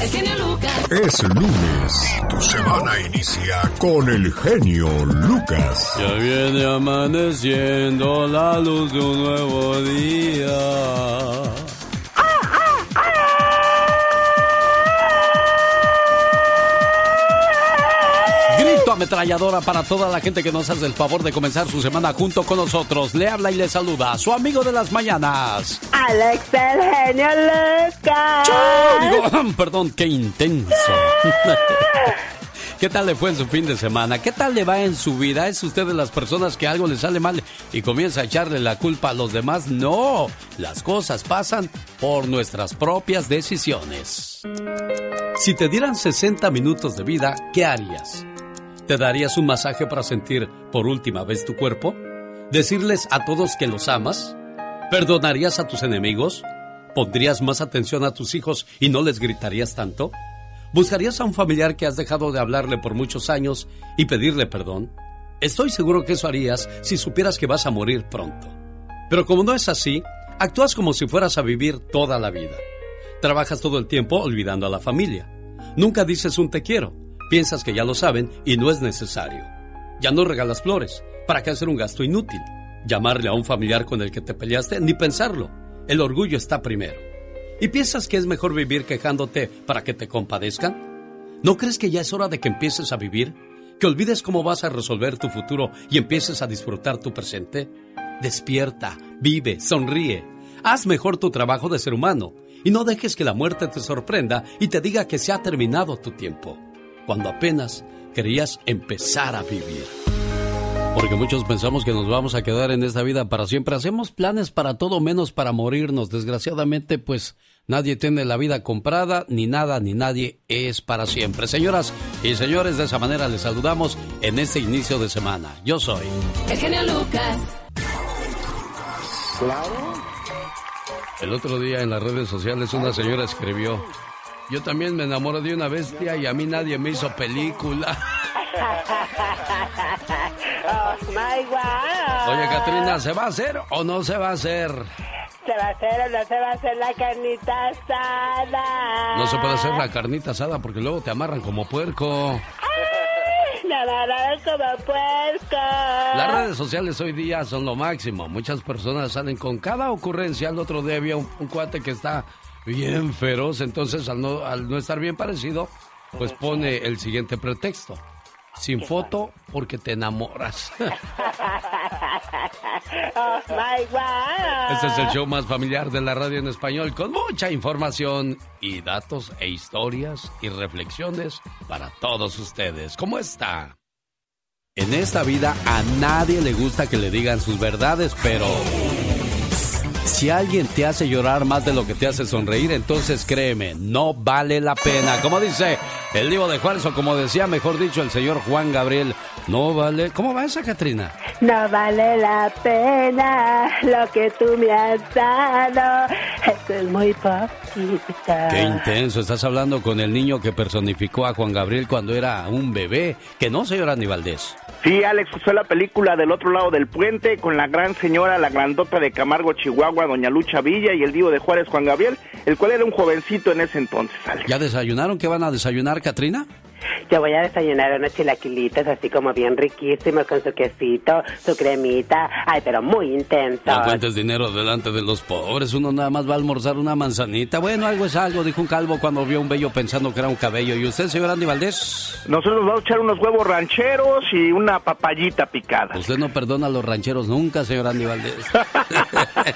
El genio Lucas. Es lunes y tu semana inicia con el genio Lucas. Ya viene amaneciendo la luz de un nuevo día. Ametralladora para toda la gente que nos hace el favor de comenzar su semana junto con nosotros. Le habla y le saluda a su amigo de las mañanas. Alex el genio Lucas. Digo, perdón, qué intenso. ¿Qué tal le fue en su fin de semana? ¿Qué tal le va en su vida? ¿Es usted de las personas que algo le sale mal y comienza a echarle la culpa a los demás? No, las cosas pasan por nuestras propias decisiones. Si te dieran 60 minutos de vida, ¿qué harías? ¿Te darías un masaje para sentir por última vez tu cuerpo? ¿Decirles a todos que los amas? ¿Perdonarías a tus enemigos? ¿Pondrías más atención a tus hijos y no les gritarías tanto? ¿Buscarías a un familiar que has dejado de hablarle por muchos años y pedirle perdón? Estoy seguro que eso harías si supieras que vas a morir pronto. Pero como no es así, actúas como si fueras a vivir toda la vida. Trabajas todo el tiempo olvidando a la familia. Nunca dices un te quiero. Piensas que ya lo saben y no es necesario. Ya no regalas flores. ¿Para qué hacer un gasto inútil? Llamarle a un familiar con el que te peleaste, ni pensarlo. El orgullo está primero. ¿Y piensas que es mejor vivir quejándote para que te compadezcan? ¿No crees que ya es hora de que empieces a vivir? ¿Que olvides cómo vas a resolver tu futuro y empieces a disfrutar tu presente? Despierta, vive, sonríe. Haz mejor tu trabajo de ser humano y no dejes que la muerte te sorprenda y te diga que se ha terminado tu tiempo cuando apenas querías empezar a vivir. Porque muchos pensamos que nos vamos a quedar en esta vida para siempre. Hacemos planes para todo menos para morirnos. Desgraciadamente, pues nadie tiene la vida comprada, ni nada ni nadie es para siempre. Señoras y señores, de esa manera les saludamos en este inicio de semana. Yo soy. El genio Lucas. El otro día en las redes sociales una señora escribió. Yo también me enamoro de una bestia y a mí nadie me hizo película. Oh my God. Oye, Katrina, ¿se va a hacer o no se va a hacer? ¿Se va a hacer o no se va a hacer la carnita asada? No se puede hacer la carnita asada porque luego te amarran como puerco. ¡Ay! Me agarraron como puerco. Las redes sociales hoy día son lo máximo. Muchas personas salen con cada ocurrencia. El otro día había un, un cuate que está bien feroz, entonces al no, al no estar bien parecido, pues pone el siguiente pretexto. Sin foto porque te enamoras. Oh my God. Este es el show más familiar de la radio en español con mucha información y datos e historias y reflexiones para todos ustedes. ¿Cómo está? En esta vida a nadie le gusta que le digan sus verdades, pero si alguien te hace llorar más de lo que te hace sonreír, entonces créeme, no vale la pena. Como dice el Divo de Juárez, o como decía, mejor dicho, el señor Juan Gabriel, no vale. ¿Cómo va esa, Catrina? No vale la pena lo que tú me has dado. Esto es muy poquito. Qué intenso, estás hablando con el niño que personificó a Juan Gabriel cuando era un bebé, que no, señor Andy Valdés. Sí, Alex, fue la película del otro lado del puente con la gran señora, la grandota de Camargo, Chihuahua, doña Lucha Villa y el divo de Juárez, Juan Gabriel, el cual era un jovencito en ese entonces, Alex. ¿Ya desayunaron? ¿Qué van a desayunar, Catrina? Yo voy a desayunar unos chilaquilitos así como bien riquísimos con su quesito, su cremita. Ay, pero muy intenso. No cuentes dinero delante de los pobres, uno nada más va a almorzar una manzanita. Bueno, algo es algo, dijo un calvo cuando vio un bello pensando que era un cabello. ¿Y usted, señor Andy Valdés? Nosotros vamos a echar unos huevos rancheros y una papayita picada. Usted no perdona a los rancheros nunca, señor Andy Valdés.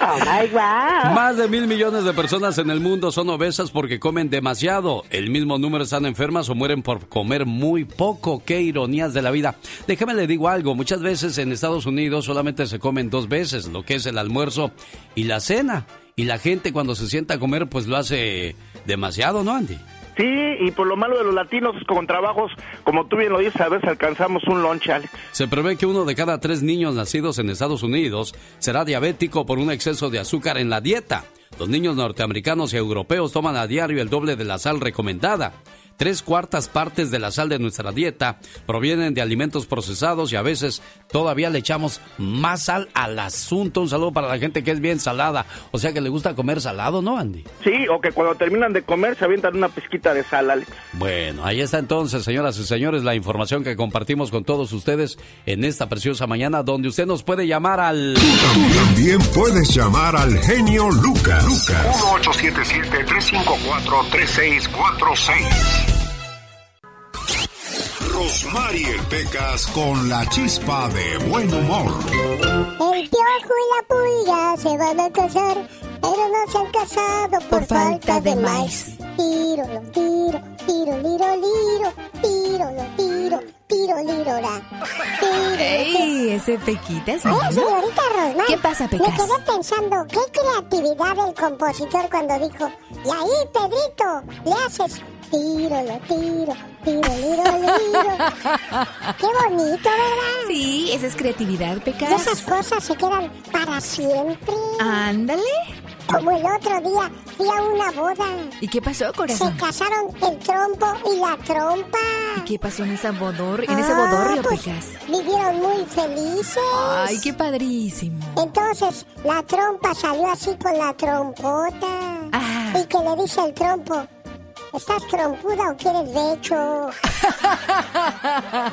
Oh my God. Más de mil millones de personas en el mundo son obesas porque comen demasiado. El mismo número están enfermas o mueren por comer muy poco. Qué ironías de la vida. Déjame le digo algo. Muchas veces en Estados Unidos solamente se comen dos veces, lo que es el almuerzo y la cena. Y la gente cuando se sienta a comer, pues lo hace demasiado, ¿no, Andy? Sí, y por lo malo de los latinos con trabajos, como tú bien lo dices, a veces alcanzamos un lunch, Alex. Se prevé que uno de cada tres niños nacidos en Estados Unidos será diabético por un exceso de azúcar en la dieta. Los niños norteamericanos y europeos toman a diario el doble de la sal recomendada. Tres cuartas partes de la sal de nuestra dieta provienen de alimentos procesados y a veces todavía le echamos más sal al asunto. Un saludo para la gente que es bien salada. O sea que le gusta comer salado, ¿no, Andy? Sí, o que cuando terminan de comer se avientan una pizquita de sal, Alex. Bueno, ahí está entonces, señoras y señores, la información que compartimos con todos ustedes en esta preciosa mañana, donde usted nos puede llamar al... Tú también puedes llamar al genio Lucas. Lucas. 1877-354-3646. Rosmarie Pecas con la chispa de buen humor. El piojo y la pulga se van a casar, pero no se han casado por, falta de maíz. Tiro, lo tiro, tiro, liro, liro, tiro, lo tiro, tiro, liro, la. Tiro, ¡Ey! Ese Pequita es Oye, señorita Rosmar. ¿Qué pasa, Me Pecas? quedé pensando, qué creatividad del compositor cuando dijo, y ahí, Pedrito, le haces tiro, lo tiro, tiro, liro, liro. Qué bonito, ¿verdad? Sí, esa es creatividad, Y Pecas. esas cosas se quedan para siempre. Ándale. Como el otro día fui a una boda. ¿Y qué pasó, Se corazón? casaron el trompo y la trompa. ¿Y qué pasó en esa bodor, en ese Ah, bodorrio, pues, Pecas? Vivieron muy felices. Ay, qué padrísimo. Entonces la trompa salió así con la trompota. Ah. Y que le dice el trompo, ¿estás trompuda o quieres becho?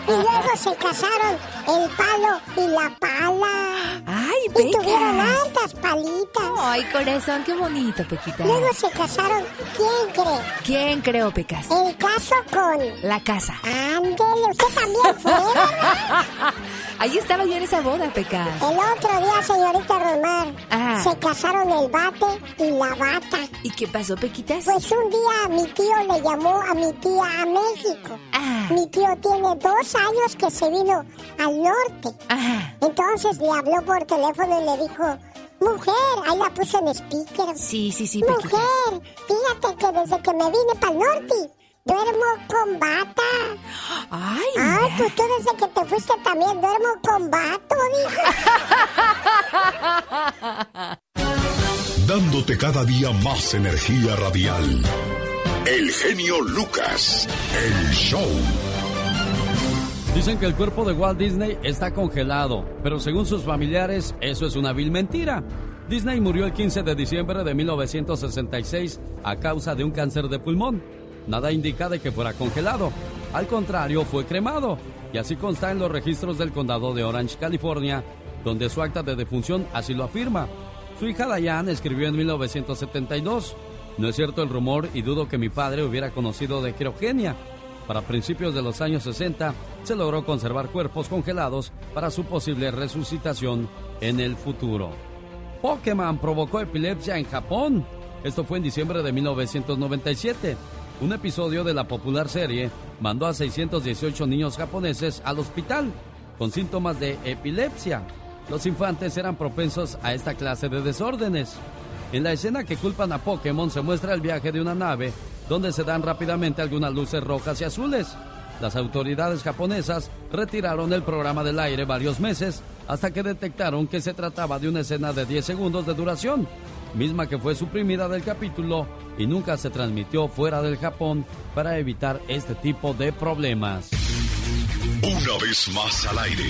y luego se casaron el palo y la pala. Ay, Y tuvieron altas palitas. Ay, corazón, qué bonito, Pequita. Luego se casaron, ¿quién cree? ¿Quién creo, Pecas? El caso con... La casa. Ándele, usted también fue, ¿verdad? Ahí estaba yo en esa boda, Pecas. El otro día, señorita Romar, Ajá. se casaron el bate y la bata. ¿Y qué pasó, Pequitas? Pues un día mi tío le llamó a mi tía a México. Ah, Mi tío tiene dos años que se vino al norte. ajá. Entonces le habló por teléfono y le dijo, mujer, ahí la puso en speaker. Sí, sí, sí. Mujer, fíjate que desde que me vine para el norte, duermo con bata. Ay, Ay, mira. pues tú desde que te fuiste también duermo con vato. Dándote cada día más energía radial. El genio Lucas. El show. Dicen que el cuerpo de Walt Disney está congelado, pero según sus familiares, eso es una vil mentira. Disney murió el 15 de diciembre de 1966 a causa de un cáncer de pulmón. Nada indica de que fuera congelado. Al contrario, fue cremado. Y así consta en los registros del condado de Orange, California, donde su acta de defunción así lo afirma. Su hija Diane escribió en 1972. No es cierto el rumor y dudo que mi padre hubiera conocido de criogenia. Para principios de los años 60 se logró conservar cuerpos congelados para su posible resucitación en el futuro. Pokémon provocó epilepsia en Japón. Esto fue en diciembre de 1997. Un episodio de la popular serie mandó a 618 niños japoneses al hospital con síntomas de epilepsia. Los infantes eran propensos a esta clase de desórdenes. En la escena que culpan a Pokémon se muestra el viaje de una nave donde se dan rápidamente algunas luces rojas y azules. Las autoridades japonesas retiraron el programa del aire varios meses hasta que detectaron que se trataba de una escena de 10 segundos de duración, misma que fue suprimida del capítulo y nunca se transmitió fuera del Japón para evitar este tipo de problemas. Una vez más al aire.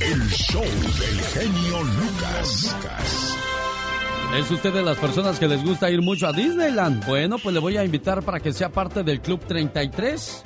El show del genio Lucas. ¿Es usted de las personas que les gusta ir mucho a Disneyland? Bueno, pues le voy a invitar para que sea parte del Club 33.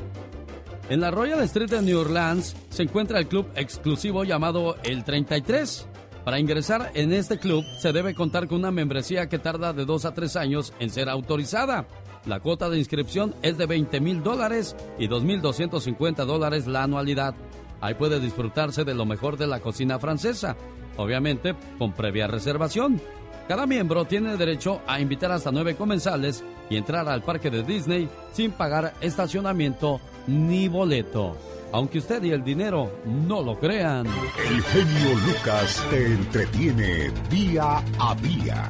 En la Royal Street de New Orleans se encuentra el club exclusivo llamado El 33. Para ingresar en este club se debe contar con una membresía que tarda de 2 a 3 años en ser autorizada. La cuota de inscripción es de 20 mil dólares y 2.250 dólares la anualidad. Ahí puede disfrutarse de lo mejor de la cocina francesa, obviamente con previa reservación. Cada miembro tiene derecho a invitar hasta nueve comensales y entrar al parque de Disney sin pagar estacionamiento ni boleto. Aunque usted y el dinero no lo crean. El genio Lucas te entretiene día a día.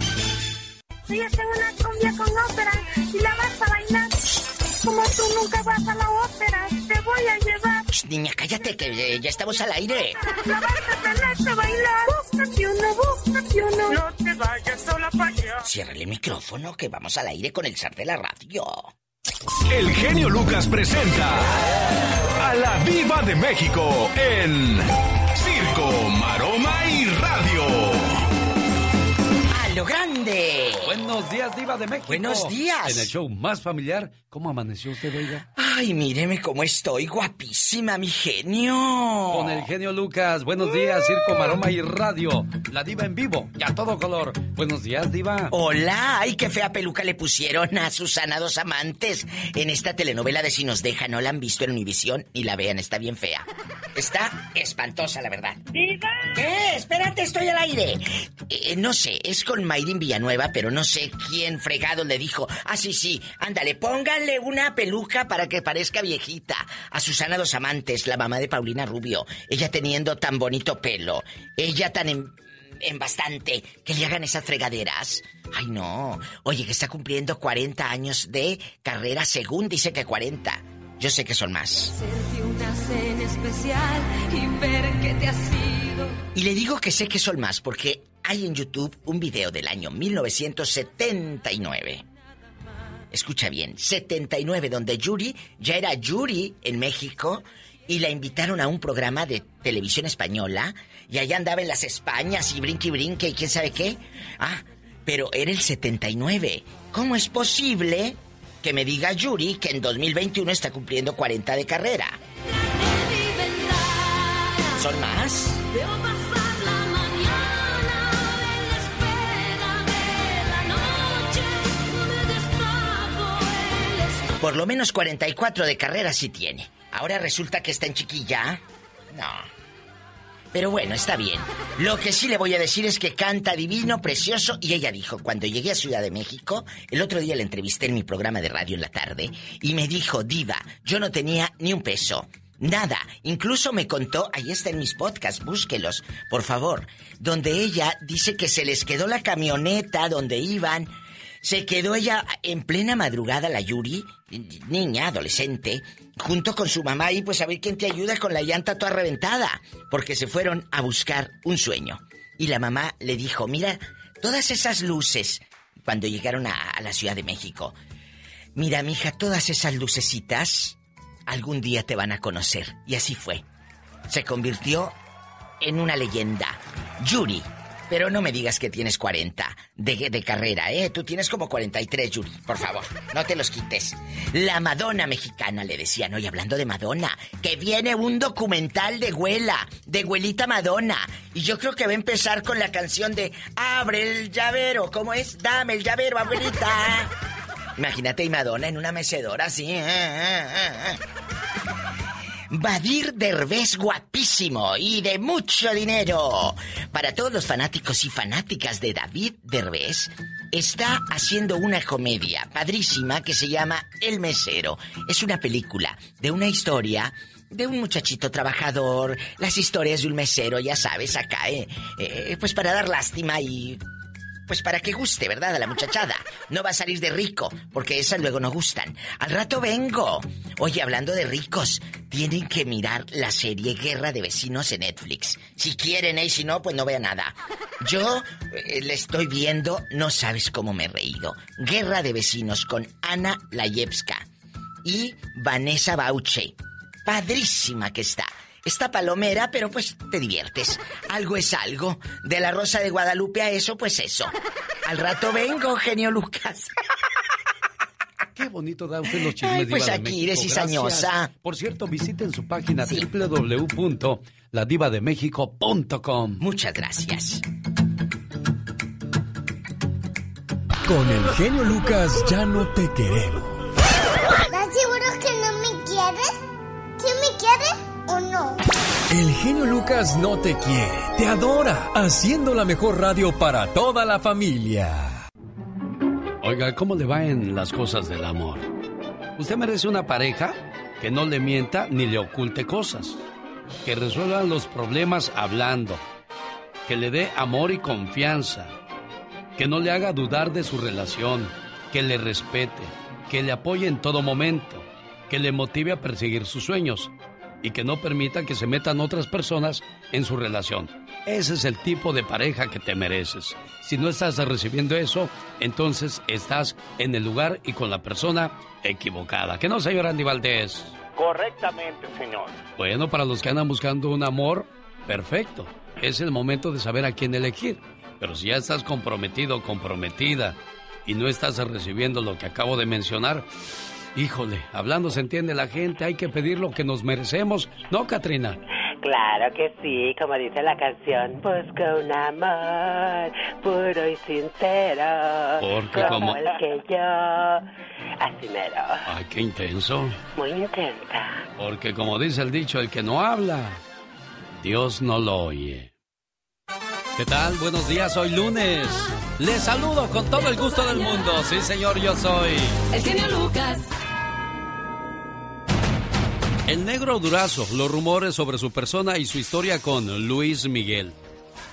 Voy a hacer una cumbia con ópera y la vas a bailar. Como tú nunca vas a la ópera, te voy a llevar. Shh, niña, cállate, que eh, ya estamos al aire. La vas a tener que bailar. Búscate uno, búscate uno. No te vayas sola para allá. Cierra el micrófono, que vamos al aire con el zar de la radio. El genio Lucas presenta a la Viva de México en Circo, Maroma y Radio. ¡A lo grande! Buenos días, Diva de México. Buenos días. En el show más familiar, ¿cómo amaneció usted, oiga? Ay, míreme cómo estoy, guapísima, mi genio. Con el genio Lucas. Buenos días, Circo, Maroma y Radio. La Diva en vivo, ya todo color. Buenos días, Diva. Hola, ay, qué fea peluca le pusieron a Susana Dos Amantes en esta telenovela de Si nos deja. No la han visto en Univisión ni la vean, está bien fea. Está espantosa, la verdad. ¡Diva! ¿Qué? Espérate, estoy al aire. Eh, no sé, es con Mayrin Villanueva, pero no sé quién fregado le dijo. Ah, sí, sí, ándale, pónganle una peluca para que parezca viejita. A Susana Dos Amantes, la mamá de Paulina Rubio. Ella teniendo tan bonito pelo. Ella tan en, en bastante. Que le hagan esas fregaderas. Ay, no. Oye, que está cumpliendo 40 años de carrera, según dice que 40. Yo sé que son más. Sentí una cena especial y ver que te has ido. Y le digo que sé que son más porque hay en YouTube un video del año 1979. Escucha bien, 79, donde Yuri ya era Yuri en México y la invitaron a un programa de televisión española y allá andaba en las Españas y brinque y brinque y quién sabe qué. Ah, pero era el 79. ¿Cómo es posible que me diga Yuri que en 2021 está cumpliendo 40 de carrera? ¿Son más? Por lo menos 44 de carrera sí tiene. Ahora resulta que está en chiquilla. No. Pero bueno, está bien. Lo que sí le voy a decir es que canta divino, precioso. Y ella dijo, cuando llegué a Ciudad de México, el otro día la entrevisté en mi programa de radio en la tarde, y me dijo, diva, yo no tenía ni un peso. Nada. Incluso me contó, ahí está en mis podcasts, búsquelos, por favor, donde ella dice que se les quedó la camioneta donde iban. Se quedó ella en plena madrugada, la Yuri, niña, adolescente, junto con su mamá y pues a ver quién te ayuda con la llanta toda reventada, porque se fueron a buscar un sueño. Y la mamá le dijo, mira, todas esas luces, cuando llegaron a, la Ciudad de México, mira, mija, todas esas lucecitas algún día te van a conocer. Y así fue. Se convirtió en una leyenda. Yuri. Pero no me digas que tienes 40 de, carrera, ¿eh? Tú tienes como 43, Yuri. Por favor, no te los quites. La Madonna mexicana, le decían. Oye, hablando de Madonna, que viene un documental de Güela, de Güelita Madonna. Y yo creo que va a empezar con la canción de Abre el llavero. ¿Cómo es? Dame el llavero, abuelita. Imagínate y Madonna en una mecedora así. Badir Derbez guapísimo y de mucho dinero. Para todos los fanáticos y fanáticas de David Derbez, está haciendo una comedia padrísima que se llama El Mesero. Es una película de una historia de un muchachito trabajador, las historias de un mesero, ya sabes, acá, eh, eh, pues para dar lástima y pues para que guste, ¿verdad? A la muchachada. No va a salir de rico, porque esas luego no gustan. Al rato vengo. Oye, hablando de ricos, tienen que mirar la serie Guerra de Vecinos en Netflix. Si quieren, ¿eh? Y si no, pues no vea nada. Yo eh, le estoy viendo, no sabes cómo me he reído. Guerra de Vecinos con Ana Layevska y Vanessa Bauche. Padrísima que está. Está palomera, pero pues te diviertes. Algo es algo. De la Rosa de Guadalupe a eso, pues eso. Al rato vengo, genio Lucas. Qué bonito da usted los chismes Ay, pues Diva aquí, de cizañosa. Por cierto, visiten su página Sí. www.ladivademexico.com. Muchas gracias. Con el genio Lucas ya no te queremos. ¿Estás seguro que no me quieres? ¿Sí me quieres o no? El genio Lucas no te quiere, te adora, haciendo la mejor radio para toda la familia. Oiga, ¿cómo le va en las cosas del amor? Usted merece una pareja que no le mienta ni le oculte cosas, que resuelva los problemas hablando, que le dé amor y confianza, que no le haga dudar de su relación, que le respete, que le apoye en todo momento, que le motive a perseguir sus sueños y que no permita que se metan otras personas en su relación. Ese es el tipo de pareja que te mereces. Si no estás recibiendo eso, entonces estás en el lugar y con la persona equivocada. ¿Que no, señor Andy Valdés? Correctamente, señor. Bueno, para los que andan buscando un amor, perfecto. Es el momento de saber a quién elegir. Pero si ya estás comprometido, comprometida, y no estás recibiendo lo que acabo de mencionar, híjole, hablando se entiende la gente, hay que pedir lo que nos merecemos, ¿no, Katrina? Claro que sí, como dice la canción, busco un amor puro y sincero. Porque como- el que yo. Así mero. Ay, qué intenso. Muy intensa. Porque como dice el dicho, el que no habla, Dios no lo oye. ¿Qué tal? Buenos días, hoy lunes. Les saludo con todo el gusto del mundo. Sí, señor, yo soy. El genio Lucas. El negro Durazo, los rumores sobre su persona y su historia con Luis Miguel.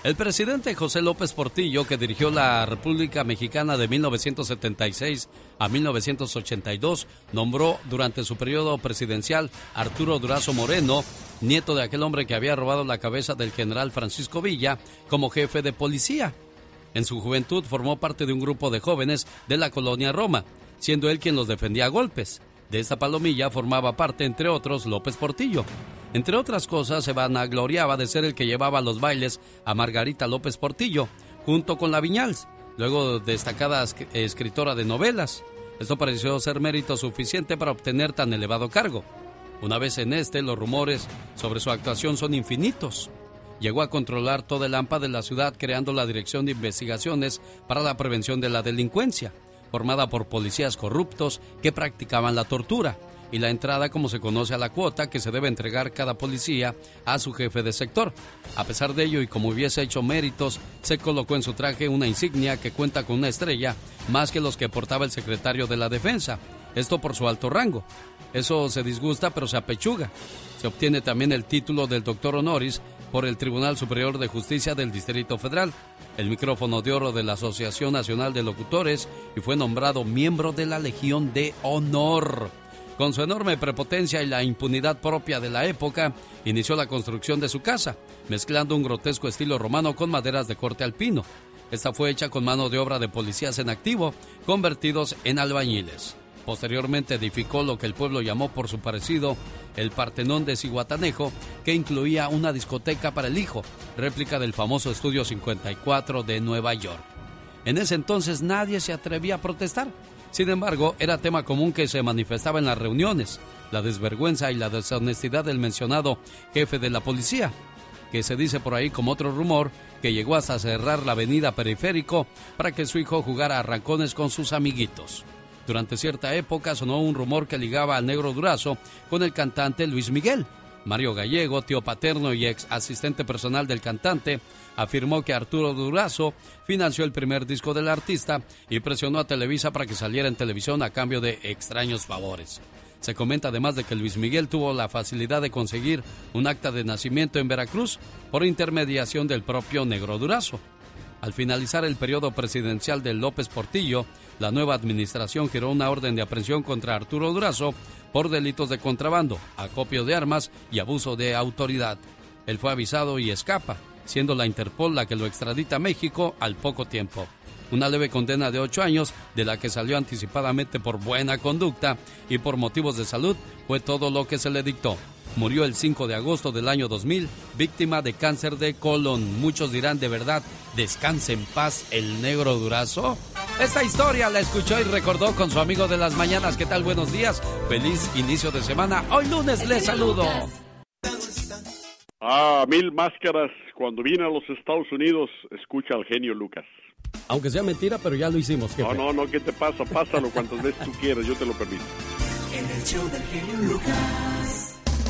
El presidente José López Portillo, que dirigió la República Mexicana de 1976 a 1982, nombró durante su periodo presidencial Arturo Durazo Moreno, nieto de aquel hombre que había robado la cabeza del general Francisco Villa, como jefe de policía. En su juventud formó parte de un grupo de jóvenes de la colonia Roma, siendo él quien los defendía a golpes. De esta palomilla formaba parte, entre otros, López Portillo. Entre otras cosas, se vanagloriaba de ser el que llevaba los bailes a Margarita López Portillo, junto con la Viñals, luego destacada esc- escritora de novelas. Esto pareció ser mérito suficiente para obtener tan elevado cargo. Una vez en este, los rumores sobre su actuación son infinitos. Llegó a controlar toda el AMPA de la ciudad creando la Dirección de Investigaciones para la Prevención de la Delincuencia, formada por policías corruptos que practicaban la tortura, y la entrada como se conoce a la cuota que se debe entregar cada policía a su jefe de sector. A pesar de ello y como hubiese hecho méritos, se colocó en su traje una insignia que cuenta con una estrella más que los que portaba el secretario de la Defensa, esto por su alto rango. Eso se disgusta pero se apechuga. Se obtiene también el título del doctor honoris por el Tribunal Superior de Justicia del Distrito Federal, el micrófono de oro de la Asociación Nacional de Locutores y fue nombrado miembro de la Legión de Honor. Con su enorme prepotencia y la impunidad propia de la época, inició la construcción de su casa, mezclando un grotesco estilo romano con maderas de corte alpino. Esta fue hecha con mano de obra de policías en activo, convertidos en albañiles. Posteriormente edificó lo que el pueblo llamó por su parecido el Partenón de Ciguatanejo, que incluía una discoteca para el hijo, réplica del famoso Estudio 54 de Nueva York. En ese entonces nadie se atrevía a protestar. Sin embargo, era tema común que se manifestaba en las reuniones, la desvergüenza y la deshonestidad del mencionado jefe de la policía, que se dice por ahí como otro rumor que llegó hasta cerrar la avenida Periférico para que su hijo jugara a rancones con sus amiguitos. Durante cierta época sonó un rumor que ligaba al negro Durazo con el cantante Luis Miguel. Mario Gallego, tío paterno y ex asistente personal del cantante, afirmó que Arturo Durazo financió el primer disco del artista y presionó a Televisa para que saliera en televisión a cambio de extraños favores. Se comenta además de que Luis Miguel tuvo la facilidad de conseguir un acta de nacimiento en Veracruz por intermediación del propio Negro Durazo. Al finalizar el periodo presidencial de López Portillo, la nueva administración giró una orden de aprehensión contra Arturo Durazo por delitos de contrabando, acopio de armas y abuso de autoridad. Él fue avisado y escapa, siendo la Interpol la que lo extradita a México al poco tiempo. Una leve condena de ocho años, de la que salió anticipadamente por buena conducta y por motivos de salud, fue todo lo que se le dictó. Murió el 5 de agosto del año 2000, víctima de cáncer de colon. Muchos dirán de verdad, descanse en paz el negro durazo. Esta historia la escuchó y recordó con su amigo de las mañanas. ¿Qué tal? Buenos días. Feliz inicio de semana. Hoy lunes les saludo. Ah, mil máscaras. Cuando viene a los Estados Unidos, escucha al genio Lucas. Aunque sea mentira, pero ya lo hicimos. No, no, no, ¿qué te pasa? Pásalo cuantas veces tú quieras, yo te lo permito. En el show del genio Lucas.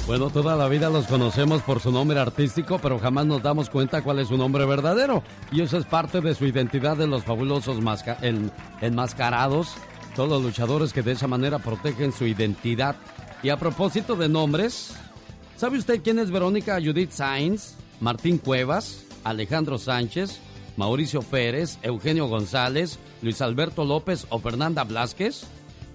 Bueno, toda la vida los conocemos por su nombre artístico, pero jamás nos damos cuenta cuál es su nombre verdadero. Y eso es parte de su identidad de los fabulosos en- enmascarados, todos los luchadores que de esa manera protegen su identidad. Y a propósito de nombres, ¿sabe usted quién es Verónica Judith Sainz, Martín Cuevas, Alejandro Sánchez, Mauricio Pérez, Eugenio González, Luis Alberto López o Fernanda Blasquez?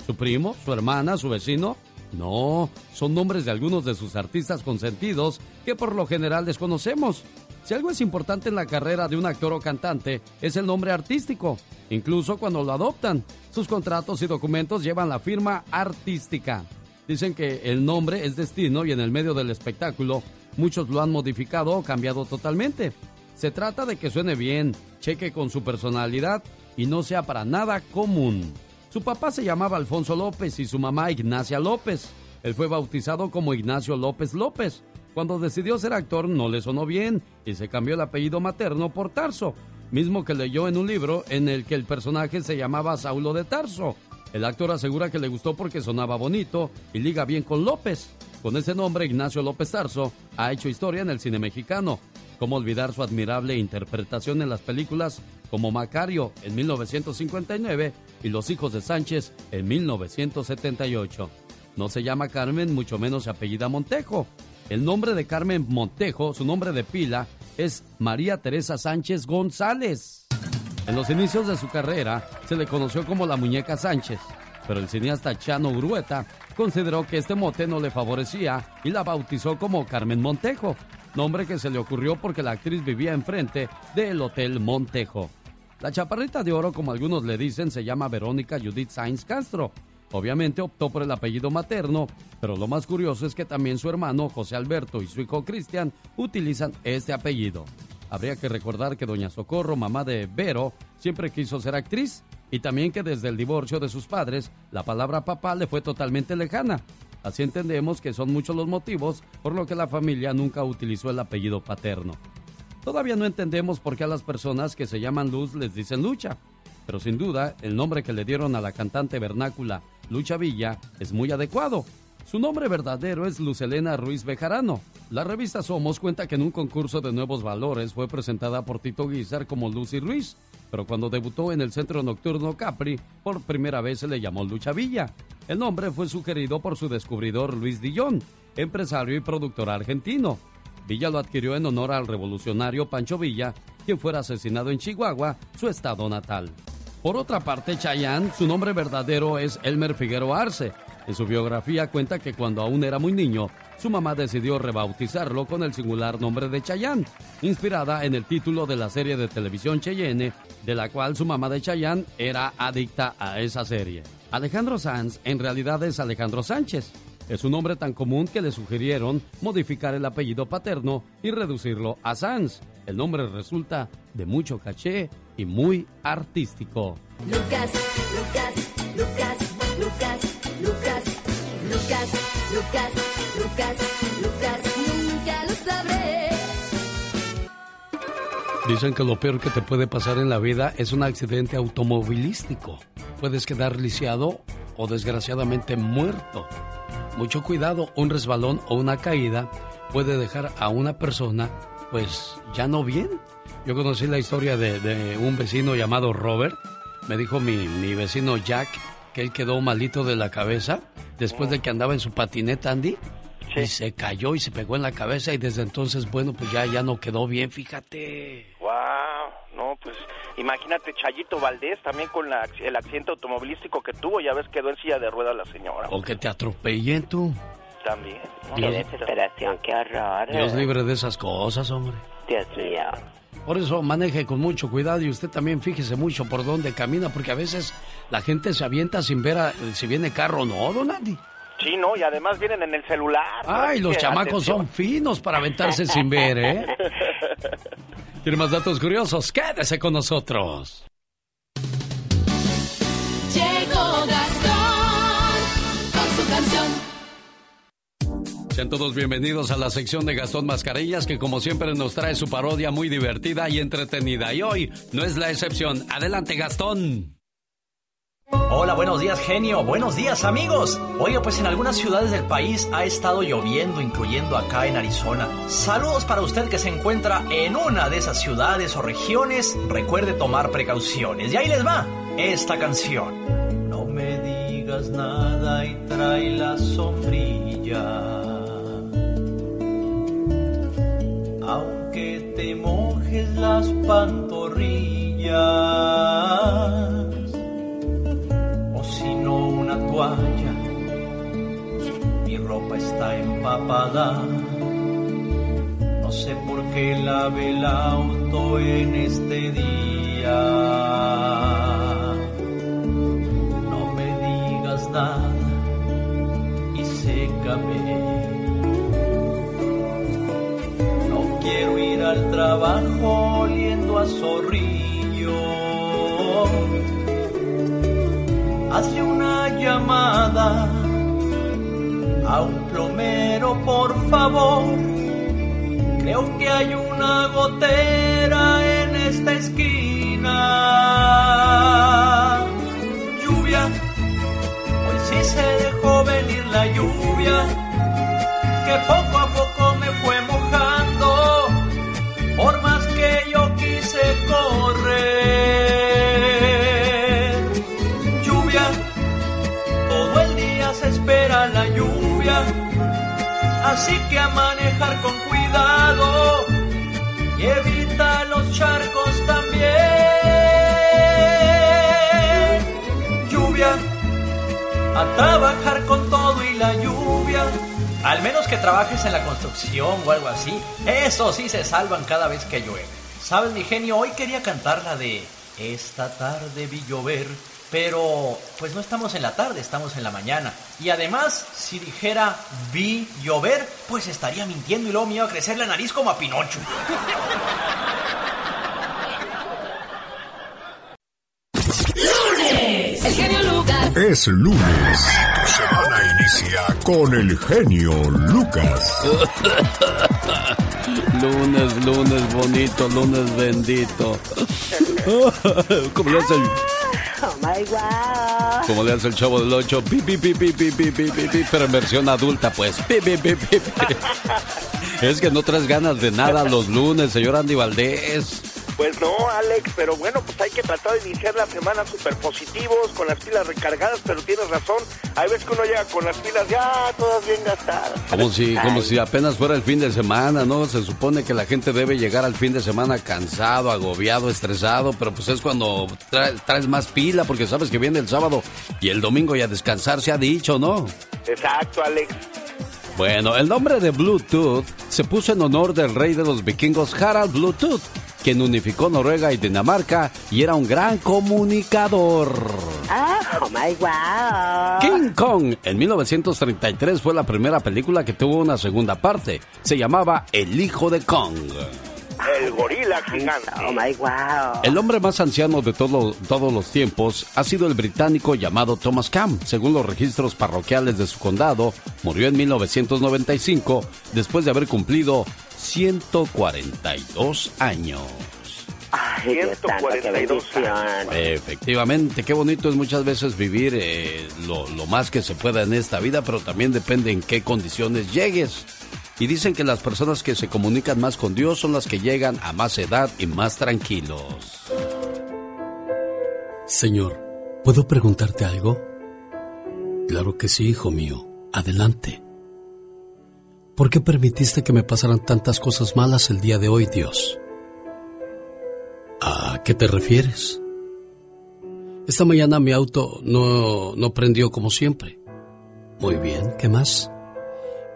¿Su primo, su hermana, su vecino? No, son nombres de algunos de sus artistas consentidos que por lo general desconocemos. Si algo es importante en la carrera de un actor o cantante, es el nombre artístico, incluso cuando lo adoptan. Sus contratos y documentos llevan la firma artística. Dicen que el nombre es destino y en el medio del espectáculo muchos lo han modificado o cambiado totalmente. Se trata de que suene bien, cheque con su personalidad y no sea para nada común. Su papá se llamaba Alfonso López y su mamá Ignacia López. Él fue bautizado como Ignacio López López. Cuando decidió ser actor no le sonó bien y se cambió el apellido materno por Tarso, mismo que leyó en un libro en el que el personaje se llamaba Saulo de Tarso. El actor asegura que le gustó porque sonaba bonito y liga bien con López. Con ese nombre, Ignacio López Tarso ha hecho historia en el cine mexicano. ¿Cómo olvidar su admirable interpretación en las películas como Macario en 1959 y Los hijos de Sánchez en 1978? No se llama Carmen, mucho menos se apellida Montejo. El nombre de Carmen Montejo, su nombre de pila, es María Teresa Sánchez González. En los inicios de su carrera se le conoció como la Muñeca Sánchez, pero el cineasta Chano Grueta consideró que este mote no le favorecía y la bautizó como Carmen Montejo, nombre que se le ocurrió porque la actriz vivía enfrente del Hotel Montejo. La chaparrita de oro, como algunos le dicen, se llama Verónica Judith Sainz Castro. Obviamente optó por el apellido materno, pero lo más curioso es que también su hermano José Alberto y su hijo Cristian utilizan este apellido. Habría que recordar que doña Socorro, mamá de Vero, siempre quiso ser actriz y también que desde el divorcio de sus padres, la palabra papá le fue totalmente lejana. Así entendemos que son muchos los motivos por lo que la familia nunca utilizó el apellido paterno. Todavía no entendemos por qué a las personas que se llaman Luz les dicen Lucha, pero sin duda el nombre que le dieron a la cantante vernácula Lucha Villa es muy adecuado. Su nombre verdadero es Lucelena Ruiz Bejarano. La revista Somos cuenta que en un concurso de nuevos valores fue presentada por Tito Guizar como Lucy Ruiz, pero cuando debutó en el centro nocturno Capri, por primera vez se le llamó Lucha Villa. El nombre fue sugerido por su descubridor Luis Dillón, empresario y productor argentino. Villa lo adquirió en honor al revolucionario Pancho Villa, quien fuera asesinado en Chihuahua, su estado natal. Por otra parte, Chayanne, su nombre verdadero es Elmer Figueroa Arce. En su biografía cuenta que cuando aún era muy niño, su mamá decidió rebautizarlo con el singular nombre de Chayanne, inspirada en el título de la serie de televisión Cheyenne, de la cual su mamá de Chayanne era adicta a esa serie. Alejandro Sanz en realidad es Alejandro Sánchez. Es un nombre tan común que le sugirieron modificar el apellido paterno y reducirlo a Sanz. El nombre resulta de mucho caché y muy artístico. Lucas, Lucas, Lucas, Lucas, Lucas, Lucas, Lucas, Lucas, Lucas, nunca lo sabré. Dicen que lo peor que te puede pasar en la vida es un accidente automovilístico. Puedes quedar lisiado o desgraciadamente muerto. Mucho cuidado, un resbalón o una caída puede dejar a una persona pues ya no bien. Yo conocí la historia de, de un vecino llamado Robert. Me dijo mi, mi vecino Jack que él quedó malito de la cabeza después de que andaba en su patineta Andy. Y se cayó y se pegó en la cabeza y desde entonces, bueno, pues ya, ya no quedó bien, fíjate. Wow, no, pues imagínate Chayito Valdés también con la- el accidente automovilístico que tuvo, ya ves quedó en silla de ruedas la señora. O que te atropellen tú. También. ¿no? Dios- desesperación, qué horror. Dios libre de esas cosas, hombre. Dios mío. Por eso maneje con mucho cuidado y usted también fíjese mucho por dónde camina, porque a veces la gente se avienta sin ver a- si viene carro o no, don Andy. Sí, no, y además vienen en el celular. Ay, los chamacos atención. son finos para aventarse sin ver, ¿eh? ¿Tiene más datos curiosos? Quédese con nosotros. Llegó Gastón con su canción. Sean todos bienvenidos a la sección de Gastón Mascarillas, que como siempre nos trae su parodia muy divertida y entretenida. Y hoy no es la excepción. Adelante, Gastón. Hola, buenos días genio, buenos días amigos. Oiga, pues en algunas ciudades del país ha estado lloviendo, incluyendo acá en Arizona. Saludos para usted que se encuentra en una de esas ciudades o regiones. Recuerde tomar precauciones. Y ahí les va esta canción. No me digas nada y trae la sombrilla. Aunque te mojes las pantorrillas Mi ropa está empapada. No sé por qué lave el auto en este día. No me digas nada y sécame. No quiero ir al trabajo oliendo a zorrillo. Llamada a un plomero, por favor. Creo que hay una gotera en esta esquina. Lluvia, hoy sí se dejó venir la lluvia, que poco a así que a manejar con cuidado y evita los charcos también. Lluvia, a trabajar con todo y la lluvia. Al menos que trabajes en la construcción o algo así, eso sí se salvan cada vez que llueve. ¿Sabes, mi genio? Hoy quería cantar la de Esta tarde vi llover, pero pues no estamos en la tarde, estamos en la mañana. Y además, si dijera vi llover, pues estaría mintiendo y luego me iba a crecer la nariz como a Pinocho. El genio Lucas. Es lunes. Tu semana inicia con el genio Lucas. lunes, lunes bonito, lunes bendito. ¿Cómo le hace el, Oh my wow. cómo le hace el chavo del 8? Pi, pi, pi, pi, pi, pi, pi, pi, pi, pero en versión adulta, pues. Pi, pi, pi, pi, pi. Es que no traes ganas de nada los lunes, señor Andy Valdés. Pues no, Alex, pero bueno, pues hay que tratar de iniciar la semana súper positivos, con las pilas recargadas, pero tienes razón, hay veces que uno llega con las pilas ya todas bien gastadas. Como si, como si apenas fuera el fin de semana, ¿no? Se supone que la gente debe llegar al fin de semana cansado, agobiado, estresado, pero pues es cuando trae- traes más pila porque sabes que viene el sábado y el domingo y a descansar se ha dicho, ¿no? Exacto, Alex. Bueno, el nombre de Bluetooth se puso en honor del rey de los vikingos Harald Bluetooth, quien unificó Noruega y Dinamarca y era un gran comunicador. Oh my wow. King Kong en 1933 fue la primera película que tuvo una segunda parte. Se llamaba El hijo de Kong. El gorila gigante. Oh my wow. El hombre más anciano de todo- todos los tiempos ha sido el británico llamado Thomas Camp. Según los registros parroquiales de su condado, murió en 1995 después de haber cumplido 142 años. Ay, Dios santo, qué. Efectivamente, qué bonito es muchas veces vivir eh, lo, lo más que se pueda en esta vida, pero también depende en qué condiciones llegues. Y dicen que las personas que se comunican más con Dios son las que llegan a más edad y más tranquilos. Señor, ¿puedo preguntarte algo? Claro que sí, hijo mío. Adelante. ¿Por qué permitiste que me pasaran tantas cosas malas el día de hoy, Dios? ¿A qué te refieres? Esta mañana mi auto no, no prendió como siempre. Muy bien, ¿qué más?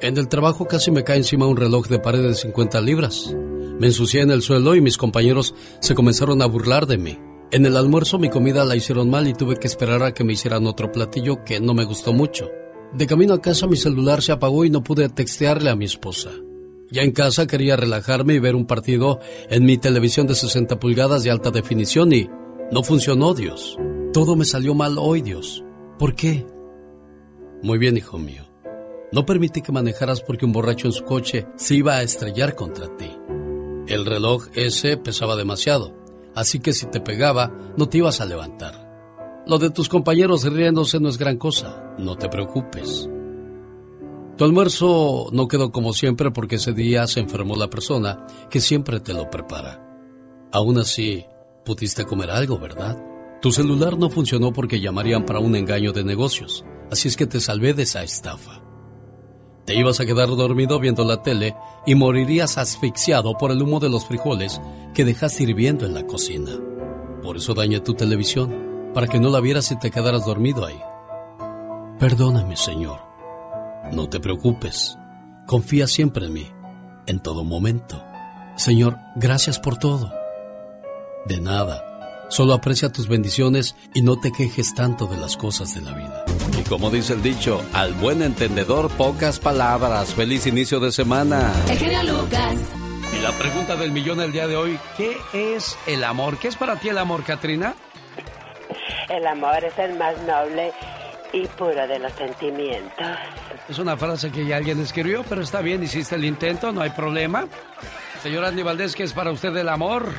En el trabajo casi me cae encima un reloj de pared de 50 libras. Me ensucié en el suelo y mis compañeros se comenzaron a burlar de mí. En el almuerzo mi comida la hicieron mal y tuve que esperar a que me hicieran otro platillo que no me gustó mucho. De camino a casa mi celular se apagó y no pude textearle a mi esposa. Ya en casa quería relajarme y ver un partido en mi televisión de 60 pulgadas de alta definición y no funcionó, Dios. Todo me salió mal hoy, Dios. ¿Por qué? Muy bien, hijo mío. No permití que manejaras porque un borracho en su coche se iba a estrellar contra ti. El reloj ese pesaba demasiado, así que si te pegaba no te ibas a levantar. Lo de tus compañeros riéndose no es gran cosa, no te preocupes. Tu almuerzo no quedó como siempre porque ese día se enfermó la persona que siempre te lo prepara. Aún así, pudiste comer algo, ¿verdad? Tu celular no funcionó porque llamarían para un engaño de negocios, así es que te salvé de esa estafa. Te ibas a quedar dormido viendo la tele y morirías asfixiado por el humo de los frijoles que dejaste hirviendo en la cocina. Por eso dañé tu televisión, para que no la vieras y te quedaras dormido ahí. Perdóname, Señor. No te preocupes. Confía siempre en mí, en todo momento. Señor, gracias por todo. De nada. Solo aprecia tus bendiciones y no te quejes tanto de las cosas de la vida. Y como dice el dicho, al buen entendedor pocas palabras. Feliz inicio de semana. El genio Lucas. Y la pregunta del millón el día de hoy, ¿qué es el amor? ¿Qué es para ti el amor, Katrina? El amor es el más noble y puro de los sentimientos. Es una frase que ya alguien escribió, pero está bien, hiciste el intento, no hay problema. Señor Andy Valdés, ¿qué es para usted el amor?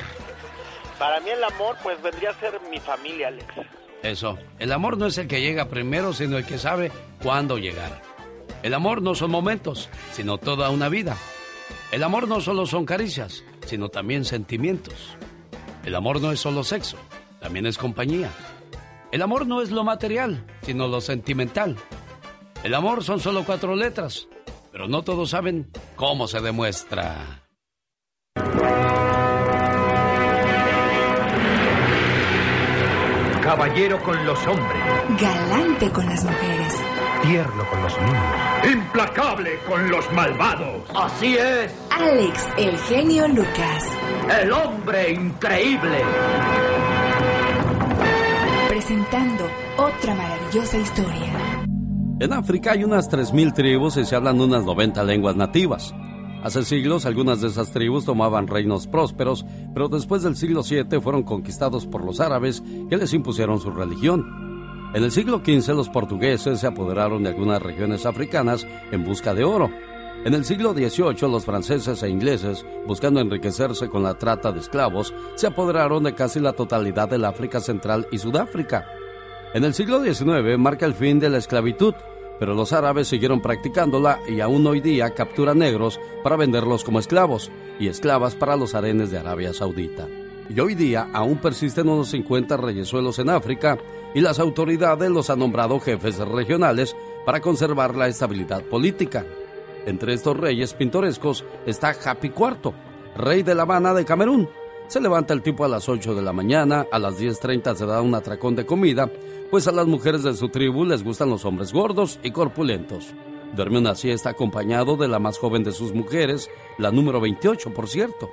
Para mí el amor pues vendría a ser mi familia, Alex. Eso, el amor no es el que llega primero, sino el que sabe cuándo llegar. El amor no son momentos, sino toda una vida. El amor no solo son caricias, sino también sentimientos. El amor no es solo sexo, también es compañía. El amor no es lo material, sino lo sentimental. El amor son solo cuatro letras, pero no todos saben cómo se demuestra. Caballero con los hombres, Galante con las mujeres. tierno con los niños, implacable con los malvados. Así es, Alex, el genio Lucas. el hombre increíble. Presentando otra maravillosa historia. En África hay unas 3.000 tribus y se hablan unas 90 lenguas nativas. Hace siglos algunas de esas tribus tomaban reinos prósperos, pero después del siglo VII fueron conquistados por los árabes que les impusieron su religión. En el siglo XV los portugueses se apoderaron de algunas regiones africanas en busca de oro. En el siglo XVIII los franceses e ingleses, buscando enriquecerse con la trata de esclavos, se apoderaron de casi la totalidad del África Central y Sudáfrica. En el siglo XIX marca el fin de la esclavitud, pero los árabes siguieron practicándola y aún hoy día capturan negros para venderlos como esclavos y esclavas para los harenes de Arabia Saudita. Y hoy día aún persisten unos 50 reyesuelos en África y las autoridades los han nombrado jefes regionales para conservar la estabilidad política. Entre estos reyes pintorescos está Happy IV, rey de La Habana de Camerún. Se levanta el tipo a las 8 de la mañana, a las 10.30 se da un atracón de comida, pues a las mujeres de su tribu les gustan los hombres gordos y corpulentos. Duerme una siesta acompañado de la más joven de sus mujeres, la número 28, por cierto.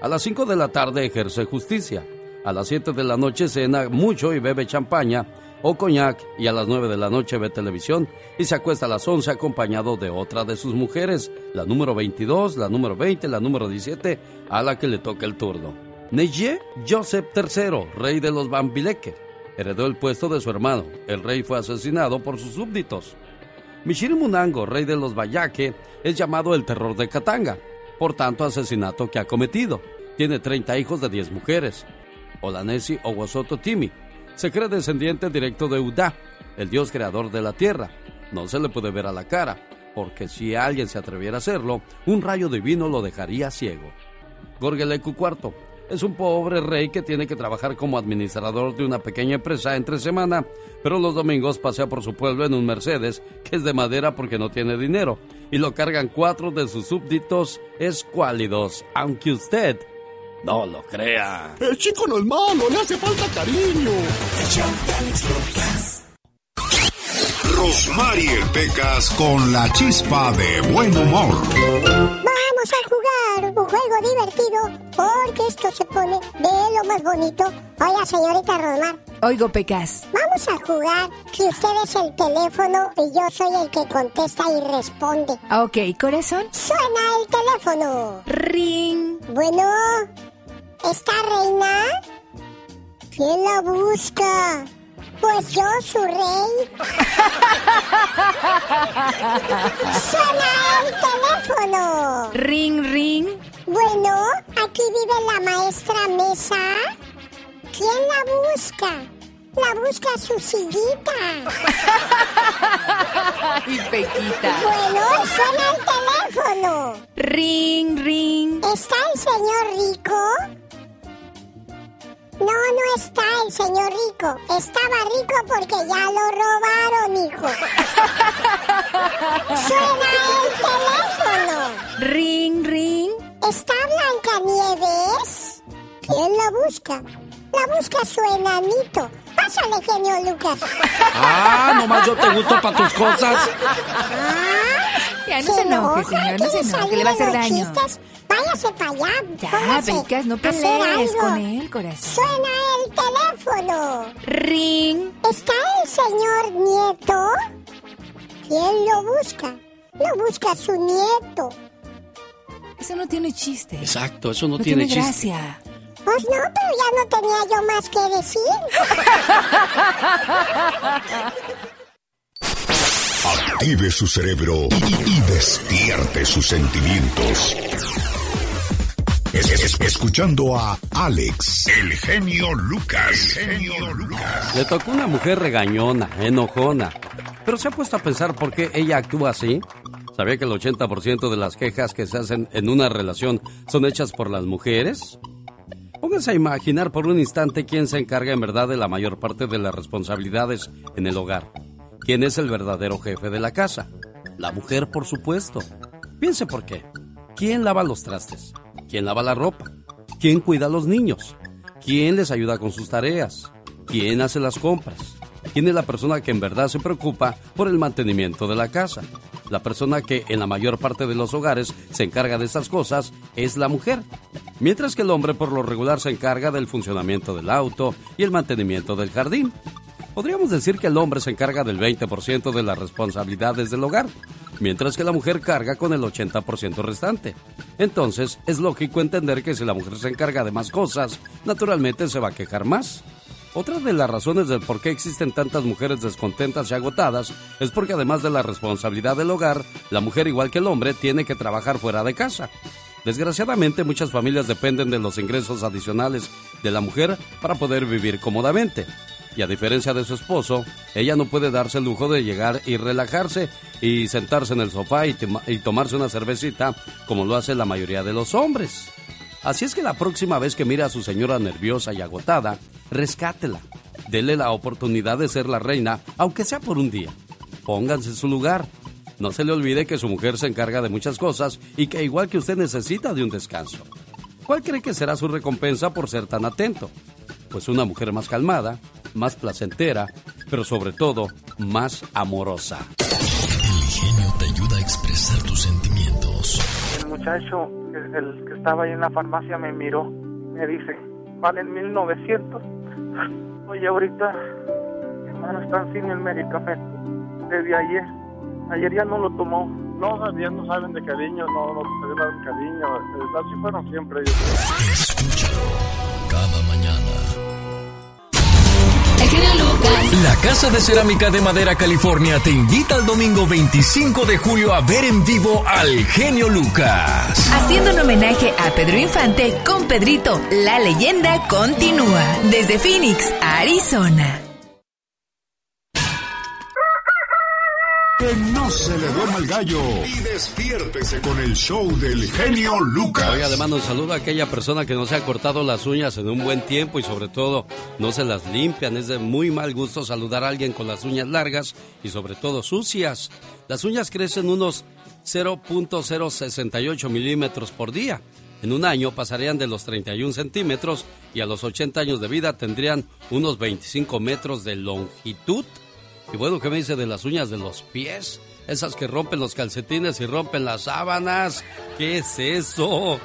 A las 5 de la tarde ejerce justicia. A las 7 de la noche cena mucho y bebe champaña o coñac y a las 9 de la noche ve televisión y se acuesta a las 11 acompañado de otra de sus mujeres, la número 22, la número 20, la número 17, a la que le toca el turno. Neje Joseph III, rey de los Bambileke, heredó el puesto de su hermano. El rey fue asesinado por sus súbditos. Munango, rey de los Bayake, es llamado el terror de Katanga, por tanto asesinato que ha cometido. Tiene 30 hijos de 10 mujeres. Olanesi Owosoto Timi se cree descendiente directo de Udá, el dios creador de la tierra. No se le puede ver a la cara, porque si alguien se atreviera a hacerlo, un rayo divino lo dejaría ciego. Gorgeleku IV es un pobre rey que tiene que trabajar como administrador de una pequeña empresa entre semana, pero los domingos pasea por su pueblo en un Mercedes que es de madera porque no tiene dinero, y lo cargan cuatro de sus súbditos escuálidos, aunque usted no lo crea. El chico no es malo, le hace falta cariño. Rosmarie Pecas con la chispa de buen humor. Vamos a jugar un juego divertido porque esto se pone de lo más bonito. Oiga, señorita Rosmar, Oigo, Pecas. vamos a jugar que usted es el teléfono y yo soy el que contesta y responde. Ok, corazón. Suena el teléfono. Ring. Bueno, ¿está reina? ¿Quién la busca? Pues yo, su rey. Suena el teléfono. Ring, ring. Bueno, aquí vive la maestra Mesa. ¿Quién la busca? La busca su sillita. Ay, Pequita. Bueno, suena el teléfono. Ring, ring. ¿Está el señor rico? No, no está el señor rico. Estaba rico porque ya lo robaron, hijo. Suena el teléfono. Ring, ring. ¿Está Blancanieves? ¿Quién la busca? La busca su enanito. Pásale, genio Lucas. Ah, nomás yo te gusto para tus cosas. Ah, Ya, no se enoje, señor, no se ¿Quieres enoje, le va a hacer salir de los daño. chistes? Váyase para allá. Ya, Pecas, no a pelees con él, corazón. Suena el teléfono. Ring. ¿Está el señor Nieto? ¿Quién lo busca? Lo busca su nieto. Eso no tiene chiste. Exacto, eso no, No tiene, tiene chiste. gracia. Pues no, pero ya no tenía yo más que decir. Active su cerebro y, y despierte sus sentimientos. Es- es- escuchando a Alex, el genio Lucas. El genio Lucas. Le tocó una mujer regañona, enojona. Pero se ha puesto a pensar por qué ella actúa así. ¿Sabía que el 80% de las quejas que se hacen en una relación son hechas por las mujeres? Pónganse a imaginar por un instante quién se encarga en verdad de la mayor parte de las responsabilidades en el hogar. ¿Quién es el verdadero jefe de la casa? La mujer, por supuesto. Piense por qué. ¿Quién lava los trastes? ¿Quién lava la ropa? ¿Quién cuida a los niños? ¿Quién les ayuda con sus tareas? ¿Quién hace las compras? ¿Quién es la persona que en verdad se preocupa por el mantenimiento de la casa? La persona que en la mayor parte de los hogares se encarga de estas cosas es la mujer, mientras que el hombre por lo regular se encarga del funcionamiento del auto y el mantenimiento del jardín. Podríamos decir que el hombre se encarga del 20% de las responsabilidades del hogar, mientras que la mujer carga con el 80% restante. Entonces, es lógico entender que si la mujer se encarga de más cosas, naturalmente se va a quejar más. Otra de las razones del por qué existen tantas mujeres descontentas y agotadas es porque además de la responsabilidad del hogar, la mujer igual que el hombre tiene que trabajar fuera de casa. Desgraciadamente muchas familias dependen de los ingresos adicionales de la mujer para poder vivir cómodamente. Y a diferencia de su esposo, ella no puede darse el lujo de llegar y relajarse y sentarse en el sofá y, tomarse una cervecita como lo hace la mayoría de los hombres. Así es que la próxima vez que mire a su señora nerviosa y agotada, rescátela. Dele la oportunidad de ser la reina, aunque sea por un día. Pónganse en su lugar. No se le olvide que su mujer se encarga de muchas cosas y que igual que usted necesita de un descanso. ¿Cuál cree que será su recompensa por ser tan atento? Pues una mujer más calmada, más placentera, pero sobre todo más amorosa. El genio te ayuda a expresar tus sentimientos. El muchacho, el, el que estaba ahí en la farmacia, me miró. Me dice, valen 1900. Oye, ahorita, mi hermano está sin el medicamento. Desde ayer. Ayer ya no lo tomó. No sabían, no saben de cariño, no, no sabían dar cariño. eh, Así fueron siempre ellos. Escúchalo cada mañana. El genio Lucas. La Casa de Cerámica de Madera California te invita el domingo 25 de julio a ver en vivo al genio Lucas. Haciendo un homenaje a Pedro Infante con Pedrito, la leyenda continúa. Desde Phoenix, Arizona. Que no se le duerma el gallo. Y despiértese con el show del genio Lucas. Oiga, le mando un saludo a aquella persona que no se ha cortado las uñas en un buen tiempo y sobre todo no se las limpian. Es de muy mal gusto saludar a alguien con las uñas largas y sobre todo sucias. Las uñas crecen unos 0.068 milímetros por día. En un año pasarían de los 31 centímetros y a los 80 años de vida tendrían unos 25 metros de longitud. Y bueno, ¿qué me dice de las uñas de los pies? Esas que rompen los calcetines y rompen las sábanas. ¿Qué es eso?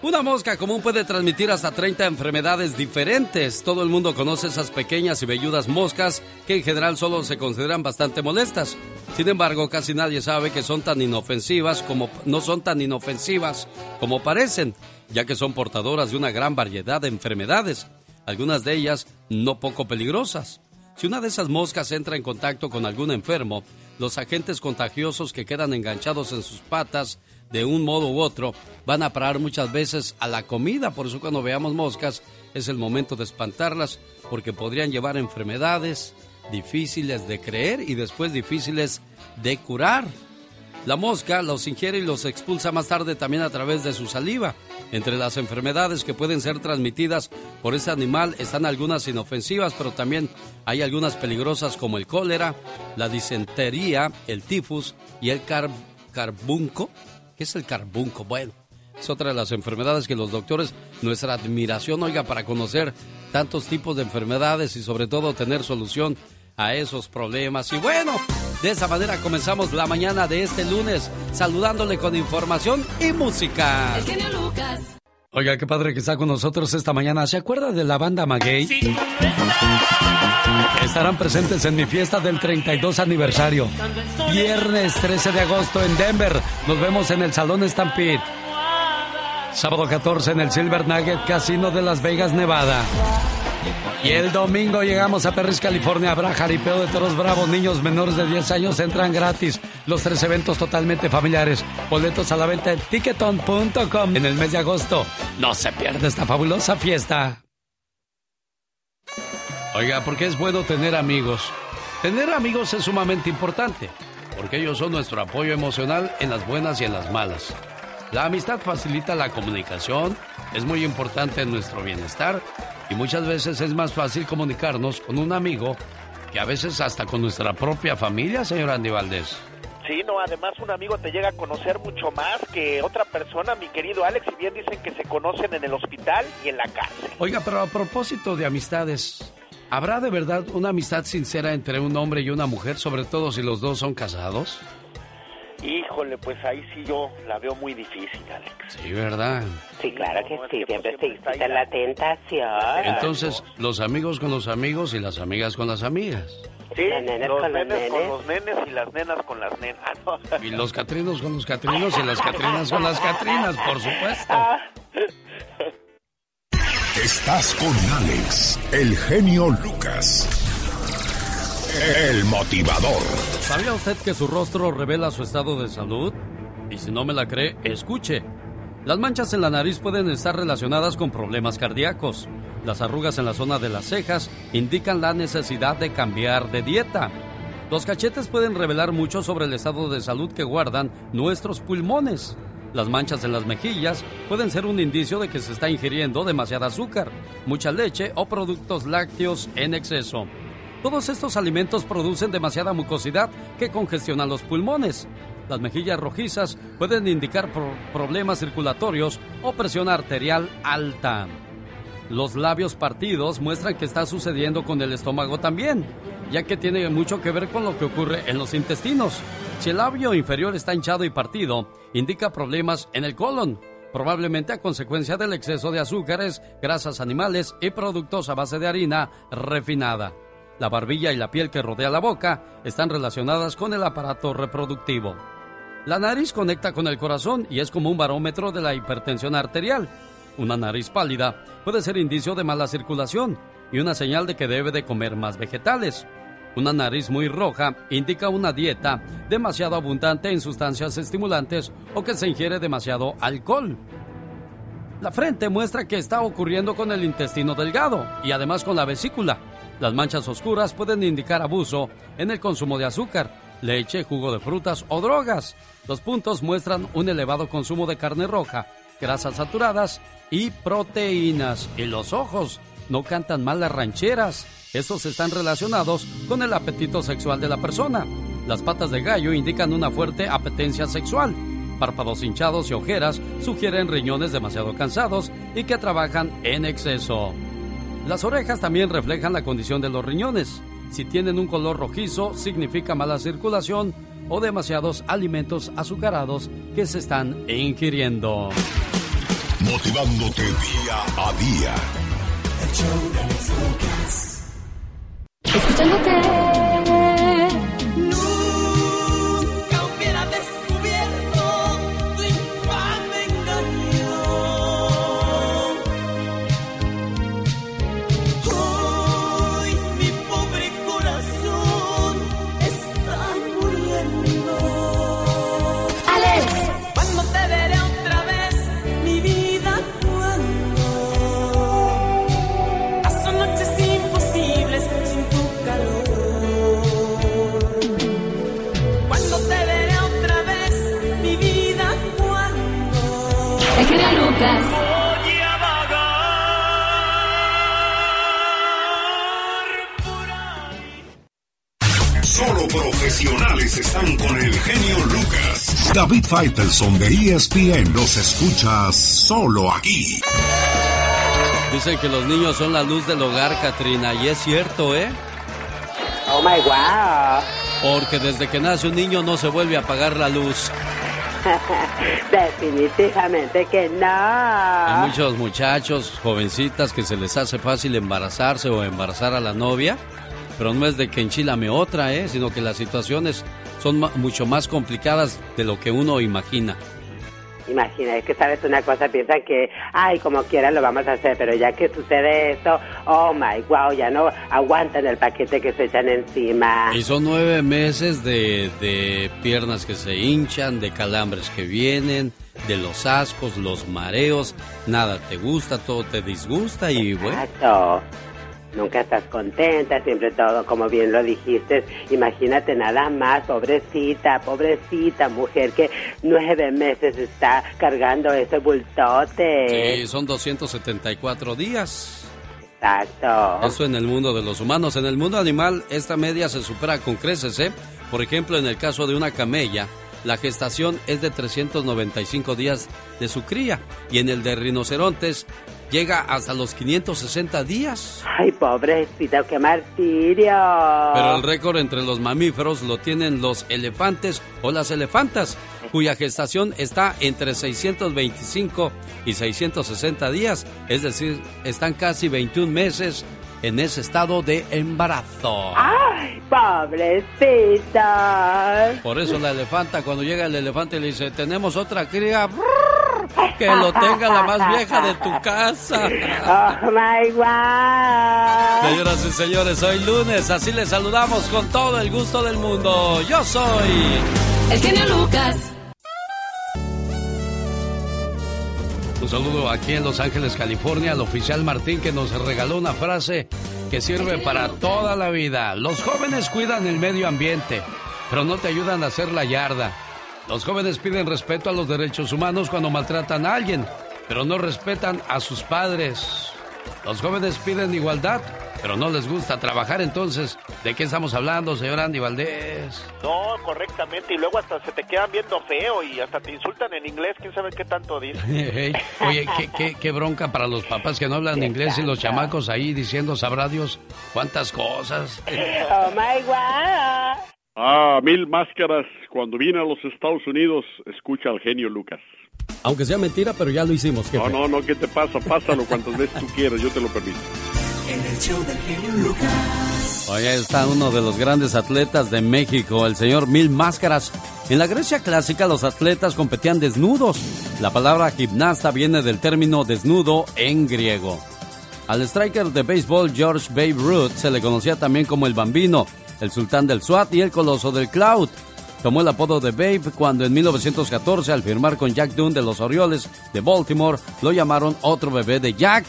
Una mosca común puede transmitir hasta 30 enfermedades diferentes. Todo el mundo conoce esas pequeñas y velludas moscas que en general solo se consideran bastante molestas. Sin embargo, casi nadie sabe que son tan inofensivas como no son tan inofensivas como parecen, ya que son portadoras de una gran variedad de enfermedades, algunas de ellas no poco peligrosas. Si una de esas moscas entra en contacto con algún enfermo, los agentes contagiosos que quedan enganchados en sus patas de un modo u otro van a parar muchas veces a la comida. Por eso cuando veamos moscas es el momento de espantarlas porque podrían llevar enfermedades difíciles de creer y después difíciles de curar. La mosca los ingiere y los expulsa más tarde también a través de su saliva. Entre las enfermedades que pueden ser transmitidas por ese animal están algunas inofensivas, pero también hay algunas peligrosas como el cólera, la disentería, el tifus y el car- carbunco. ¿Qué es el carbunco? Bueno, es otra de las enfermedades que los doctores, nuestra admiración, oiga, para conocer tantos tipos de enfermedades y sobre todo tener solución a esos problemas. Y bueno, De esa manera comenzamos la mañana de este lunes, saludándole con información y música. El genio Lucas. Oiga, qué padre que está con nosotros esta mañana. ¿Se acuerda de la banda Maguey? Sí. Estarán presentes en mi fiesta del 32 aniversario. Viernes 13 de agosto en Denver. Nos vemos en el Salón Stampede. Sábado 14 en el Silver Nugget Casino de Las Vegas, Nevada. Y el domingo llegamos a Perris, California. Habrá jaripeo de toros bravos. Niños menores de 10 años entran gratis. Los tres eventos totalmente familiares. Boletos a la venta en ticketon.com en el mes de agosto. No se pierda esta fabulosa fiesta. Oiga, porque es bueno tener amigos. Tener amigos es sumamente importante, porque ellos son nuestro apoyo emocional en las buenas y en las malas. La amistad facilita la comunicación, es muy importante en nuestro bienestar y muchas veces es más fácil comunicarnos con un amigo que a veces hasta con nuestra propia familia, señor Andy Valdés. Sí, no, además un amigo te llega a conocer mucho más que otra persona, mi querido Alex, y bien dicen que se conocen en el hospital y en la cárcel. Oiga, pero a propósito de amistades, ¿habrá de verdad una amistad sincera entre un hombre y una mujer, sobre todo si los dos son casados? Híjole, pues ahí sí yo la veo muy difícil, Alex. Sí, ¿verdad? Sí, claro que sí, siempre te está quita la tentación. Entonces, los amigos con los amigos y las amigas con las amigas. Sí, Los nenes los con los nenes con nenes. los nenes y las nenas con las nenas. No. Y los catrinos con los catrinos y las catrinas con las catrinas, por supuesto. Estás con Alex, el genio Lucas. El motivador. ¿Sabía usted que su rostro revela su estado de salud? Y si no me la cree, escuche. Las manchas en la nariz pueden estar relacionadas con problemas cardíacos. Las arrugas en la zona de las cejas indican la necesidad de cambiar de dieta. Los cachetes pueden revelar mucho sobre el estado de salud que guardan nuestros pulmones. Las manchas en las mejillas pueden ser un indicio de que se está ingiriendo demasiada azúcar, mucha leche o productos lácteos en exceso. Todos estos alimentos producen demasiada mucosidad que congestiona los pulmones. Las mejillas rojizas pueden indicar pro- problemas circulatorios o presión arterial alta. Los labios partidos muestran que está sucediendo con el estómago también, ya que tiene mucho que ver con lo que ocurre en los intestinos. Si el labio inferior está hinchado y partido, indica problemas en el colon, probablemente a consecuencia del exceso de azúcares, grasas animales y productos a base de harina refinada. La barbilla y la piel que rodea la boca están relacionadas con el aparato reproductivo. La nariz conecta con el corazón y es como un barómetro de la hipertensión arterial. Una nariz pálida puede ser indicio de mala circulación y una señal de que debe de comer más vegetales. Una nariz muy roja indica una dieta demasiado abundante en sustancias estimulantes o que se ingiere demasiado alcohol. La frente muestra que está ocurriendo con el intestino delgado y además con la vesícula. Las manchas oscuras pueden indicar abuso en el consumo de azúcar, leche, jugo de frutas o drogas. Los puntos muestran un elevado consumo de carne roja, grasas saturadas y proteínas. Y los ojos no cantan mal las rancheras. Estos están relacionados con el apetito sexual de la persona. Las patas de gallo indican una fuerte apetencia sexual. Párpados hinchados y ojeras sugieren riñones demasiado cansados y que trabajan en exceso. Las orejas también reflejan la condición de los riñones. Si tienen un color rojizo, significa mala circulación o demasiados alimentos azucarados que se están ingiriendo. Motivándote día a día. Nunca están con el genio Lucas. David Faitelson de ESPN los escuchas solo aquí. Dicen que los niños son la luz del hogar, Katrina, y es cierto, ¿eh? Oh my wow. Porque desde que nace un niño no se vuelve a apagar la luz. Definitivamente que no. Hay muchos muchachos, jovencitas, que se les hace fácil embarazarse o embarazar a la novia, pero no es de que enchilame otra, ¿eh? sino que las situaciones son ma- mucho más complicadas de lo que uno imagina. Imagina, es que sabes una cosa, piensan que, ay, como quiera lo vamos a hacer, pero ya que sucede eso, oh my wow, ya no aguantan el paquete que se echan encima. Y son nueve meses de, de piernas que se hinchan, de calambres que vienen, de los ascos, los mareos, nada te gusta, todo te disgusta y bueno. Nunca estás contenta, siempre todo, como bien lo dijiste. Imagínate nada más, pobrecita, pobrecita mujer que nueve meses está cargando ese bultote. Sí, son 274 días. Exacto. Eso en el mundo de los humanos. En el mundo animal, esta media se supera con creces, ¿eh? Por ejemplo, en el caso de una camella, la gestación es de 395 días de su cría. Y en el de rinocerontes, llega hasta los 560 días. Ay, pobrecita, qué martirio. Pero el récord entre los mamíferos lo tienen los elefantes o las elefantas, cuya gestación está entre 625 y 660 días, es decir, están casi 21 meses en ese estado de embarazo. Ay, pobrecita. Por eso la elefanta, cuando llega el elefante le dice, tenemos otra cría, brrr, que lo tenga la más vieja de tu casa. Oh my wow. Señoras y señores, hoy lunes, así les saludamos con todo el gusto del mundo. Yo soy... El genio Lucas. Un saludo aquí en Los Ángeles, California, al oficial Martín que nos regaló una frase que sirve para toda la vida. Los jóvenes cuidan el medio ambiente, pero no te ayudan a hacer la yarda. Los jóvenes piden respeto a los derechos humanos cuando maltratan a alguien, pero no respetan a sus padres. Los jóvenes piden igualdad, pero no les gusta trabajar. Entonces, ¿de qué estamos hablando, señor Andy Valdés? No, correctamente. Y luego hasta se te quedan viendo feo y hasta te insultan en inglés. ¿Quién sabe qué tanto dicen? Oye, ¿qué, qué, qué bronca para los papás que no hablan inglés y los chamacos ahí diciendo, sabrá Dios cuántas cosas. Oh my wow. Ah, mil máscaras. Cuando viene a los Estados Unidos, escucha al genio Lucas. Aunque sea mentira, pero ya lo hicimos, jefe. No, no, no, ¿qué te pasa? Pásalo cuantas veces tú quieras, yo te lo permito. En el show del genio Lucas. Hoy está uno de los grandes atletas de México, el señor Mil Máscaras. En la Grecia clásica los atletas competían desnudos. La palabra gimnasta viene del término desnudo en griego. Al striker de béisbol George Babe Ruth se le conocía también como el Bambino, el sultán del SWAT y el coloso del Cloud. Tomó el apodo de Babe cuando en 1914, al firmar con Jack Dunn de los Orioles de Baltimore, lo llamaron otro bebé de Jack.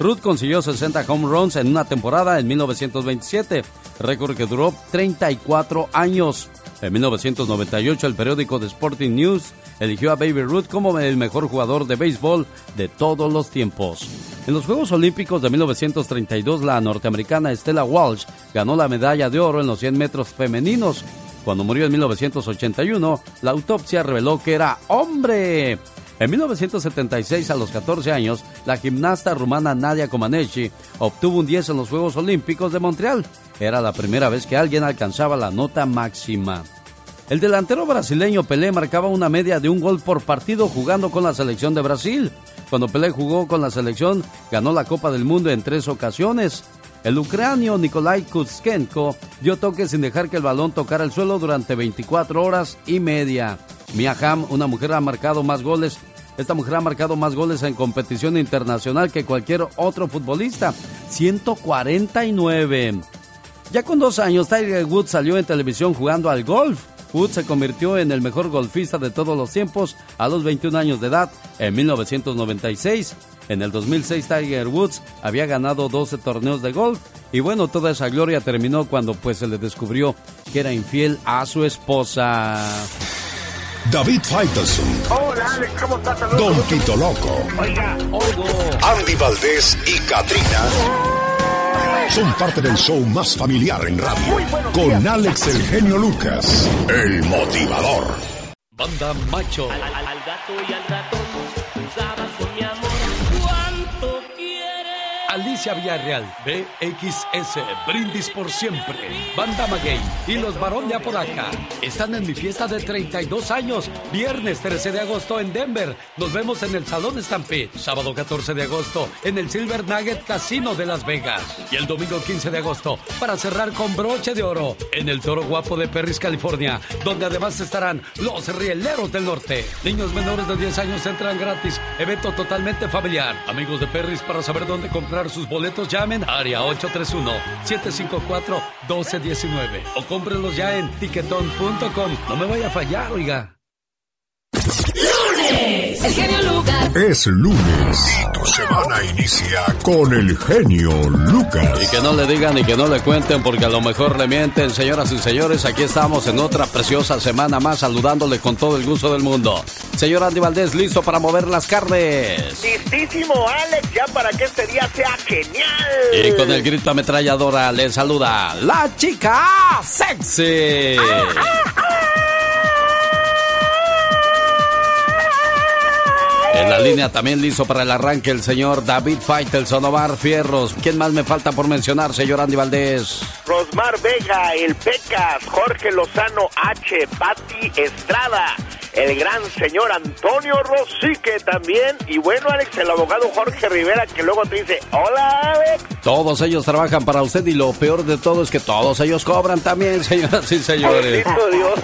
Ruth consiguió 60 home runs en una temporada en 1927, récord que duró 34 años. En 1998, el periódico The Sporting News eligió a Baby Ruth como el mejor jugador de béisbol de todos los tiempos. En los Juegos Olímpicos de 1932, la norteamericana Stella Walsh ganó la medalla de oro en los 100 metros femeninos. Cuando murió en 1981, la autopsia reveló que era hombre. En 1976, a los 14 años, la gimnasta rumana Nadia Comaneci obtuvo un 10 en los Juegos Olímpicos de Montreal. Era la primera vez que alguien alcanzaba la nota máxima. El delantero brasileño Pelé marcaba una media de un gol por partido jugando con la selección de Brasil. Cuando Pelé jugó con la selección, ganó la Copa del Mundo en tres ocasiones. El ucranio Nikolai Kuzkenko dio toque sin dejar que el balón tocara el suelo durante 24 horas y media. Mia Hamm, una mujer ha marcado más goles. Esta mujer ha marcado más goles en competición internacional que cualquier otro futbolista. 149. Ya con dos años, Tiger Woods salió en televisión jugando al golf. Woods se convirtió en el mejor golfista de todos los tiempos a los 21 años de edad en 1996. En el 2006 Tiger Woods había ganado 12 torneos de golf y bueno, toda esa gloria terminó cuando pues se le descubrió que era infiel a su esposa. David Faitelson, Hola, Alex, ¿cómo estás? Saludos. Don Tito Loco, Oiga, oigo. Andy Valdés y Katrina son parte del show más familiar en radio. Con Alex el genio Lucas, el motivador. Banda Macho. Al, al- al gato y al ratón Villarreal, BXS, Brindis por Siempre, Banda Maguey y los Barón de Apodaca están en mi fiesta de 32 años, viernes 13 de agosto en Denver. Nos vemos en el Salón Stampede, sábado 14 de agosto en el Silver Nugget Casino de Las Vegas y el domingo 15 de agosto para cerrar con broche de oro en el Toro Guapo de Perris, California, donde además estarán los Rieleros del Norte. Niños menores de 10 años entran gratis, evento totalmente familiar. Amigos de Perris, para saber dónde comprar sus boletos, llamen área 831-754-1219 o cómprenlos ya en tiquetón.com. No me vaya a fallar, oiga. ¡Lunes! El genio Lucas. Es lunes y tu semana inicia con el genio Lucas. Y que no le digan y que no le cuenten porque a lo mejor le mienten, señoras y señores. Aquí estamos en otra preciosa semana más saludándole con todo el gusto del mundo. Señor Andy Valdés, listo para mover las carnes. Listísimo, Alex, ya para que este día sea genial. Y con el grito ametralladora le saluda la chica sexy. En la línea también listo para el arranque el señor David Faitelson, Omar Fierros. ¿Quién más me falta por mencionar, señor Andy Valdés? Rosmar Vega, el Pecas, Jorge Lozano H, Patti Estrada, el gran señor Antonio Rosique también. Y bueno, Alex, el abogado Jorge Rivera, que luego te dice, hola, Alex. Todos ellos trabajan para usted y lo peor de todo es que todos ellos cobran también, señoras y señores. Dios.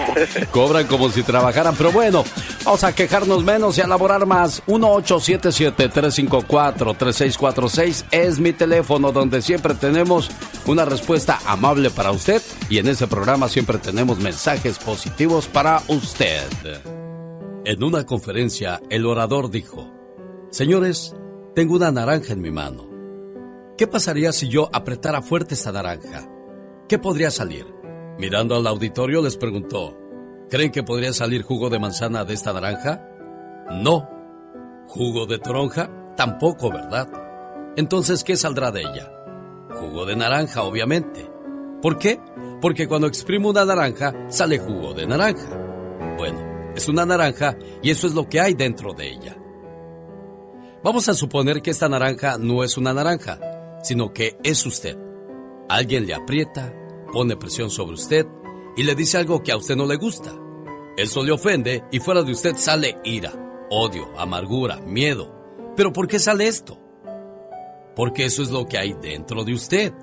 Cobran como si trabajaran, pero bueno, vamos a quejarnos menos y a laborar más. 1877-354-3646 es mi teléfono donde siempre tenemos una respuesta amable para usted y en ese programa siempre tenemos mensajes positivos para usted. En una conferencia, el orador dijo, Señores, tengo una naranja en mi mano. ¿Qué pasaría si yo apretara fuerte esta naranja? ¿Qué podría salir? Mirando al auditorio les preguntó, ¿creen que podría salir jugo de manzana de esta naranja? No. ¿Jugo de toronja? Tampoco, ¿verdad? Entonces, ¿qué saldrá de ella? Jugo de naranja, obviamente. ¿Por qué? Porque cuando exprimo una naranja, sale jugo de naranja. Bueno, es una naranja y eso es lo que hay dentro de ella. Vamos a suponer que esta naranja no es una naranja, sino que es usted. Alguien le aprieta, pone presión sobre usted y le dice algo que a usted no le gusta. Eso le ofende y fuera de usted sale ira, odio, amargura, miedo. ¿Pero por qué sale esto? Porque eso es lo que hay dentro de usted.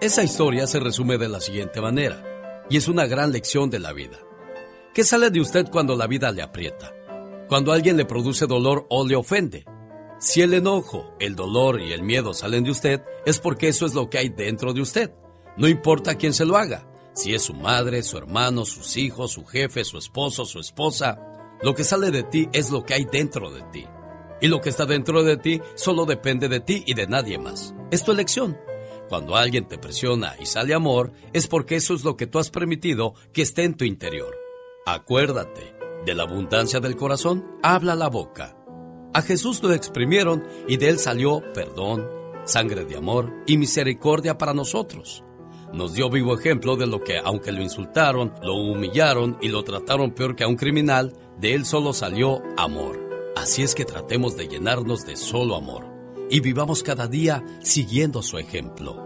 Esa historia se resume de la siguiente manera, y es una gran lección de la vida. ¿Qué sale de usted cuando la vida le aprieta? Cuando alguien le produce dolor o le ofende. Si el enojo, el dolor y el miedo salen de usted, es porque eso es lo que hay dentro de usted. No importa quién se lo haga, si es su madre, su hermano, sus hijos, su jefe, su esposo, su esposa. Lo que sale de ti es lo que hay dentro de ti. Y lo que está dentro de ti solo depende de ti y de nadie más. Es tu elección. Cuando alguien te presiona y sale amor, es porque eso es lo que tú has permitido que esté en tu interior. Acuérdate, de la abundancia del corazón habla la boca. A Jesús lo exprimieron y de él salió perdón, sangre de amor y misericordia para nosotros. Nos dio vivo ejemplo de lo que, aunque lo insultaron, lo humillaron y lo trataron peor que a un criminal, de él solo salió amor. Así es que tratemos de llenarnos de solo amor y vivamos cada día siguiendo su ejemplo.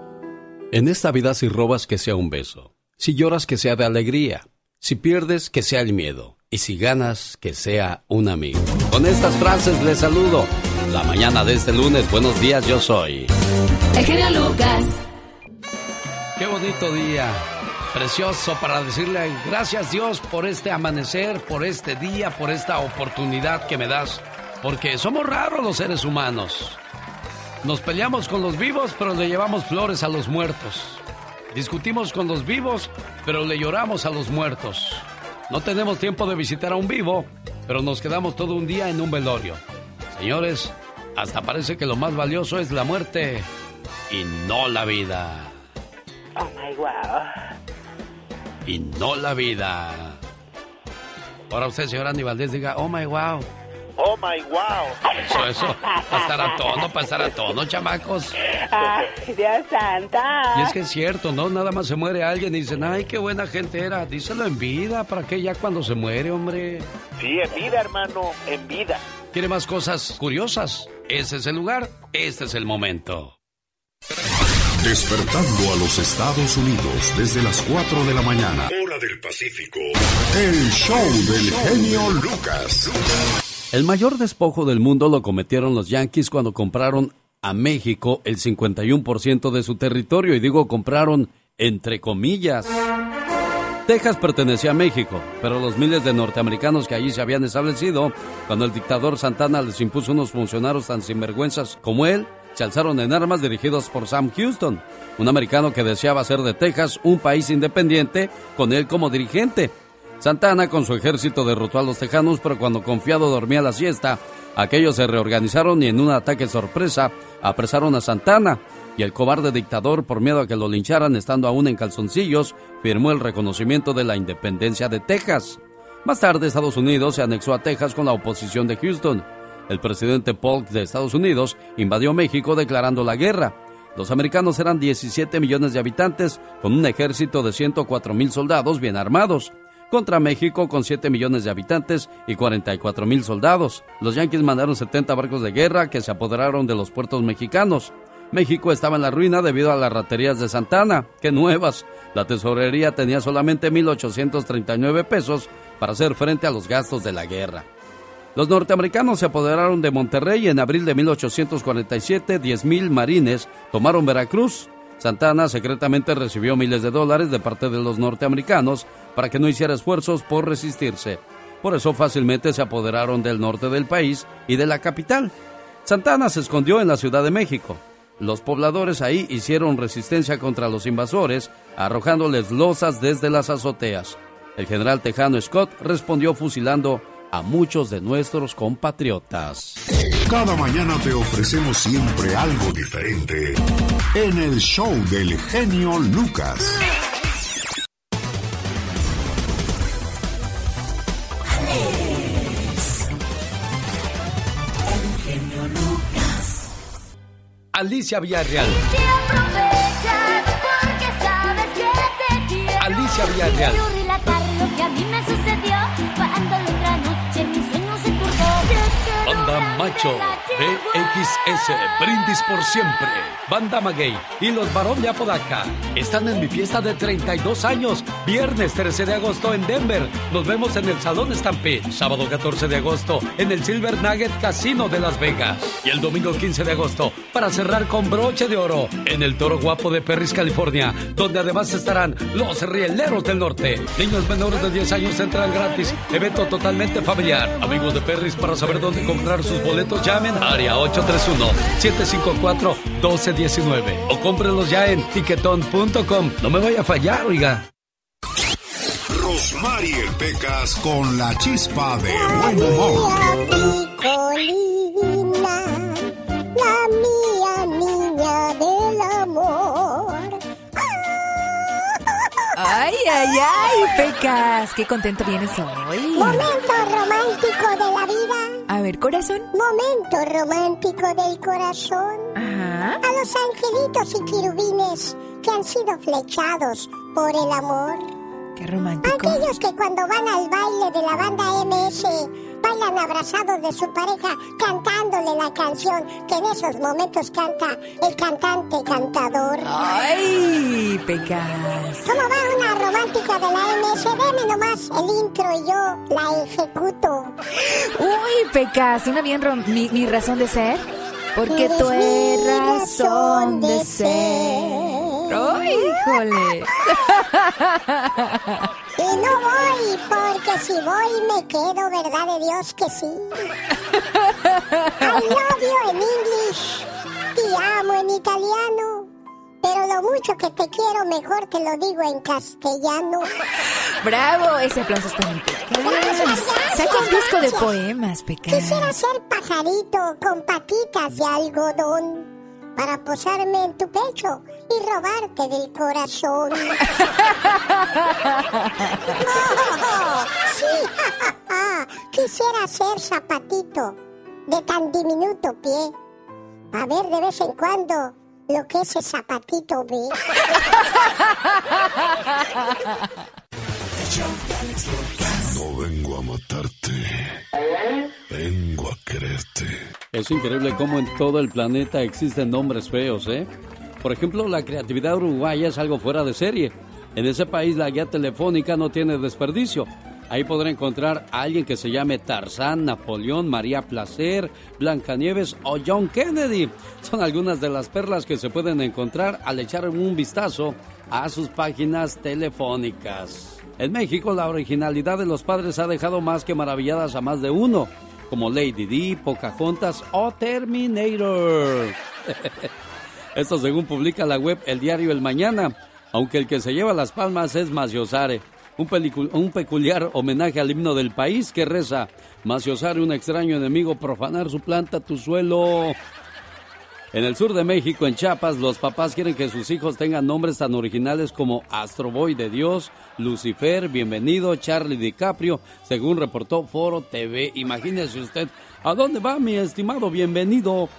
En esta vida si robas que sea un beso, si lloras que sea de alegría, si pierdes que sea el miedo y si ganas que sea un amigo. Con estas frases les saludo. La mañana de este lunes, buenos días, yo soy. El genio Lucas. Qué bonito día. Precioso para decirle gracias Dios por este amanecer, por este día, por esta oportunidad que me das. Porque somos raros los seres humanos. Nos peleamos con los vivos, pero le llevamos flores a los muertos. Discutimos con los vivos, pero le lloramos a los muertos. No tenemos tiempo de visitar a un vivo, pero nos quedamos todo un día en un velorio. Señores, hasta parece que lo más valioso es la muerte y no la vida. Oh my wow. Y no la vida. Ahora usted, señor Andy Valdés, diga, oh my wow. Oh my wow. Eso, eso. Para estar a tono, para estar a tono, chamacos. Ay, Dios santa. Y es que es cierto, ¿no? Nada más se muere alguien y dicen, ay, qué buena gente era. Díselo en vida, ¿para qué ya cuando se muere, hombre? Sí, en vida, hermano, en vida. ¿Quiere más cosas curiosas? ese es el lugar, este es el momento. Despertando a los Estados Unidos desde las 4 de la mañana. Hora del Pacífico. El show del genio Lucas. El mayor despojo del mundo lo cometieron los Yankees cuando compraron a México el 51% de su territorio, y digo compraron entre comillas. Texas pertenecía a México, pero los miles de norteamericanos que allí se habían establecido, cuando el dictador Santana les impuso unos funcionarios tan sinvergüenzas como él, se alzaron en armas dirigidos por Sam Houston, un americano que deseaba hacer de Texas un país independiente con él como dirigente. Santana con su ejército derrotó a los tejanos, pero cuando confiado dormía la siesta, aquellos se reorganizaron y en un ataque sorpresa apresaron a Santana. Y el cobarde dictador, por miedo a que lo lincharan estando aún en calzoncillos, firmó el reconocimiento de la independencia de Texas. Más tarde, Estados Unidos se anexó a Texas con la oposición de Houston. El presidente Polk de Estados Unidos invadió México declarando la guerra. Los americanos eran 17 millones de habitantes con un ejército de 104 mil soldados bien armados contra México con 7 millones de habitantes y 44 mil soldados. Los yanquis mandaron 70 barcos de guerra que se apoderaron de los puertos mexicanos. México estaba en la ruina debido a las raterías de Santana. ¡Qué nuevas! La tesorería tenía solamente 1.839 pesos para hacer frente a los gastos de la guerra. Los norteamericanos se apoderaron de Monterrey y en abril de 1847 10.000 marines tomaron Veracruz. Santana secretamente recibió miles de dólares de parte de los norteamericanos para que no hiciera esfuerzos por resistirse. Por eso fácilmente se apoderaron del norte del país y de la capital. Santana se escondió en la Ciudad de México. Los pobladores ahí hicieron resistencia contra los invasores, arrojándoles losas desde las azoteas. El general tejano Scott respondió fusilando a muchos de nuestros compatriotas. Cada mañana te ofrecemos siempre algo diferente en el show del genio Lucas. Alicia Villarreal. Alicia Villarreal. Banda Macho, BXS, Brindis por siempre. Banda Maguey y los Barón de Apodaca están en mi fiesta de 32 años. Viernes 13 de agosto en Denver. Nos vemos en el Salón Stampede. Sábado 14 de agosto en el Silver Nugget Casino de Las Vegas. Y el domingo 15 de agosto para cerrar con broche de oro en el Toro Guapo de Perris, California. Donde además estarán los Rieleros del Norte. Niños menores de 10 años entran gratis. Evento totalmente familiar. Amigos de Perris, para saber dónde comprar sus boletos, llamen a área 831-754-1219 o cómprenlos ya en tiquetón.com. No me vaya a fallar, oiga. Rosmarie Pecas con la chispa de buen humor. Picolina, la mía niña del amor. Ay, ay, ay, Pecas, qué contento vienes hoy. Momento romántico de la vida. Ver, corazón. Momento romántico del corazón. Ajá. A los angelitos y querubines que han sido flechados por el amor. Qué romántico. Aquellos que cuando van al baile de la banda MS bailan abrazados de su pareja cantándole la canción que en esos momentos canta el cantante cantador. Ay, Pecas. ¿Cómo va una romántica de la MS? Deme nomás el intro y yo la ejecuto. Uy, Pecas, una bien rom- mi, mi razón de ser. Porque Eres tú eres razón de ser. ¡Ay, híjole! Y no voy, porque si voy me quedo, ¿verdad de Dios que sí? I love you en English, te amo en italiano, pero lo mucho que te quiero mejor te lo digo en castellano. ¡Bravo! Ese aplauso es para Pecas. Saca un disco de poemas, Pecas. Quisiera ser pajarito con patitas de algodón para posarme en tu pecho y robarte del corazón. Oh, sí, quisiera ser zapatito de tan diminuto pie, a ver de vez en cuando lo que ese zapatito ve. No vengo a matarte, vengo a. Es increíble cómo en todo el planeta existen nombres feos, ¿eh? Por ejemplo, la creatividad uruguaya es algo fuera de serie. En ese país la guía telefónica no tiene desperdicio. Ahí podrá encontrar a alguien que se llame Tarzán, Napoleón, María Placer, Blancanieves o John Kennedy. Son algunas de las perlas que se pueden encontrar al echar un vistazo a sus páginas telefónicas. En México, la originalidad de los padres ha dejado más que maravilladas a más de uno, como Lady Di, Pocahontas o Terminator. Esto según publica la web El Diario El Mañana, aunque el que se lleva las palmas es Maciosare, un, un peculiar homenaje al himno del país que reza, Maciosare, un extraño enemigo, profanar su planta, tu suelo. En el sur de México, en Chiapas, los papás quieren que sus hijos tengan nombres tan originales como Astro Boy de Dios, Lucifer, Bienvenido, Charlie DiCaprio, según reportó Foro TV. Imagínese usted, ¿a dónde va mi estimado Bienvenido?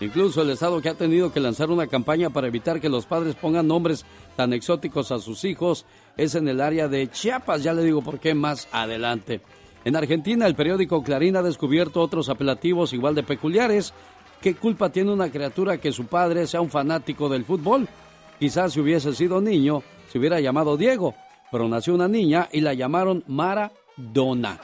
Incluso el Estado que ha tenido que lanzar una campaña para evitar que los padres pongan nombres tan exóticos a sus hijos es en el área de Chiapas, ya le digo por qué más adelante. En Argentina, el periódico Clarín ha descubierto otros apelativos igual de peculiares. ¿Qué culpa tiene una criatura que su padre sea un fanático del fútbol? Quizás si hubiese sido niño, se hubiera llamado Diego, pero nació una niña y la llamaron Maradona.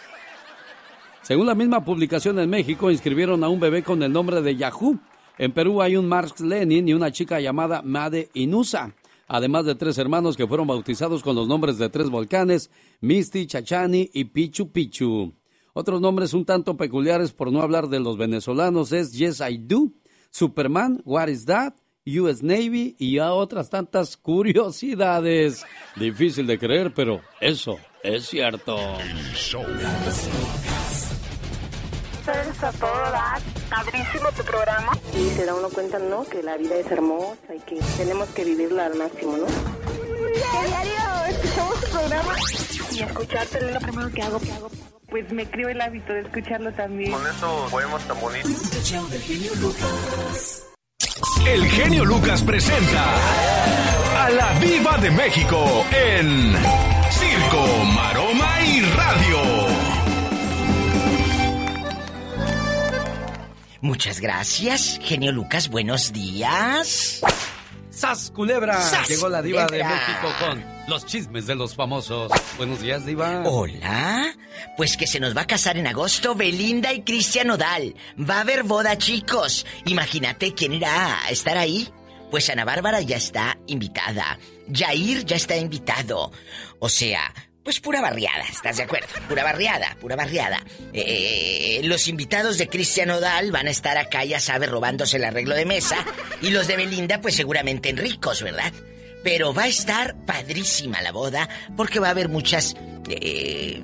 Según la misma publicación en México, inscribieron a un bebé con el nombre de Yahoo. En Perú hay un Marx Lenin y una chica llamada Made Inusa, además de tres hermanos que fueron bautizados con los nombres de tres volcanes, Misty, Chachani y Pichu Pichu. Otros nombres un tanto peculiares, por no hablar de los venezolanos, es Yes I Do, Superman, What is That, US Navy y a otras tantas curiosidades. Difícil de creer, pero eso es cierto. Eres a todo dar. Padrísimo tu programa. Y se da uno cuenta, ¿no? Que la vida es hermosa y que tenemos que vivirla al máximo, ¿no? ¿Qué diario escuchamos tu programa? Y escucharte es lo primero que hago. que hago. Pues me creo el hábito de escucharlo también. Con esos poemas tan bonitos. El genio Lucas presenta a la Viva de México en Circo, Maroma y Radio. Muchas gracias, genio Lucas, buenos días. ¡Sas, culebra! ¡Sas, Llegó la diva de! México con los chismes de los famosos. Buenos días, diva. Hola. Pues que se nos va a casar en agosto Belinda y Cristian Odal. Va a haber boda, chicos. Imagínate quién irá a estar ahí. Pues Ana Bárbara ya está invitada. Jair ya está invitado. O sea, pues pura barriada, ¿estás de acuerdo? Pura barriada, pura barriada. Eh, los invitados de Cristian Odal van a estar acá, ya sabe, robándose el arreglo de mesa. Y los de Belinda, pues seguramente en ricos, ¿verdad? Pero va a estar padrísima la boda porque va a haber muchas eh,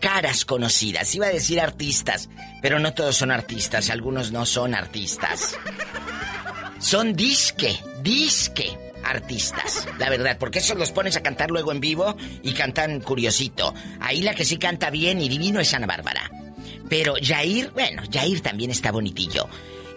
caras conocidas. Iba a decir artistas, pero no todos son artistas, algunos no son artistas. Son disque, disque artistas, la verdad, porque esos los pones a cantar luego en vivo y cantan curiosito. Ahí la que sí canta bien y divino es Ana Bárbara. Pero Jair, bueno, Jair también está bonitillo.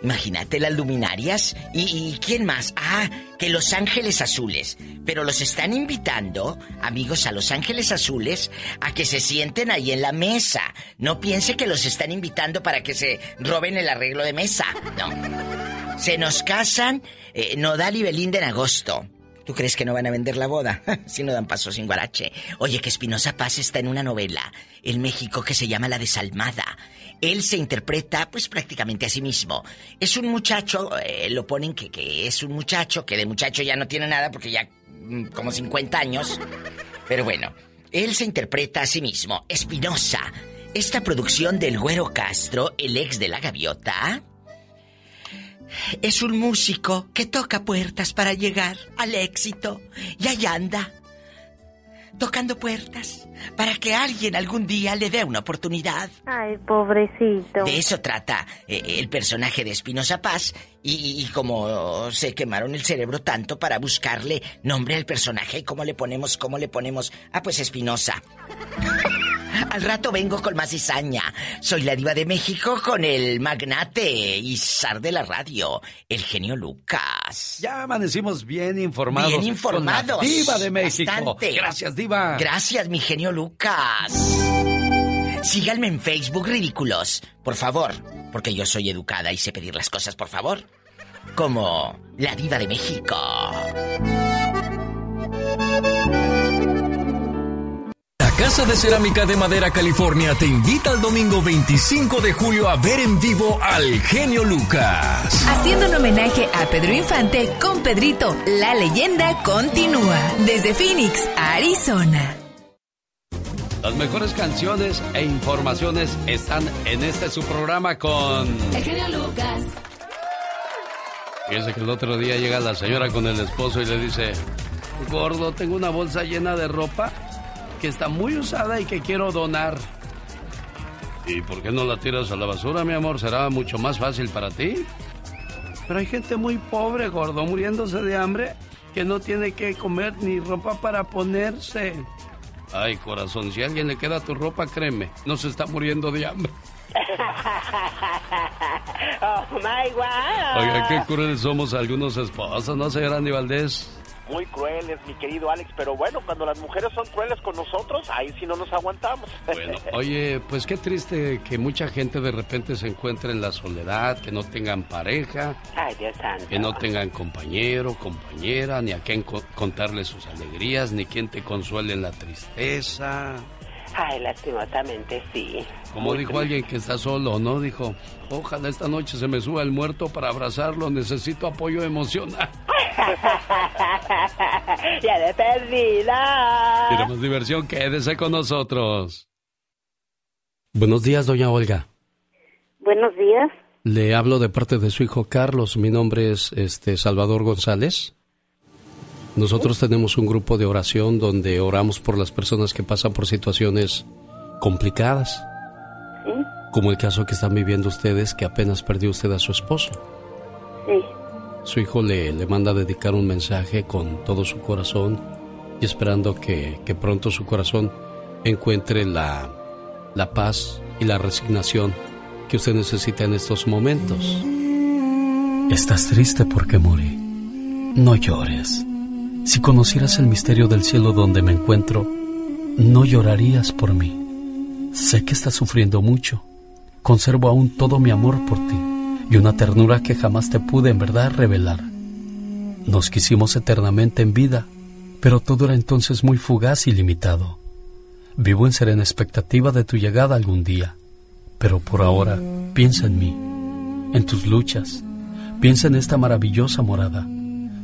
Imagínate las luminarias. ¿Y, quién más? Ah, que Los Ángeles Azules. Pero los están invitando, amigos, a Los Ángeles Azules a que se sienten ahí en la mesa. No piense que los están invitando para que se roben el arreglo de mesa. No. Se nos casan eh, Nodal y Belinda en agosto. ¿Tú crees que no van a vender la boda? si no dan paso sin guarache. Oye, que Espinosa Paz está en una novela en México que se llama La Desalmada. Él se interpreta, pues prácticamente a sí mismo. Es un muchacho, eh, lo ponen que, que es un muchacho, que de muchacho ya no tiene nada porque ya mm, como 50 años. Pero bueno, él se interpreta a sí mismo. Espinosa. Esta producción del Güero Castro, el ex de la gaviota, es un músico que toca puertas para llegar al éxito. Y ahí anda, tocando puertas, para que alguien algún día le dé una oportunidad. Ay, pobrecito. De eso trata eh, el personaje de Espinosa Paz y, y como se quemaron el cerebro tanto para buscarle nombre al personaje, ¿cómo le ponemos, cómo le ponemos? Ah, pues Espinosa. Al rato vengo con más cizaña. Soy la diva de México con el magnate y zar de la radio, el genio Lucas. Ya amanecimos bien informados. Bien informados. con la diva de México. Bastante. Gracias, diva. Gracias, mi genio Lucas. Síganme en Facebook, ridículos. Por favor, porque yo soy educada y sé pedir las cosas, por favor. Como la diva de México. La Casa de Cerámica de Madera California te invita el domingo 25 de julio a ver en vivo al genio Lucas. Haciendo un homenaje a Pedro Infante con Pedrito, la leyenda continúa. Desde Phoenix, Arizona. Las mejores canciones e informaciones están en este su programa con... El genio Lucas. Fíjense que el otro día llega la señora con el esposo y le dice, gordo, tengo una bolsa llena de ropa que está muy usada y que quiero donar. ¿Y por qué no la tiras a la basura, mi amor? Será mucho más fácil para ti. Pero hay gente muy pobre, gordo, muriéndose de hambre, que no tiene que comer ni ropa para ponerse. Ay, corazón, si a alguien le queda tu ropa, créeme, no se está muriendo de hambre. oh my God. Oiga, qué crueles somos algunos esposos, ¿no, señor Andy Valdés? Muy crueles, mi querido Alex, pero bueno, cuando las mujeres son crueles con nosotros, ahí sí no nos aguantamos. Bueno, oye, pues qué triste que mucha gente de repente se encuentre en la soledad, que no tengan pareja, Ay, Dios santo. que no tengan compañero, compañera, ni a quien co- contarle sus alegrías, ni quien te consuele en la tristeza. Ay, lastimosamente sí. Como dijo alguien que está solo, ¿no? Dijo, ojalá esta noche se me suba el muerto para abrazarlo, necesito apoyo emocional. ya de perdida. Queremos diversión, quédese con nosotros. Buenos días, doña Olga. Buenos días. Le hablo de parte de su hijo Carlos. Mi nombre es este Salvador González. Nosotros tenemos un grupo de oración donde oramos por las personas que pasan por situaciones complicadas, Sí, como el caso que están viviendo ustedes, que apenas perdió usted a su esposo. sí. Su hijo le, le manda a dedicar un mensaje con todo su corazón y esperando que, que pronto su corazón encuentre la, la paz y la resignación que usted necesita en estos momentos. Estás triste porque morí. No llores. Si conocieras el misterio del cielo donde me encuentro, no llorarías por mí. Sé que estás sufriendo mucho. Conservo aún todo mi amor por ti y una ternura que jamás te pude en verdad revelar. Nos quisimos eternamente en vida, pero todo era entonces muy fugaz y limitado. Vivo en serena expectativa de tu llegada algún día, pero por ahora piensa en mí, en tus luchas, piensa en esta maravillosa morada,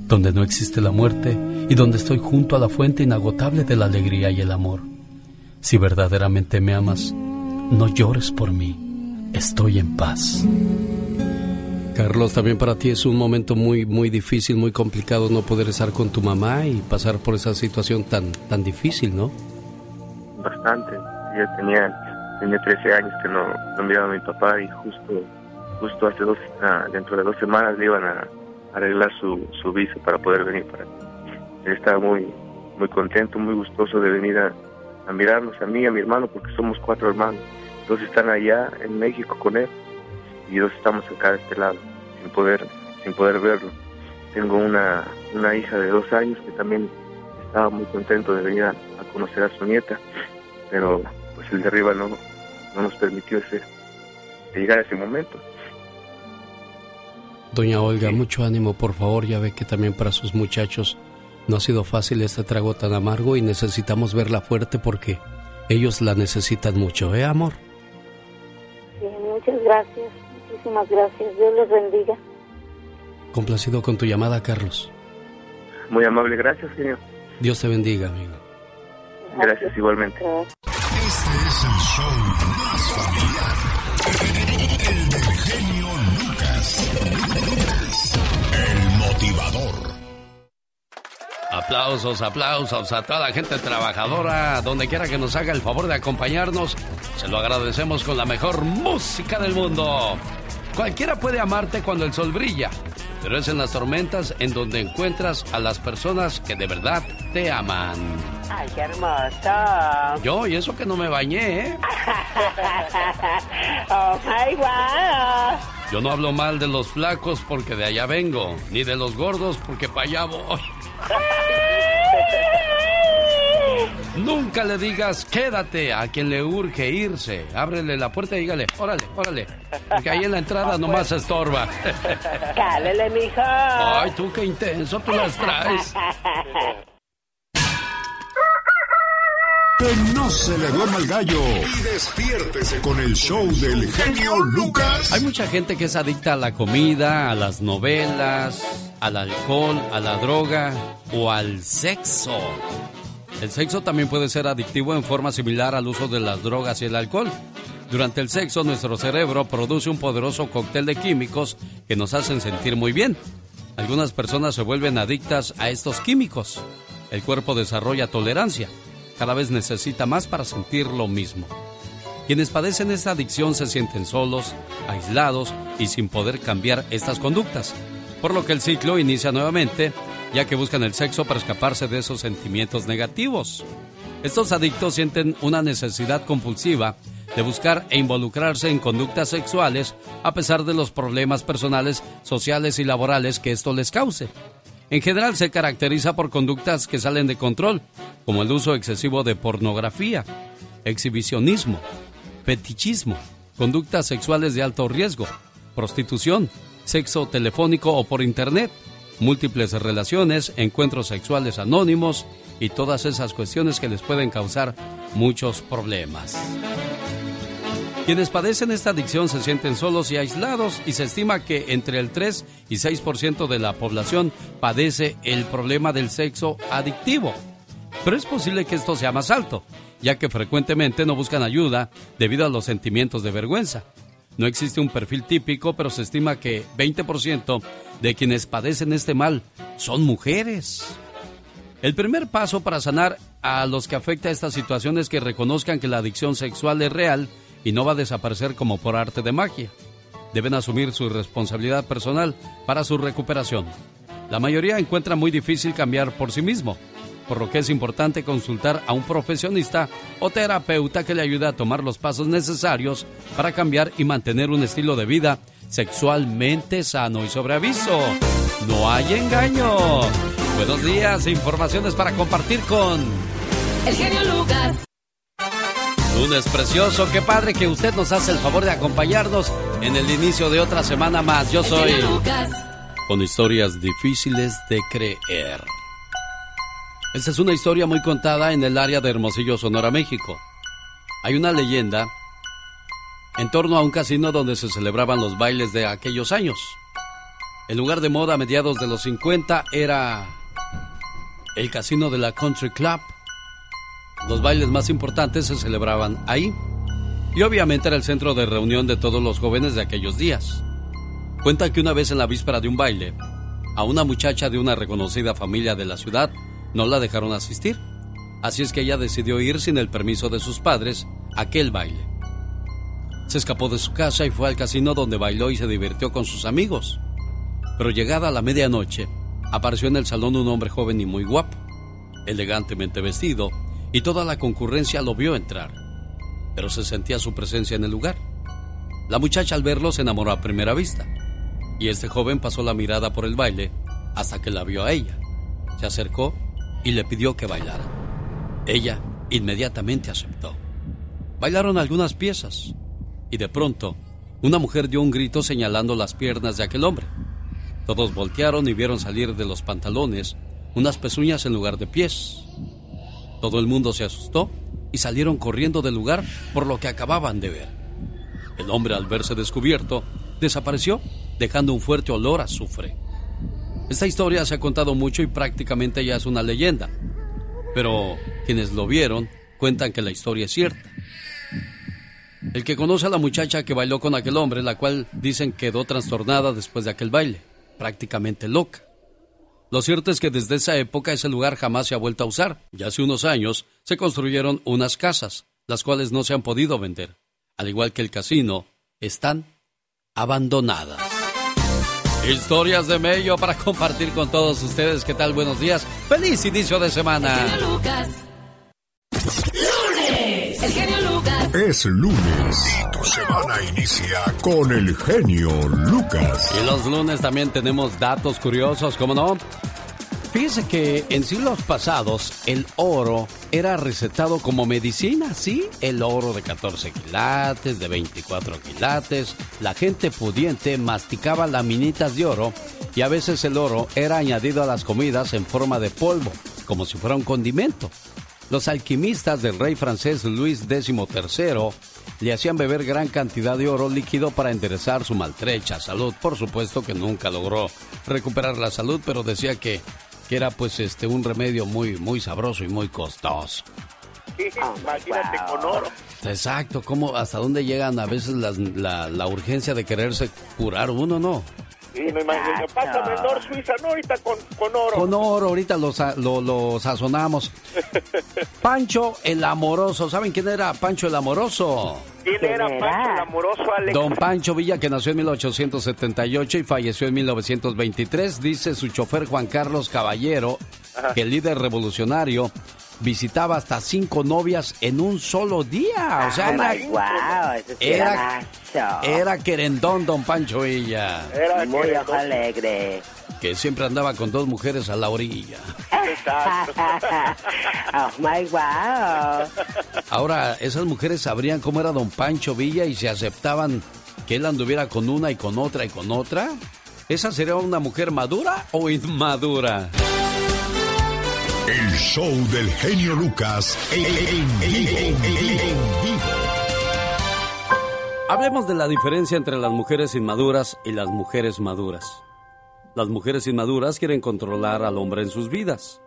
donde no existe la muerte y donde estoy junto a la fuente inagotable de la alegría y el amor. Si verdaderamente me amas, no llores por mí, estoy en paz. Carlos, también para ti es un momento muy, muy difícil, muy complicado no poder estar con tu mamá y pasar por esa situación tan, tan difícil, ¿no? bastante. Yo tenía, tenía 13 años que no, no miraba a mi papá y justo justo hace dos, ah, dentro de dos semanas le iban a arreglar su, su visa para poder venir para acá. Él estaba muy, muy contento, muy gustoso de venir a, mirarnos a mí a mi hermano porque somos cuatro hermanos. Dos están allá en México con él y dos estamos acá de este lado sin poder, sin poder verlo. Tengo una, una hija de dos años que también estaba muy contento de venir a, a conocer a su nieta, pero pues el de arriba no, no nos permitió ese, llegar a ese momento. Doña Olga, mucho ánimo, por favor. Ya ve que también para sus muchachos no ha sido fácil este trago tan amargo y necesitamos verla fuerte porque ellos la necesitan mucho, ¿eh, amor? Sí, muchas gracias. Muchísimas gracias. Dios les bendiga. Complacido con tu llamada, Carlos. Muy amable, gracias, señor. Dios te bendiga, amigo. Gracias igualmente. Este es el show más familiar. Aplausos, aplausos a toda la gente trabajadora, donde quiera que nos haga el favor de acompañarnos. Se lo agradecemos con la mejor música del mundo. Cualquiera puede amarte cuando el sol brilla, pero es en las tormentas en donde encuentras a las personas que de verdad te aman. Ay, qué hermoso. Yo, y eso que no me bañé, ¿eh? oh my God. Yo no hablo mal de los flacos porque de allá vengo, ni de los gordos porque para allá voy. Nunca le digas quédate a quien le urge irse. Ábrele la puerta y dígale, órale, órale. Porque ahí en la entrada nomás estorba. Cálele, mijo. Ay, tú qué intenso, tú las traes. Que no se le duerma el gallo. Y despiértese con el show del genio Lucas. Hay mucha gente que es adicta a la comida, a las novelas, al alcohol, a la droga o al sexo. El sexo también puede ser adictivo en forma similar al uso de las drogas y el alcohol. Durante el sexo, nuestro cerebro produce un poderoso cóctel de químicos que nos hacen sentir muy bien. Algunas personas se vuelven adictas a estos químicos. El cuerpo desarrolla tolerancia. Cada vez necesita más para sentir lo mismo. Quienes padecen esta adicción se sienten solos, aislados y sin poder cambiar estas conductas. Por lo que el ciclo inicia nuevamente, ya que buscan el sexo para escaparse de esos sentimientos negativos. Estos adictos sienten una necesidad compulsiva de buscar e involucrarse en conductas sexuales a pesar de los problemas personales, sociales y laborales que esto les cause. En general se caracteriza por conductas que salen de control, como el uso excesivo de pornografía, exhibicionismo, fetichismo, conductas sexuales de alto riesgo, prostitución, sexo telefónico o por internet, múltiples relaciones, encuentros sexuales anónimos y todas esas cuestiones que les pueden causar muchos problemas. Quienes padecen esta adicción se sienten solos y aislados y se estima que entre el 3 y 6% de la población padece el problema del sexo adictivo. Pero es posible que esto sea más alto, ya que frecuentemente no buscan ayuda debido a los sentimientos de vergüenza. No existe un perfil típico, pero se estima que 20% de quienes padecen este mal son mujeres. El primer paso para sanar a los que afecta esta situación es que reconozcan que la adicción sexual es real y no va a desaparecer como por arte de magia. Deben asumir su responsabilidad personal para su recuperación. La mayoría encuentra muy difícil cambiar por sí mismo, por lo que es importante consultar a un profesionista o terapeuta que le ayude a tomar los pasos necesarios para cambiar y mantener un estilo de vida sexualmente sano y sobre aviso. No hay engaño. Buenos días, informaciones para compartir con El genio Lucas. Lunes precioso, qué padre que usted nos hace el favor de acompañarnos en el inicio de otra semana más. Yo soy El genio Lucas. con historias difíciles de creer. Esta es una historia muy contada en el área de Hermosillo, Sonora, México. Hay una leyenda en torno a un casino donde se celebraban los bailes de aquellos años. El lugar de moda a mediados de los 50 era el casino de la Country Club. Los bailes más importantes se celebraban ahí. Y obviamente era el centro de reunión de todos los jóvenes de aquellos días. Cuenta que una vez en la víspera de un baile, a una muchacha de una reconocida familia de la ciudad no la dejaron asistir. Así es que ella decidió ir sin el permiso de sus padres a aquel baile. Se escapó de su casa y fue al casino donde bailó y se divirtió con sus amigos. Pero llegada la medianoche, apareció en el salón un hombre joven y muy guapo, elegantemente vestido, y toda la concurrencia lo vio entrar. Pero se sentía su presencia en el lugar. La muchacha al verlo se enamoró a primera vista, y este joven pasó la mirada por el baile hasta que la vio a ella. Se acercó y le pidió que bailara. Ella inmediatamente aceptó. Bailaron algunas piezas y de pronto una mujer dio un grito señalando las piernas de aquel hombre. Todos voltearon y vieron salir de los pantalones unas pezuñas en lugar de pies. Todo el mundo se asustó y salieron corriendo del lugar por lo que acababan de ver. El hombre al verse descubierto desapareció dejando un fuerte olor a azufre. Esta historia se ha contado mucho y prácticamente ya es una leyenda, pero quienes lo vieron cuentan que la historia es cierta. El que conoce a la muchacha que bailó con aquel hombre, la cual dicen quedó trastornada después de aquel baile, prácticamente loca. Lo cierto es que desde esa época ese lugar jamás se ha vuelto a usar. Ya hace unos años se construyeron unas casas, las cuales no se han podido vender. Al igual que el casino, están abandonadas. Historias de Mello para compartir con todos ustedes. ¿Qué tal? Buenos días. Feliz inicio de semana. El genio Lucas. Lunes. El genio Lucas. Es lunes y tu semana inicia con el genio Lucas. Y los lunes también tenemos datos curiosos, ¿cómo no? Fíjese que en siglos pasados el oro era recetado como medicina, ¿sí? El oro de 14 quilates, de 24 quilates. La gente pudiente masticaba laminitas de oro y a veces el oro era añadido a las comidas en forma de polvo, como si fuera un condimento. Los alquimistas del rey francés Luis XIII le hacían beber gran cantidad de oro líquido para enderezar su maltrecha salud. Por supuesto que nunca logró recuperar la salud, pero decía que, que era pues este un remedio muy muy sabroso y muy costoso. Imagínate con oro. Exacto, como hasta dónde llegan a veces las- la, la urgencia de quererse curar uno, ¿no? Sí, me imagino. Pásame el Nor Suiza, no ahorita con, con oro. Con oro, ahorita lo, lo, lo sazonamos. Pancho el Amoroso, ¿saben quién era Pancho el Amoroso? ¿Quién era Pancho el amoroso, Alex? Don Pancho Villa, que nació en 1878 y falleció en 1923, dice su chofer Juan Carlos Caballero, Ajá. que el líder revolucionario visitaba hasta cinco novias en un solo día. O sea, Oh era, my wow, ese sí era, era, macho. era querendón Don Pancho Villa, Era Muy ojo alegre. que siempre andaba con dos mujeres a la orilla. oh my wow. Ahora, esas mujeres sabrían cómo era Don Pancho Villa y se aceptaban que él anduviera con una y con otra y con otra. ¿Esa sería una mujer madura o inmadura? El show del genio Lucas en, vivo. Hablemos de la diferencia entre las mujeres inmaduras y las mujeres maduras. Las mujeres inmaduras quieren controlar al hombre en sus vidas.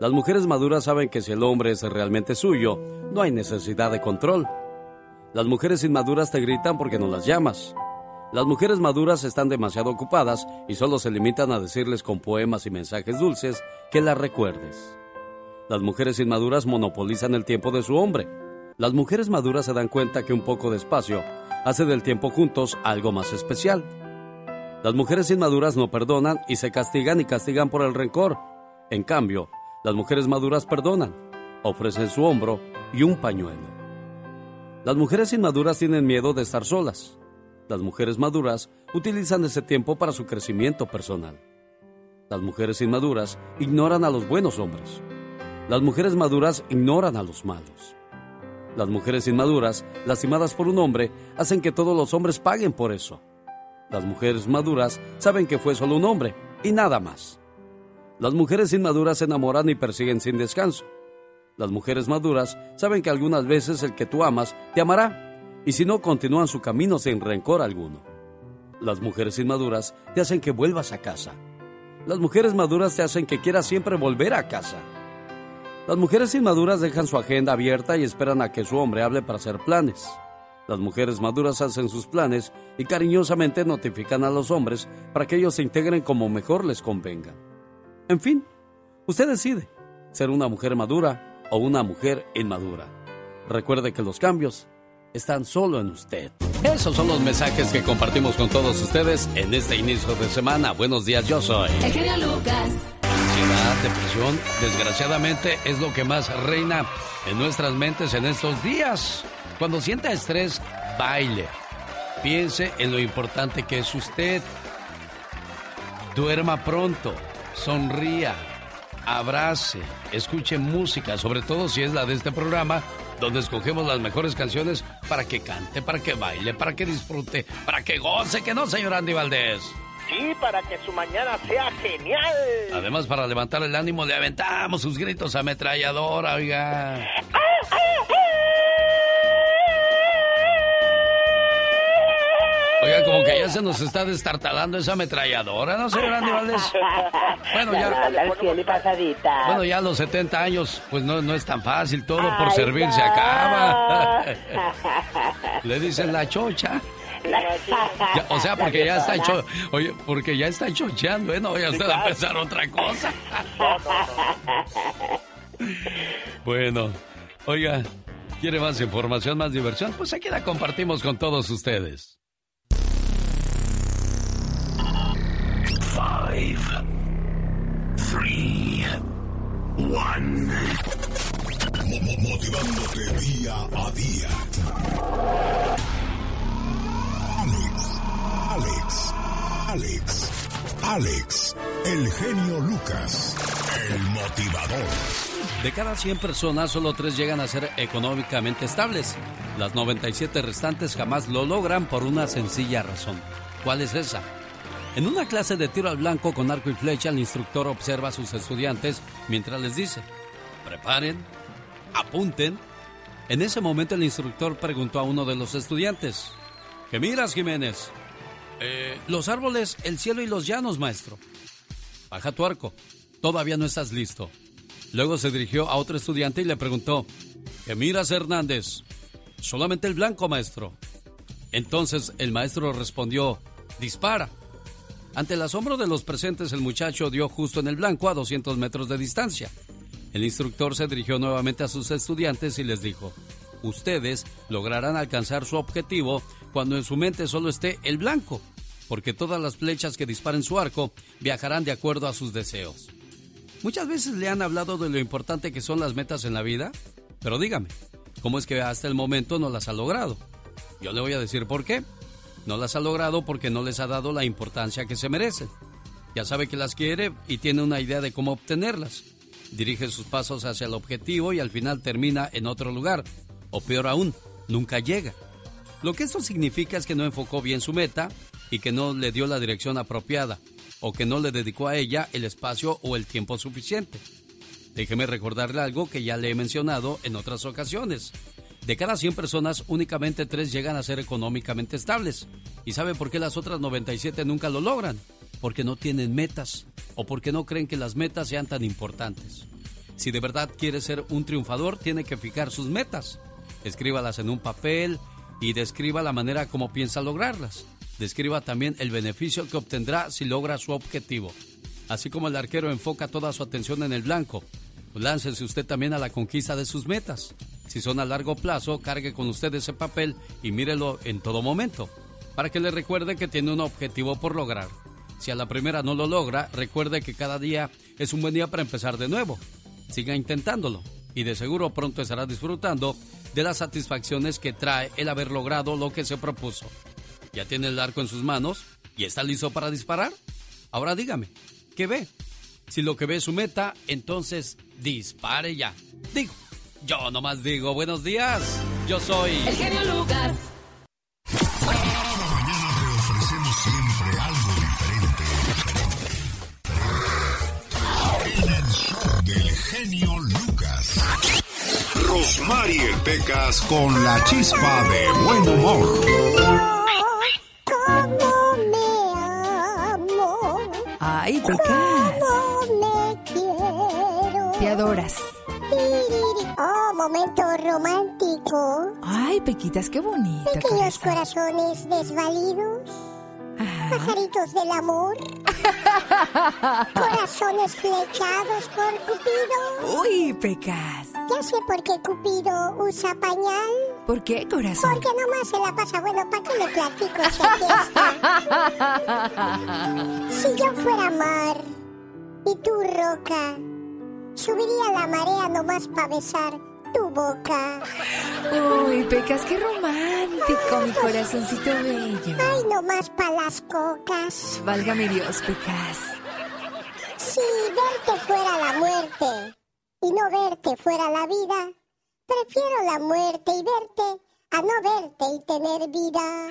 Las mujeres maduras saben que si el hombre es realmente suyo, no hay necesidad de control. Las mujeres inmaduras te gritan porque no las llamas. Las mujeres maduras están demasiado ocupadas y solo se limitan a decirles con poemas y mensajes dulces que las recuerdes. Las mujeres inmaduras monopolizan el tiempo de su hombre. Las mujeres maduras se dan cuenta que un poco de espacio hace del tiempo juntos algo más especial. Las mujeres inmaduras no perdonan y se castigan y castigan por el rencor. En cambio, las mujeres maduras perdonan, ofrecen su hombro y un pañuelo. Las mujeres inmaduras tienen miedo de estar solas. Las mujeres maduras utilizan ese tiempo para su crecimiento personal. Las mujeres inmaduras ignoran a los buenos hombres. Las mujeres maduras ignoran a los malos. Las mujeres inmaduras, lastimadas por un hombre, hacen que todos los hombres paguen por eso. Las mujeres maduras saben que fue solo un hombre y nada más. Las mujeres inmaduras se enamoran y persiguen sin descanso. Las mujeres maduras saben que algunas veces el que tú amas te amará y si no continúan su camino sin rencor alguno. Las mujeres inmaduras te hacen que vuelvas a casa. Las mujeres maduras te hacen que quieras siempre volver a casa. Las mujeres inmaduras dejan su agenda abierta y esperan a que su hombre hable para hacer planes. Las mujeres maduras hacen sus planes y cariñosamente notifican a los hombres para que ellos se integren como mejor les convenga. En fin, usted decide ser una mujer madura o una mujer inmadura. Recuerde que los cambios están solo en usted. Esos son los mensajes que compartimos con todos ustedes en este inicio de semana. Buenos días, yo soy. El genio Lucas. Ansiedad, depresión, desgraciadamente es lo que más reina en nuestras mentes en estos días. Cuando sienta estrés, baile. Piense en lo importante que es usted. Duerma pronto, sonría, abrace, escuche música, sobre todo si es la de este programa, donde escogemos las mejores canciones para que cante, para que baile, para que disfrute, para que goce, que no, señor Andy Valdés. Sí, para que su mañana sea genial. Además, para levantar el ánimo, le aventamos sus gritos ametralladora, oiga. Oiga, como que ya se nos está destartalando esa ametralladora, ¿no, señor Andy Valdés? Bueno, ya, Al cielo y pasadita. bueno, ya a los 70 años, pues no, no es tan fácil, todo por servir se acaba. Le dicen la chocha. Ya, o sea, porque ya está cho, oye, porque ya está chocheando, ¿eh? No vaya usted a pensar otra cosa. Bueno, oiga, ¿quiere más información, más diversión? Pues aquí la compartimos con todos ustedes. Five, three, one. Mo- mo- Motivándote día a día. Alex, Alex, Alex, Alex, el genio Lucas. El motivador. De cada 100 personas, solo 3 llegan a ser económicamente estables. Las 97 restantes jamás lo logran por una sencilla razón. ¿Cuál es esa? En una clase de tiro al blanco con arco y flecha, el instructor observa a sus estudiantes mientras les dice, preparen, apunten. En ese momento el instructor preguntó a uno de los estudiantes, ¿qué miras, Jiménez? "Eh, los árboles, el cielo y los llanos, maestro. Baja tu arco, todavía no estás listo. Luego se dirigió a otro estudiante y le preguntó, ¿qué miras, Hernández? Solamente el blanco, maestro. Entonces el maestro respondió, dispara. Ante el asombro de los presentes, el muchacho dio justo en el blanco a 200 metros de distancia. El instructor se dirigió nuevamente a sus estudiantes y les dijo, ustedes lograrán alcanzar su objetivo cuando en su mente solo esté el blanco, porque todas las flechas que disparen su arco viajarán de acuerdo a sus deseos. Muchas veces le han hablado de lo importante que son las metas en la vida, pero dígame, ¿cómo es que hasta el momento no las ha logrado? Yo le voy a decir por qué. No las ha logrado porque no les ha dado la importancia que se merecen. Ya sabe que las quiere y tiene una idea de cómo obtenerlas. Dirige sus pasos hacia el objetivo y al final termina en otro lugar. O peor aún, nunca llega. Lo que esto significa es que no enfocó bien su meta y que no le dio la dirección apropiada o que no le dedicó a ella el espacio o el tiempo suficiente. Déjeme recordarle algo que ya le he mencionado en otras ocasiones. De cada 100 personas, únicamente 3 llegan a ser económicamente estables. ¿Y sabe por qué las otras 97 nunca lo logran? Porque no tienen metas o porque no creen que las metas sean tan importantes. Si de verdad quiere ser un triunfador, tiene que fijar sus metas. Escríbalas en un papel y describa la manera como piensa lograrlas. Describa también el beneficio que obtendrá si logra su objetivo. Así como el arquero enfoca toda su atención en el blanco, láncese usted también a la conquista de sus metas. Si son a largo plazo, cargue con usted ese papel y mírelo en todo momento, para que le recuerde que tiene un objetivo por lograr. Si a la primera no lo logra, recuerde que cada día es un buen día para empezar de nuevo. Siga intentándolo y de seguro pronto estará disfrutando de las satisfacciones que trae el haber logrado lo que se propuso. ¿Ya tiene el arco en sus manos y está listo para disparar? Ahora dígame, ¿qué ve? Si lo que ve es su meta, entonces dispare ya. Digo, yo nomás digo, buenos días. Yo soy... El genio Lucas. Ofrecemos siempre algo diferente. En el show del genio Lucas. Rosmarie Pecas con la chispa de buen humor. ¿Cómo me amo? Ay, Pecas. ¿Cómo me quiero? Te adoras. Oh, momento romántico. Ay, Pequitas, qué bonito. Pequeños corazón. corazones desvalidos. Pajaritos del amor. Corazones flechados por Cupido. Uy, Pecas. Ya sé por qué Cupido usa pañal. ¿Por qué, corazón? Porque nomás se la pasa. Bueno, ¿para qué le platico aquí está? Si yo fuera mar y tú roca, subiría la marea nomás para besar tu boca. Uy, Pecas, qué romántico, mi corazoncito bello. Ay, nomás para las cocas. Válgame Dios, Pecas. Si verte fuera la muerte y no verte fuera la vida, prefiero la muerte y verte a no verte y tener vida.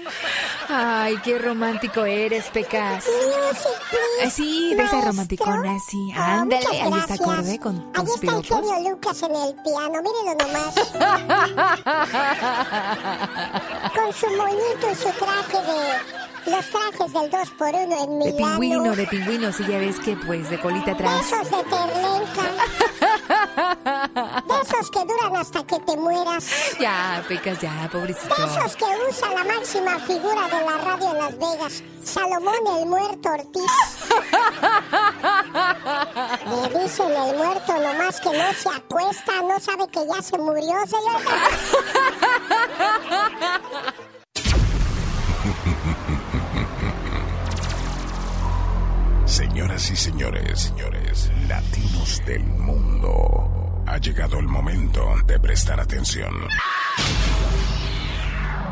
Ay, qué romántico eres, Pecas. Music, sí, de esa romanticona, sí. Oh, Ándale, ahí está acorde con Ahí está el genio Lucas en el piano, mírenlo nomás. Con su moñito y su traje de... Los trajes del 2x1 en De Milano. pingüino, de pingüino, sí, ya ves que pues de colita atrás. Besos de terlenca. Que duran hasta que te mueras. Ya, Pecas, ya, pobrecito. De esos que usa la máxima figura de la radio en Las Vegas, Salomón el Muerto Ortiz. Le dicen el muerto nomás que no se acuesta, no sabe que ya se murió, señor. Señoras y señores, señores, latinos del mundo, ha llegado el momento de prestar atención.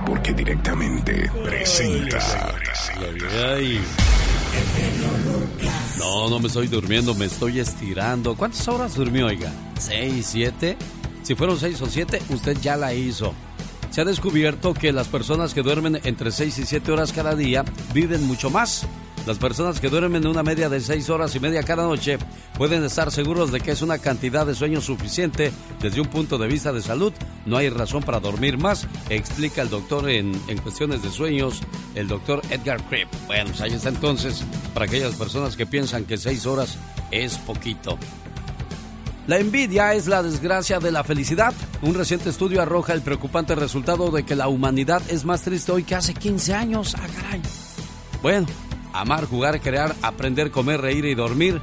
Porque directamente presenta No, no me estoy durmiendo, me estoy estirando. ¿Cuántas horas durmió, oiga? ¿Seis, siete? Si fueron seis o siete, usted ya la hizo. Se ha descubierto que las personas que duermen entre 6 y 7 horas cada día viven mucho más. Las personas que duermen una media de 6 horas y media cada noche pueden estar seguros de que es una cantidad de sueño suficiente desde un punto de vista de salud. No hay razón para dormir más, explica el doctor en, en cuestiones de sueños, el doctor Edgar Cripp. Bueno, pues ahí está entonces para aquellas personas que piensan que 6 horas es poquito. La envidia es la desgracia de la felicidad. Un reciente estudio arroja el preocupante resultado de que la humanidad es más triste hoy que hace 15 años. Ah, caray. Bueno, amar, jugar, crear, aprender, comer, reír y dormir.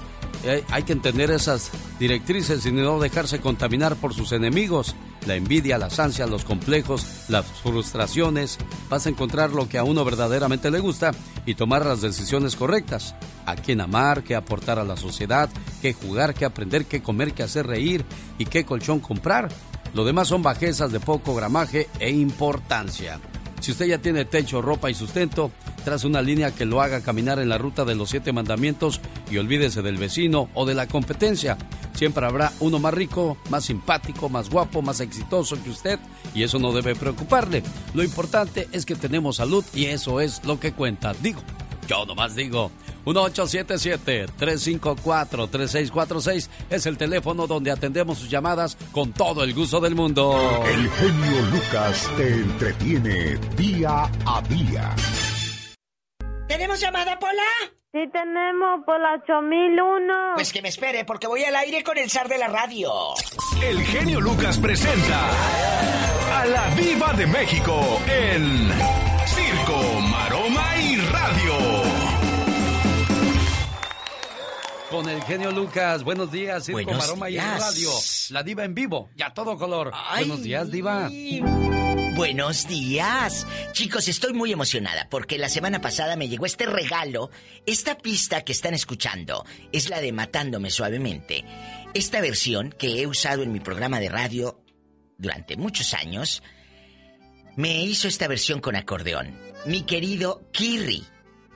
Hay que entender esas directrices y no dejarse contaminar por sus enemigos. La envidia, las ansias, los complejos, las frustraciones. Vas a encontrar lo que a uno verdaderamente le gusta y tomar las decisiones correctas. A quién amar, qué aportar a la sociedad, qué jugar, qué aprender, qué comer, qué hacer reír y qué colchón comprar. Lo demás son bajezas de poco gramaje e importancia. Si usted ya tiene techo, ropa y sustento, trace una línea que lo haga caminar en la ruta de los siete mandamientos y olvídese del vecino o de la competencia. Siempre habrá uno más rico, más simpático, más guapo, más exitoso que usted y eso no debe preocuparle. Lo importante es que tenemos salud y eso es lo que cuenta. Digo, yo nomás digo. 1877-354-3646 es el teléfono donde atendemos sus llamadas con todo el gusto del mundo. El genio Lucas te entretiene día a día. ¿Tenemos llamada, Pola? Sí, tenemos por la 8001. Pues que me espere, porque voy al aire con el zar de la radio. El genio Lucas presenta a la Viva de México en Circo, Con el genio Lucas. Buenos días, Circo Buenos Maroma y días. Radio. La diva en vivo, ya todo color. Buenos días, diva. Buenos días. Chicos, estoy muy emocionada porque la semana pasada me llegó este regalo. Esta pista que están escuchando es la de Matándome Suavemente. Esta versión que he usado en mi programa de radio durante muchos años, me hizo esta versión con acordeón. Mi querido Kirri.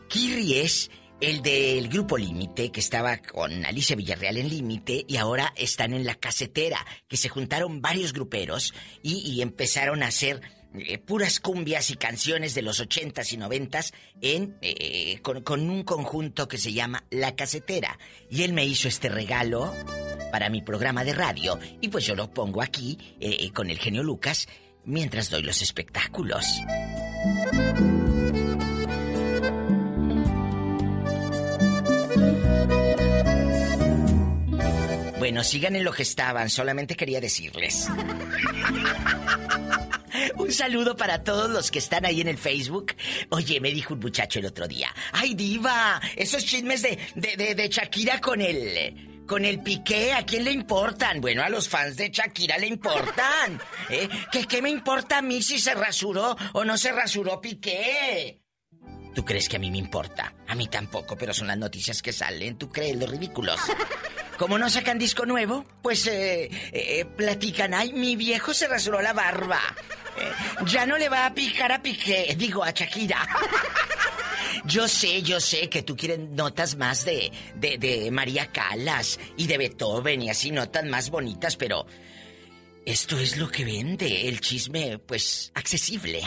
Kirri es el del grupo Límite, que estaba con Alicia Villarreal en Límite, y ahora están en la casetera, que se juntaron varios gruperos y, empezaron a hacer eh, puras cumbias y canciones de los ochentas y noventas en, eh, con, un conjunto que se llama La Casetera. Y él me hizo este regalo para mi programa de radio, y pues yo lo pongo aquí eh, con el genio Lucas mientras doy los espectáculos. Bueno, sigan en lo que estaban, solamente quería decirles. Un saludo para todos los que están ahí en el Facebook. Oye, me dijo un muchacho el otro día. ¡Ay, diva! Esos chismes de, de, de, Shakira con el... Con el piqué, ¿a quién le importan? Bueno, a los fans de Shakira le importan. ¿Eh? ¿Qué, ¿Qué me importa a mí si se rasuró o no se rasuró Piqué? ¿Tú crees que a mí me importa? A mí tampoco, pero son las noticias que salen. ¿Tú crees los ridículos? Como no sacan disco nuevo, pues eh, eh, platican, ay, mi viejo se rasuró la barba. Eh, ya no le va a picar a Piqué, digo a Shakira. Yo sé, yo sé que tú quieres notas más de, de, de María Calas y de Beethoven y así notas más bonitas, pero esto es lo que vende, el chisme, pues, accesible.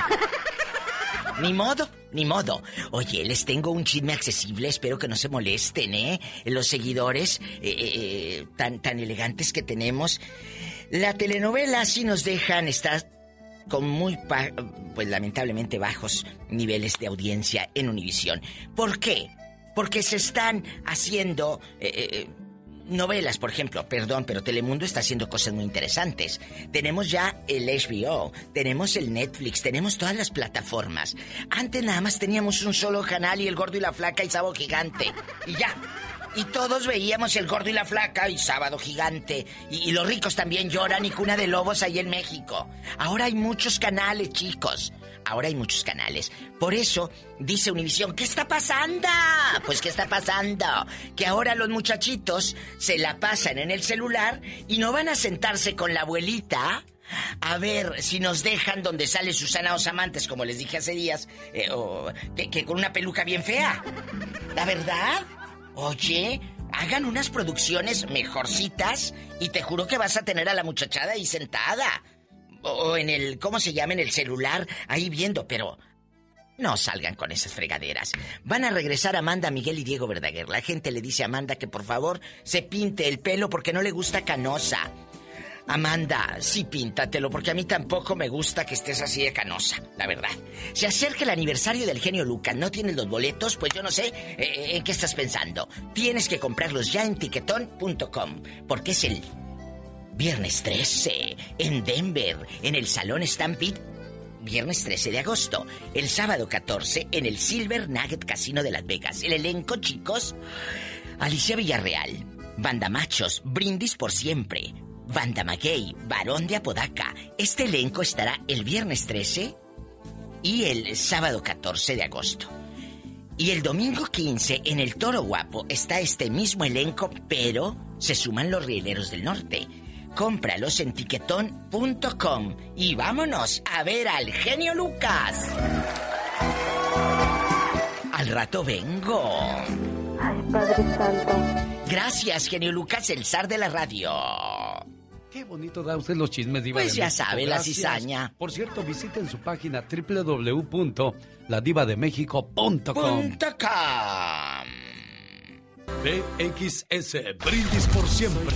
Ni modo, ni modo. Oye, les tengo un chisme accesible, espero que no se molesten, ¿eh? Los seguidores eh, eh, tan, tan elegantes que tenemos. La telenovela sí nos dejan estar con muy, pues lamentablemente bajos niveles de audiencia en Univisión. ¿Por qué? Porque se están haciendo eh, eh, novelas, por ejemplo, perdón, pero Telemundo está haciendo cosas muy interesantes. Tenemos ya el HBO, tenemos el Netflix, tenemos todas las plataformas. Antes nada más teníamos un solo canal y el gordo y la flaca y sábado gigante. Y ya. Y todos veíamos el gordo y la flaca y sábado gigante. Y, los ricos también lloran y cuna de lobos ahí en México. Ahora hay muchos canales, chicos. Ahora hay muchos canales. Por eso dice Univisión, ¿qué está pasando? Pues ¿qué está pasando? Que ahora los muchachitos se la pasan en el celular y no van a sentarse con la abuelita a ver si nos dejan donde sale Susana Osamantes, como les dije hace días, eh, que, que con una peluca bien fea. La verdad. Oye, hagan unas producciones mejorcitas y te juro que vas a tener a la muchachada ahí sentada. O en el, ¿cómo se llama? En el celular, ahí viendo, pero no salgan con esas fregaderas. Van a regresar Amanda, Miguel y Diego Verdaguer. La gente le dice a Amanda que por favor se pinte el pelo porque no le gusta canosa. Amanda, sí píntatelo, porque a mí tampoco me gusta que estés así de canosa, la verdad. Se acerca el aniversario del genio Lucas, ¿no tienes los boletos? Pues yo no sé eh, en qué estás pensando. Tienes que comprarlos ya en tiquetón.com, porque es el viernes 13 en Denver, en el Salón Stampede. Viernes 13 de agosto. El sábado 14 en el Silver Nugget Casino de Las Vegas. El elenco, chicos. Alicia Villarreal, Banda Machos, Brindis por Siempre, Banda Maguey, Varón de Apodaca. Este elenco estará el viernes 13 y el sábado 14 de agosto. Y el domingo 15 en el Toro Guapo está este mismo elenco, pero se suman los rieleros del norte. Cómpralos en tiquetón.com y vámonos a ver al genio Lucas. Al rato vengo. Ay, Padre Santo. Gracias, genio Lucas, el zar de la radio. Qué bonito da usted los chismes, Diva Pues de ya México. sabe, la cizaña. Por cierto, visiten su página www.ladivademexico.com. Punto com. BXS, brindis por siempre.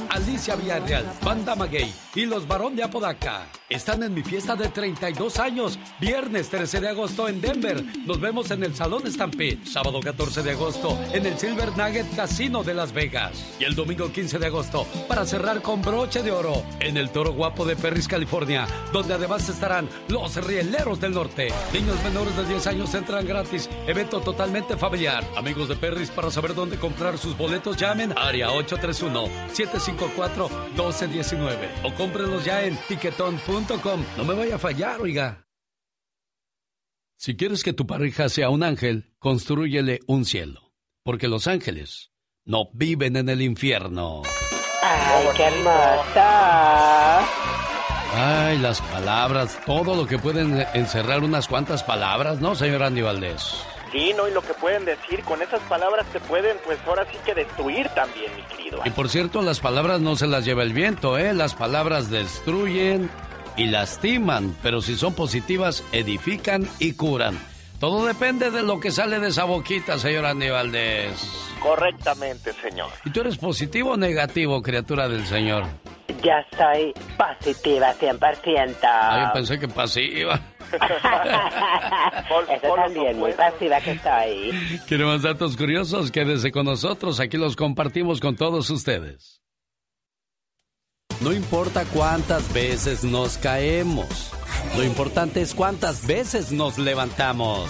Alicia Villarreal, Banda Maguey y Los Barón de Apodaca. Están en mi fiesta de 32 años, viernes 13 de agosto en Denver. Nos vemos en el Salón Stampede, sábado 14 de agosto en el Silver Nugget Casino de Las Vegas. Y el domingo 15 de agosto para cerrar con broche de oro en el Toro Guapo de Perris, California, donde además estarán los Rieleros del Norte. Niños menores de 10 años entran gratis, evento totalmente familiar. Amigos de Perris, para saber dónde comprar sus boletos, llamen área 831 75 664-1219 o cómprelos ya en tiquetón.com. No me vaya a fallar, oiga. Si quieres que tu pareja sea un ángel, construyele un cielo, porque los ángeles no viven en el infierno. ¡Ay, qué hermosa! Ay, las palabras, todo lo que pueden encerrar unas cuantas palabras, ¿no, señor Andy Valdés? Sí, ¿no? Y lo que pueden decir, con esas palabras te pueden, pues ahora sí que destruir también, mi querido. Y por cierto, las palabras no se las lleva el viento, ¿eh? Las palabras destruyen y lastiman, pero si son positivas, edifican y curan. Todo depende de lo que sale de esa boquita, señor Andy Valdés. Correctamente, señor. ¿Y tú eres positivo o negativo, criatura del Señor? Yo soy positiva 100%. Ah, yo pensé que pasiva. Eso también, muy pasiva que soy. ¿Quiere más datos curiosos? Quédese con nosotros, aquí los compartimos con todos ustedes. No importa cuántas veces nos caemos, lo importante es cuántas veces nos levantamos.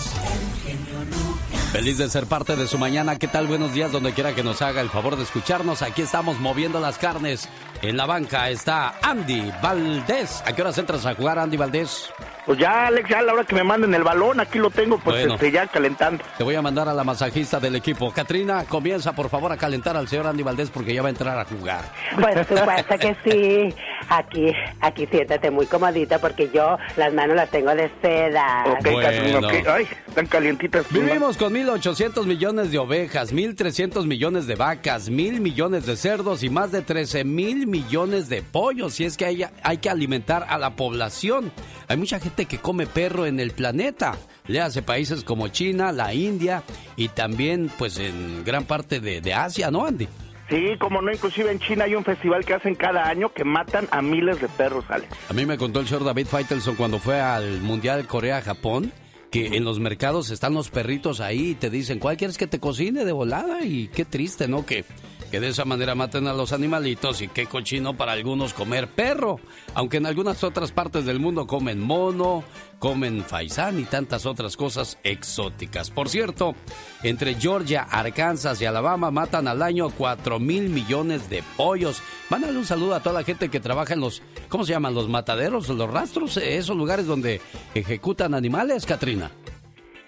Feliz de ser parte de su mañana. ¿Qué tal? Buenos días, donde quiera que nos haga el favor de escucharnos. Aquí estamos moviendo las carnes. En la banca está Andy Valdés. ¿A qué horas entras a jugar, Andy Valdés? Pues ya, Alex, ya a la hora que me manden el balón, aquí lo tengo, pues Bueno. este, ya calentando. Te voy a mandar a la masajista del equipo. Katrina, comienza por favor a calentar al señor Andy Valdés porque ya va a entrar a jugar. Por supuesto que sí. Aquí, aquí siéntate muy comodita porque yo las manos las tengo de seda. Ok, Katrina, ok. Ay, están calientitas. Vivimos con 1.800 millones de ovejas, 1.300 millones de vacas, 1.000 millones de cerdos y más de 13 mil millones de pollos. Y es que hay, hay que alimentar a la población. Hay mucha gente que come perro en el planeta. Le hace países como China, la India y también pues en gran parte de, de Asia, ¿no, Andy? Sí, como no, inclusive en China hay un festival que hacen cada año que matan a miles de perros, Alex. A mí me contó el señor David Faitelson cuando fue al Mundial Corea-Japón que en los mercados están los perritos ahí y te dicen, ¿cuál quieres que te cocine de volada? Y qué triste, ¿no? Que, que de esa manera maten a los animalitos y qué cochino para algunos comer perro. Aunque en algunas otras partes del mundo comen mono, comen faisán y tantas otras cosas exóticas. Por cierto, entre Georgia, Arkansas y Alabama matan al año 4 mil millones de pollos. Mándale un saludo a toda la gente que trabaja en los, ¿cómo se llaman? Los mataderos, los rastros, esos lugares donde ejecutan animales, Katrina.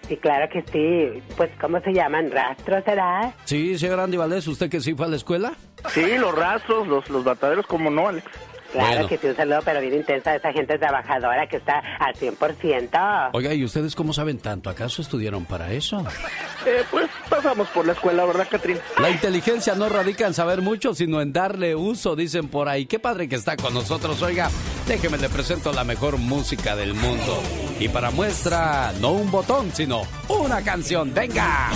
Sí, claro que sí. Pues, ¿cómo se llaman? ¿Rastros, será? Sí, señor Andy Valdés, ¿usted que sí fue a la escuela? Sí, los rastros, los, los bataderos, como no, Alex. Claro Bueno. que sí, un saludo, pero bien intensa a esa gente trabajadora que está al 100%. Oiga, ¿y ustedes cómo saben tanto? ¿Acaso estudiaron para eso? Eh, pues pasamos por la escuela, ¿verdad, Catrín? La inteligencia no radica en saber mucho, sino en darle uso, dicen por ahí. Qué padre que está con nosotros. Oiga, déjeme le presento la mejor música del mundo. Y para muestra, no un botón, sino una canción. ¡Venga!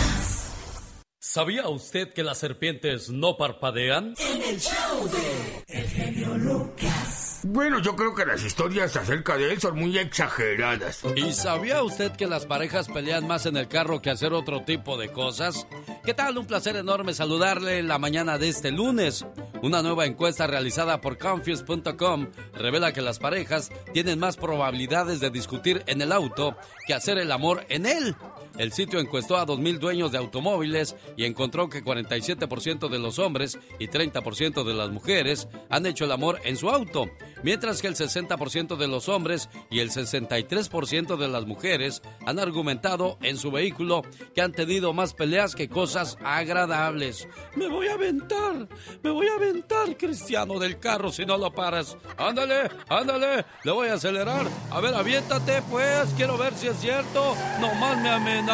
¿Sabía usted que las serpientes no parpadean? En el show de El genio Lucas. Bueno, yo creo que las historias acerca de él son muy exageradas. ¿Y sabía usted que las parejas pelean más en el carro que hacer otro tipo de cosas? ¿Qué tal? Un placer enorme saludarle en la mañana de este lunes. Una nueva encuesta realizada por Confuse.com revela que las parejas tienen más probabilidades de discutir en el auto que hacer el amor en él. El sitio encuestó a 2.000 dueños de automóviles y encontró que 47% de los hombres y 30% de las mujeres han hecho el amor en su auto, mientras que el 60% de los hombres y el 63% de las mujeres han argumentado en su vehículo que han tenido más peleas que cosas agradables. Me voy a aventar, me voy a aventar, Cristiano, del carro si no lo paras. Ándale, ándale, le voy a acelerar. A ver, aviéntate, pues, quiero ver si es cierto. No más me amenazas.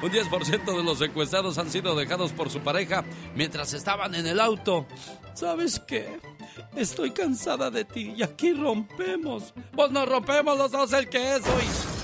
Un 10% de los encuestados han sido dejados por su pareja mientras estaban en el auto. ¿Sabes qué? Estoy cansada de ti y aquí rompemos. Pues nos rompemos los dos el queso y...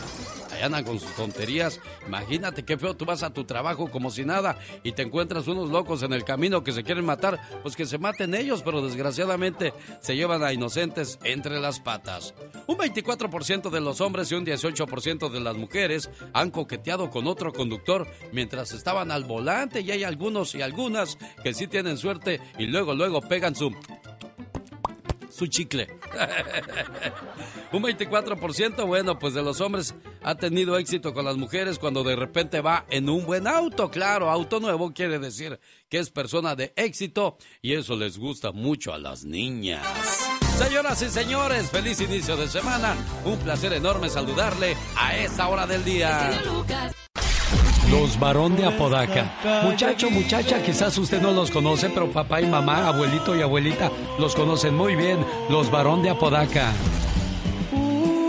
Ahí andan con sus tonterías. Imagínate qué feo tú vas a tu trabajo como si nada y te encuentras unos locos en el camino que se quieren matar. Pues que se maten ellos, pero desgraciadamente se llevan a inocentes entre las patas. Un 24% de los hombres y un 18% de las mujeres han coqueteado con otro conductor mientras estaban al volante y hay algunos y algunas que sí tienen suerte y luego luego pegan su su chicle. Un 24%, bueno, pues de los hombres ha tenido éxito con las mujeres cuando de repente va en un buen auto. Claro, auto nuevo quiere decir que es persona de éxito y eso les gusta mucho a las niñas. Señoras y señores, feliz inicio de semana. Un placer enorme saludarle a esta hora del día. Los varón de Apodaca. Muchacho, muchacha, quizás usted no los conoce, pero papá y mamá, abuelito y abuelita los conocen muy bien. Los varón de Apodaca.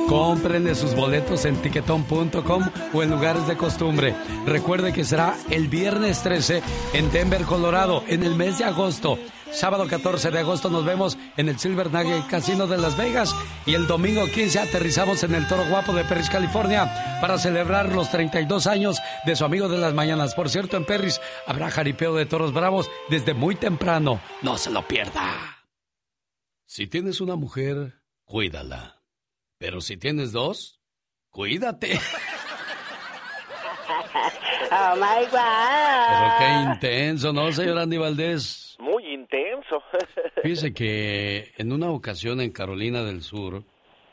Cómprenle sus boletos en tiquetón.com o en lugares de costumbre. Recuerde que será el viernes 13 en Denver, Colorado, en el mes de agosto. Sábado 14 de agosto nos vemos en el Silver Nugget Casino de Las Vegas y el domingo 15 aterrizamos en el Toro Guapo de Perris, California para celebrar los 32 años de su amigo de las mañanas. Por cierto, en Perris habrá jaripeo de toros bravos desde muy temprano. No se lo pierda. Si tienes una mujer, cuídala. Pero si tienes dos, cuídate. Oh my God. Pero qué intenso, ¿no, señor Andy Valdés? Muy intenso. Fíjese que en una ocasión en Carolina del Sur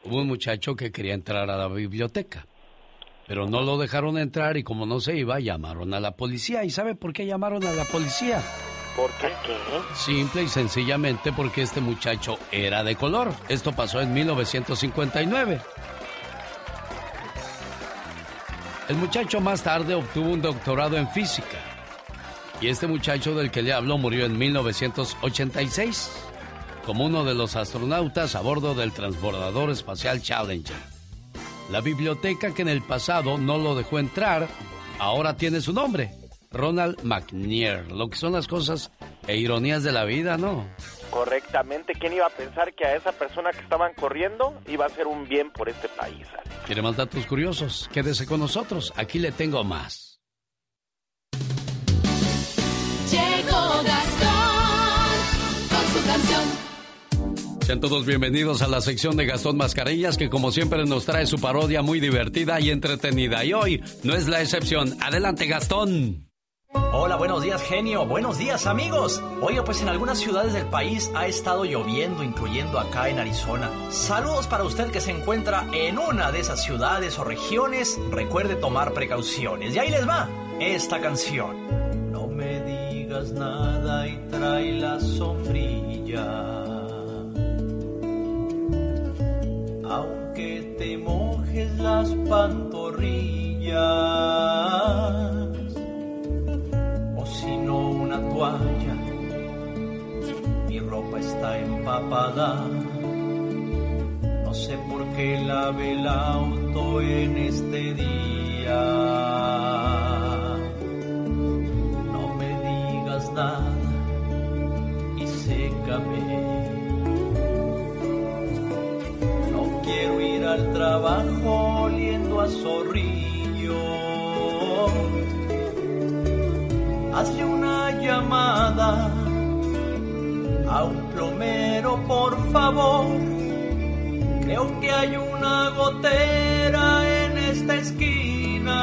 hubo un muchacho que quería entrar a la biblioteca, pero no lo dejaron entrar y como no se iba, llamaron a la policía. ¿Y sabe por qué llamaron a la policía? ¿Por qué? Simple y sencillamente porque este muchacho era de color. Esto pasó en 1959. El muchacho más tarde obtuvo un doctorado en física. Y este muchacho del que le hablo murió en 1986 como uno de los astronautas a bordo del transbordador espacial Challenger. La biblioteca que en el pasado no lo dejó entrar, ahora tiene su nombre, Ronald McNair. Lo que son las cosas e ironías de la vida, ¿no? Correctamente, ¿quién iba a pensar que a esa persona que estaban corriendo iba a hacer un bien por este país? ¿Quiere más datos curiosos? Quédese con nosotros, aquí le tengo más. Llegó Gastón con su canción. Sean todos bienvenidos a la sección de Gastón Mascarillas que como siempre nos trae su parodia muy divertida y entretenida. Y hoy no es la excepción. Adelante Gastón. Hola, buenos días genio, buenos días amigos. Oye, pues en algunas ciudades del país ha estado lloviendo, incluyendo acá en Arizona. Saludos para usted que se encuentra en una de esas ciudades o regiones. Recuerde tomar precauciones. Y ahí les va esta canción. No me digas nada y trae la sombrilla. Aunque te mojes las pantorrillas. Una toalla. Mi ropa está empapada. No sé por qué lave el auto en este día. No me digas nada y sécame. No quiero ir al trabajo oliendo a zorrillo. Hazle una llamada a un plomero, por favor. Creo que hay una gotera en esta esquina.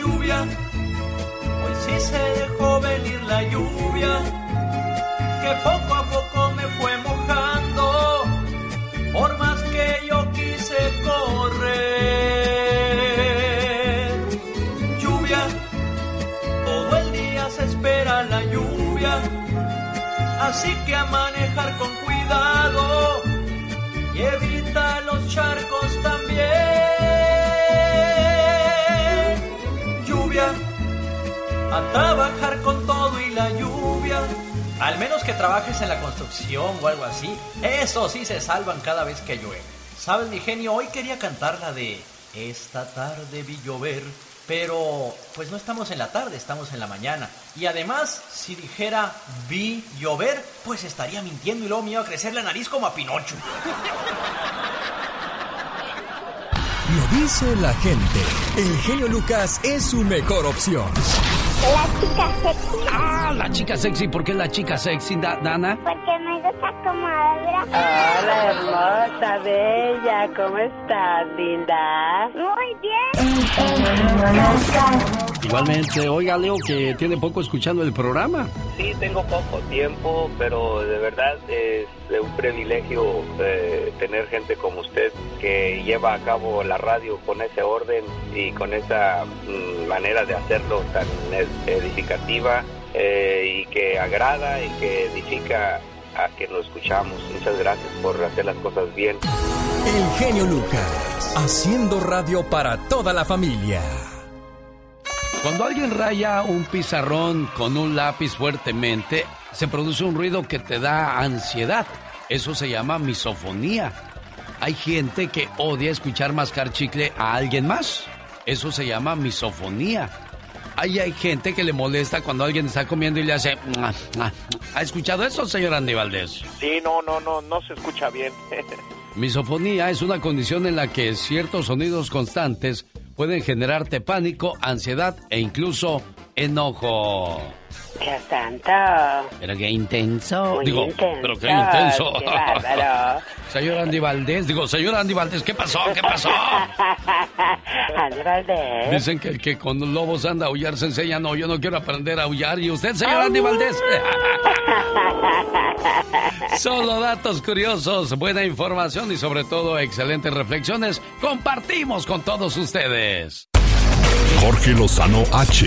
Lluvia, hoy sí se dejó venir la lluvia, que poco a poco me fue mojando, por así que a manejar con cuidado y evita los charcos también. Lluvia, a trabajar con todo y la lluvia. Al menos que trabajes en la construcción o algo así. Eso sí se salvan cada vez que llueve. ¿Sabes, mi genio? Hoy quería cantar la de Esta tarde vi llover. Pero, pues no estamos en la tarde, estamos en la mañana. Y además, si dijera vi llover, pues estaría mintiendo y luego me iba a crecer la nariz como a Pinocho. Lo dice la gente. El genio Lucas es su mejor opción. La chica sexy. Ah, la chica sexy. ¿Por qué la chica sexy, Da- Dana? Porque me gusta como habla. Hola, hermosa, bella. ¿Cómo estás, linda? Muy bien. Igualmente, oiga, Leo, que tiene poco escuchando el programa. Sí, tengo poco tiempo, pero de verdad es un privilegio eh, tener gente como usted que lleva a cabo la radio con ese orden y con esa mm, manera de hacerlo tan ed- edificativa eh, y que agrada y que edifica a quien lo escuchamos. Muchas gracias por hacer las cosas bien. El genio Lucas. Haciendo radio para toda la familia. Cuando alguien raya un pizarrón con un lápiz fuertemente, se produce un ruido que te da ansiedad. Eso se llama misofonía. Hay gente que odia escuchar mascar chicle a alguien más. Eso se llama misofonía. Ahí hay gente que le molesta cuando alguien está comiendo y le hace... "Mua, mua". ¿Ha escuchado eso, señor Andy Valdés? Sí, no, no, no, no se escucha bien. Misofonía es una condición en la que ciertos sonidos constantes pueden generarte pánico, ansiedad e incluso enojo. ¡Qué santo! Pero qué intenso. Muy digo, intenso. pero qué intenso. ¡Qué bárbaro! señor Andy Valdés, digo, señor Andy Valdés, ¿qué pasó? ¿Qué pasó? Andy Valdés. Dicen que el que con lobos anda a aullar se enseña. No, yo no quiero aprender a aullar. ¿Y usted, señor Andy Valdés? Solo datos curiosos, buena información y sobre todo excelentes reflexiones compartimos con todos ustedes. Jorge Lozano H.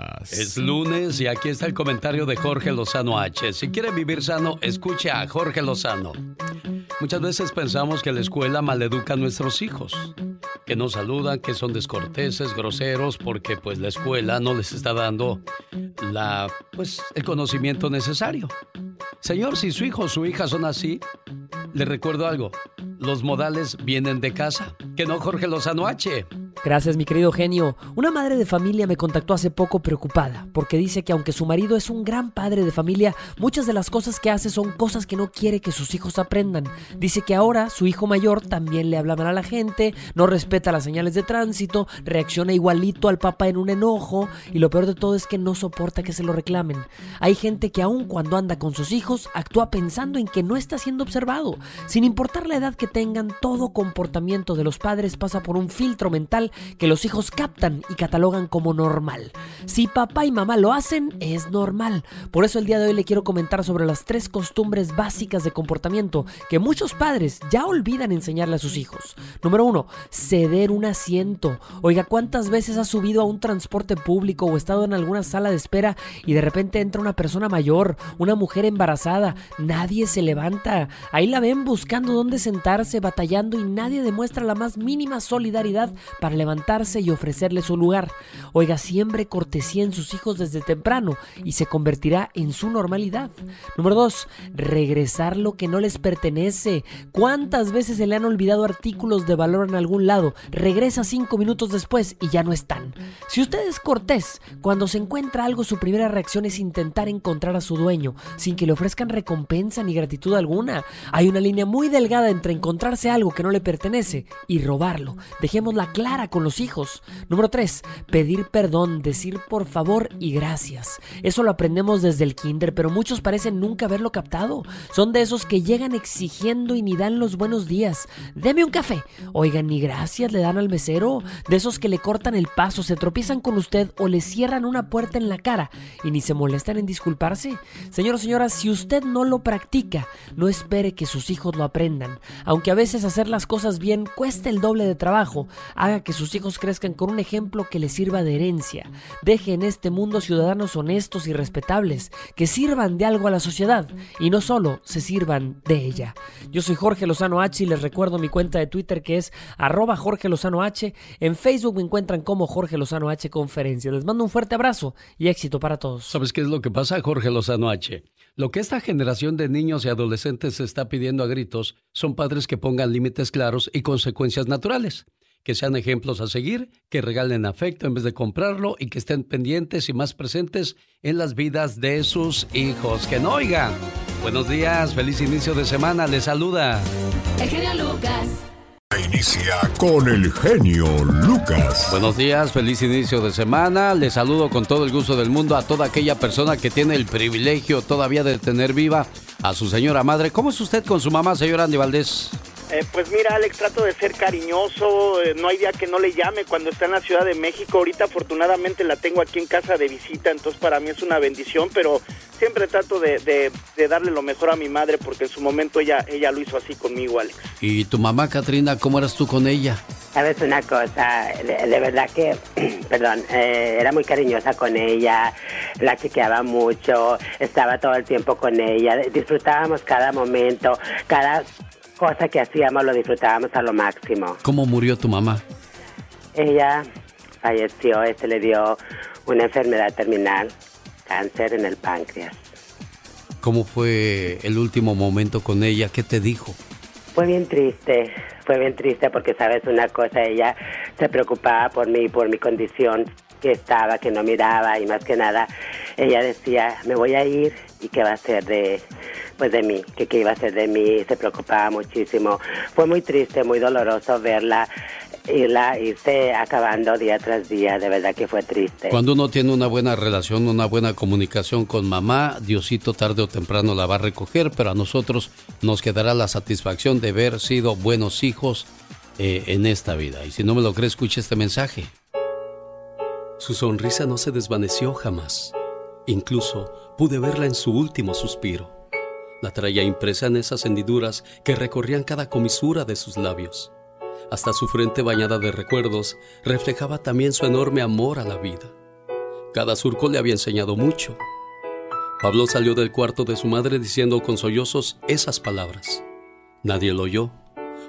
Es lunes y aquí está el comentario de Jorge Lozano H. Si quiere vivir sano, escuche a Jorge Lozano. Muchas veces pensamos que la escuela maleduca a nuestros hijos, que no saludan, que son descorteses, groseros, porque pues la escuela no les está dando la pues el conocimiento necesario. Señor, si su hijo o su hija son así, le recuerdo algo. Los modales vienen de casa. Que no Jorge Lozano H. Gracias, mi querido genio. Una madre de familia me contactó hace poco preocupada, porque dice que aunque su marido es un gran padre de familia, muchas de las cosas que hace son cosas que no quiere que sus hijos aprendan. Dice que ahora su hijo mayor también le habla mal a la gente, no respeta las señales de tránsito, reacciona igualito al papá en un enojo, y lo peor de todo es que no soporta que se lo reclamen. Hay gente que aun cuando anda con sus hijos, actúa pensando en que no está siendo observado. Sin importar la edad que tengan, todo comportamiento de los padres pasa por un filtro mental que los hijos captan y catalogan como normal. Papá y mamá lo hacen, es normal. Por eso el día de hoy le quiero comentar sobre las tres costumbres básicas de comportamiento que muchos padres ya olvidan enseñarle a sus hijos. Número uno, ceder un asiento. Oiga, ¿cuántas veces has subido a un transporte público o estado en alguna sala de espera y de repente entra una persona mayor, una mujer embarazada? Nadie se levanta. Ahí la ven buscando dónde sentarse, batallando y nadie demuestra la más mínima solidaridad para levantarse y ofrecerle su lugar. Oiga, siembre cortesía sus hijos desde temprano y se convertirá en su normalidad. Número dos, regresar lo que no les pertenece. ¿Cuántas veces se le han olvidado artículos de valor en algún lado? Regresa cinco minutos después y ya no están. Si usted es cortés, cuando se encuentra algo, su primera reacción es intentar encontrar a su dueño, sin que le ofrezcan recompensa ni gratitud alguna. Hay una línea muy delgada entre encontrarse algo que no le pertenece y robarlo. Dejémosla clara con los hijos. Número 3. Pedir perdón, decir por favor y gracias. Eso lo aprendemos desde el kinder, pero muchos parecen nunca haberlo captado. Son de esos que llegan exigiendo y ni dan los buenos días. Deme un café. Oigan, ni gracias le dan al mesero. De esos que le cortan el paso, se tropiezan con usted o le cierran una puerta en la cara y ni se molestan en disculparse. Señor o señora, si usted no lo practica, no espere que sus hijos lo aprendan. Aunque a veces hacer las cosas bien cueste el doble de trabajo, haga que sus hijos crezcan con un ejemplo que les sirva de herencia. Deje en este mundo ciudadanos honestos y respetables, que sirvan de algo a la sociedad y no solo se sirvan de ella. Yo soy Jorge Lozano H y les recuerdo mi cuenta de Twitter que es arroba Jorge Lozano H. En Facebook me encuentran como Jorge Lozano H Conferencia. Les mando un fuerte abrazo y éxito para todos. ¿Sabes qué es lo que pasa, Jorge Lozano H? Lo que esta generación de niños y adolescentes está pidiendo a gritos son padres que pongan límites claros y consecuencias naturales, que sean ejemplos a seguir, que regalen afecto en vez de comprarlo y que estén pendientes y más presentes en las vidas de sus hijos. Que no oigan. Buenos días, feliz inicio de semana, les saluda. El genio Lucas. Inicia con el genio Lucas. Buenos días, feliz inicio de semana. Les saludo con todo el gusto del mundo a toda aquella persona que tiene el privilegio todavía de tener viva a su señora madre. ¿Cómo es usted con su mamá, señora Andy Valdés? Eh, pues mira, Alex, trato de ser cariñoso. eh, no hay día que no le llame cuando está en la Ciudad de México. Ahorita, afortunadamente, la tengo aquí en casa de visita, entonces para mí es una bendición. Pero siempre trato de, de- de darle lo mejor a mi madre porque en su momento ella, ella lo hizo así conmigo, Alex. ¿Y tu mamá, Katrina, cómo eras tú con ella? Sabes una cosa, de, de verdad que, perdón, eh, era muy cariñosa con ella, la chequeaba mucho, estaba todo el tiempo con ella, disfrutábamos cada momento, cada cosa que hacíamos lo disfrutábamos a lo máximo. ¿Cómo murió tu mamá? Ella falleció, este le dio una enfermedad terminal, cáncer en el páncreas. ¿Cómo fue el último momento con ella? ¿Qué te dijo? Fue bien triste, fue bien triste porque sabes una cosa, ella se preocupaba por mí, por mi condición que estaba, que no miraba y más que nada ella decía, me voy a ir y qué va a ser de pues de mí, que qué iba a ser de mí, se preocupaba muchísimo. Fue muy triste, muy doloroso verla irla irse acabando día tras día, de verdad que fue triste. Cuando uno tiene una buena relación, una buena comunicación con mamá, Diosito tarde o temprano la va a recoger, pero a nosotros nos quedará la satisfacción de haber sido buenos hijos eh, en esta vida. Y si no me lo cree, escuche este mensaje. Su sonrisa no se desvaneció jamás. Incluso pude verla en su último suspiro. La traía impresa en esas hendiduras que recorrían cada comisura de sus labios. Hasta su frente bañada de recuerdos reflejaba también su enorme amor a la vida. Cada surco le había enseñado mucho. Pablo salió del cuarto de su madre diciendo con sollozos esas palabras. Nadie lo oyó,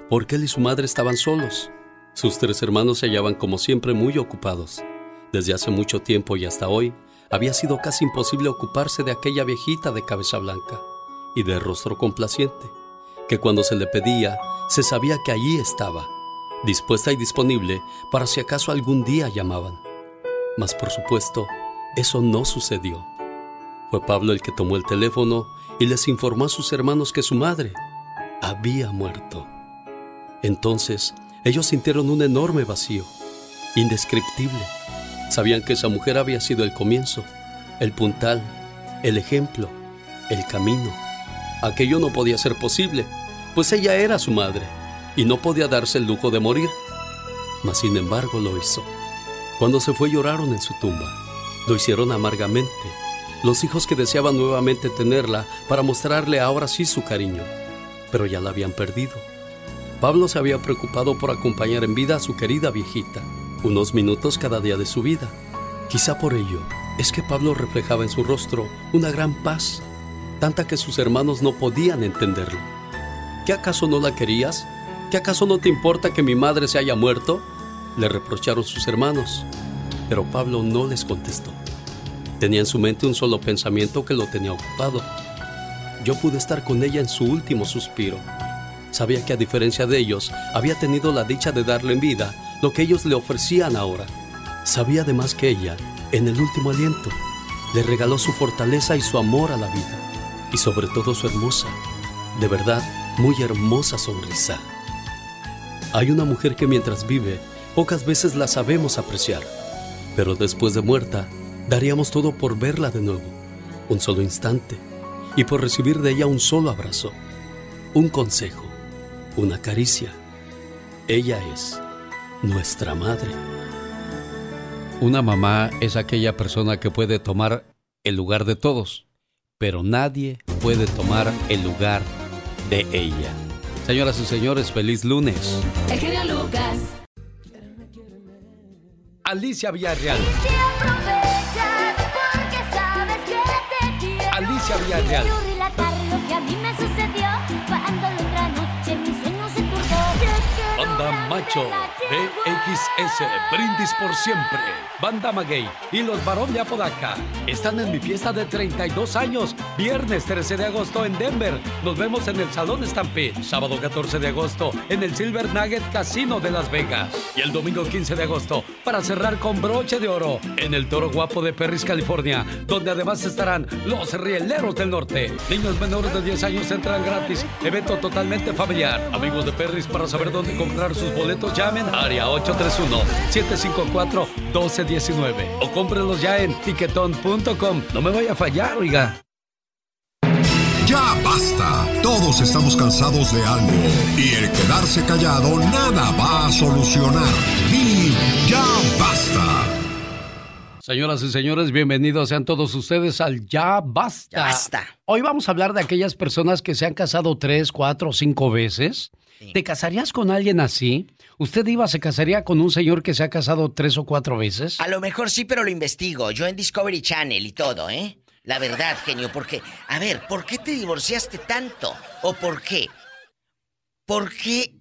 porque él y su madre estaban solos. Sus tres hermanos se hallaban como siempre muy ocupados. Desde hace mucho tiempo y hasta hoy, había sido casi imposible ocuparse de aquella viejita de cabeza blanca y de rostro complaciente, que cuando se le pedía, se sabía que allí estaba, dispuesta y disponible para si acaso algún día llamaban. Mas por supuesto, eso no sucedió. Fue Pablo el que tomó el teléfono y les informó a sus hermanos que su madre había muerto. Entonces, ellos sintieron un enorme vacío, indescriptible. Sabían que esa mujer había sido el comienzo, el puntal, el ejemplo, el camino. Aquello no podía ser posible, pues ella era su madre y no podía darse el lujo de morir. mas sin embargo lo hizo. Cuando se fue lloraron en su tumba. Lo hicieron amargamente. Los hijos que deseaban nuevamente tenerla para mostrarle ahora sí su cariño, pero ya la habían perdido. Pablo se había preocupado por acompañar en vida a su querida viejita, unos minutos cada día de su vida. Quizá por ello es que Pablo reflejaba en su rostro una gran paz, tanta que sus hermanos no podían entenderlo. ¿Qué acaso no la querías? ¿Qué acaso no te importa que mi madre se haya muerto? Le reprocharon sus hermanos, pero Pablo no les contestó. Tenía en su mente un solo pensamiento que lo tenía ocupado. Yo pude estar con ella en su último suspiro. Sabía que a diferencia de ellos, había tenido la dicha de darle en vida lo que ellos le ofrecían ahora. Sabía además que ella, en el último aliento, le regaló su fortaleza y su amor a la vida. Y sobre todo su hermosa, de verdad, muy hermosa sonrisa. Hay una mujer que mientras vive, pocas veces la sabemos apreciar, pero después de muerta, daríamos todo por verla de nuevo, un solo instante, y por recibir de ella un solo abrazo, un consejo, una caricia. Ella es nuestra madre. Una mamá es aquella persona que puede tomar el lugar de todos, pero nadie puede tomar el lugar de ella. Señoras y señores, feliz lunes. El genio Lucas. Alicia Villarreal. Alicia Villarreal. Banda Macho, BXS, Brindis por siempre. Banda Maguey y los Barón de Apodaca están en mi fiesta de 32 años. Viernes 13 de agosto en Denver. Nos vemos en el Salón Stampede. Sábado 14 de agosto en el Silver Nugget Casino de Las Vegas. Y el domingo 15 de agosto para cerrar con broche de oro en el Toro Guapo de Perris, California. Donde además estarán los Rieleros del Norte. Niños menores de 10 años entran gratis. Evento totalmente familiar. Amigos de Perris, para saber dónde comprar sus boletos, llamen a área 831-754-1219 o cómprenlos ya en tiquetón.com. No me vaya a fallar, oiga. Ya basta. Todos estamos cansados de algo. Y el quedarse callado nada va a solucionar. Di ya basta. Señoras y señores, bienvenidos sean todos ustedes al Ya Basta. Ya basta. Hoy vamos a hablar de aquellas personas que se han casado tres, cuatro o cinco veces. ¿Te casarías con alguien así? ¿Usted iba, se casaría con un señor que se ha casado tres o cuatro veces? A lo mejor sí, pero lo investigo. Yo en Discovery Channel y todo, ¿eh? La verdad, genio, porque, a ver, ¿por qué te divorciaste tanto? ¿O por qué? ¿Por qué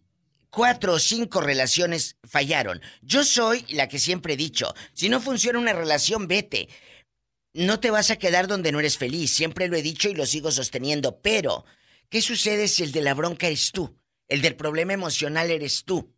cuatro o cinco relaciones fallaron? Yo soy la que siempre he dicho, si no funciona una relación, vete. No te vas a quedar donde no eres feliz, siempre lo he dicho y lo sigo sosteniendo, pero ¿qué sucede si el de la bronca eres tú? El del problema emocional eres tú.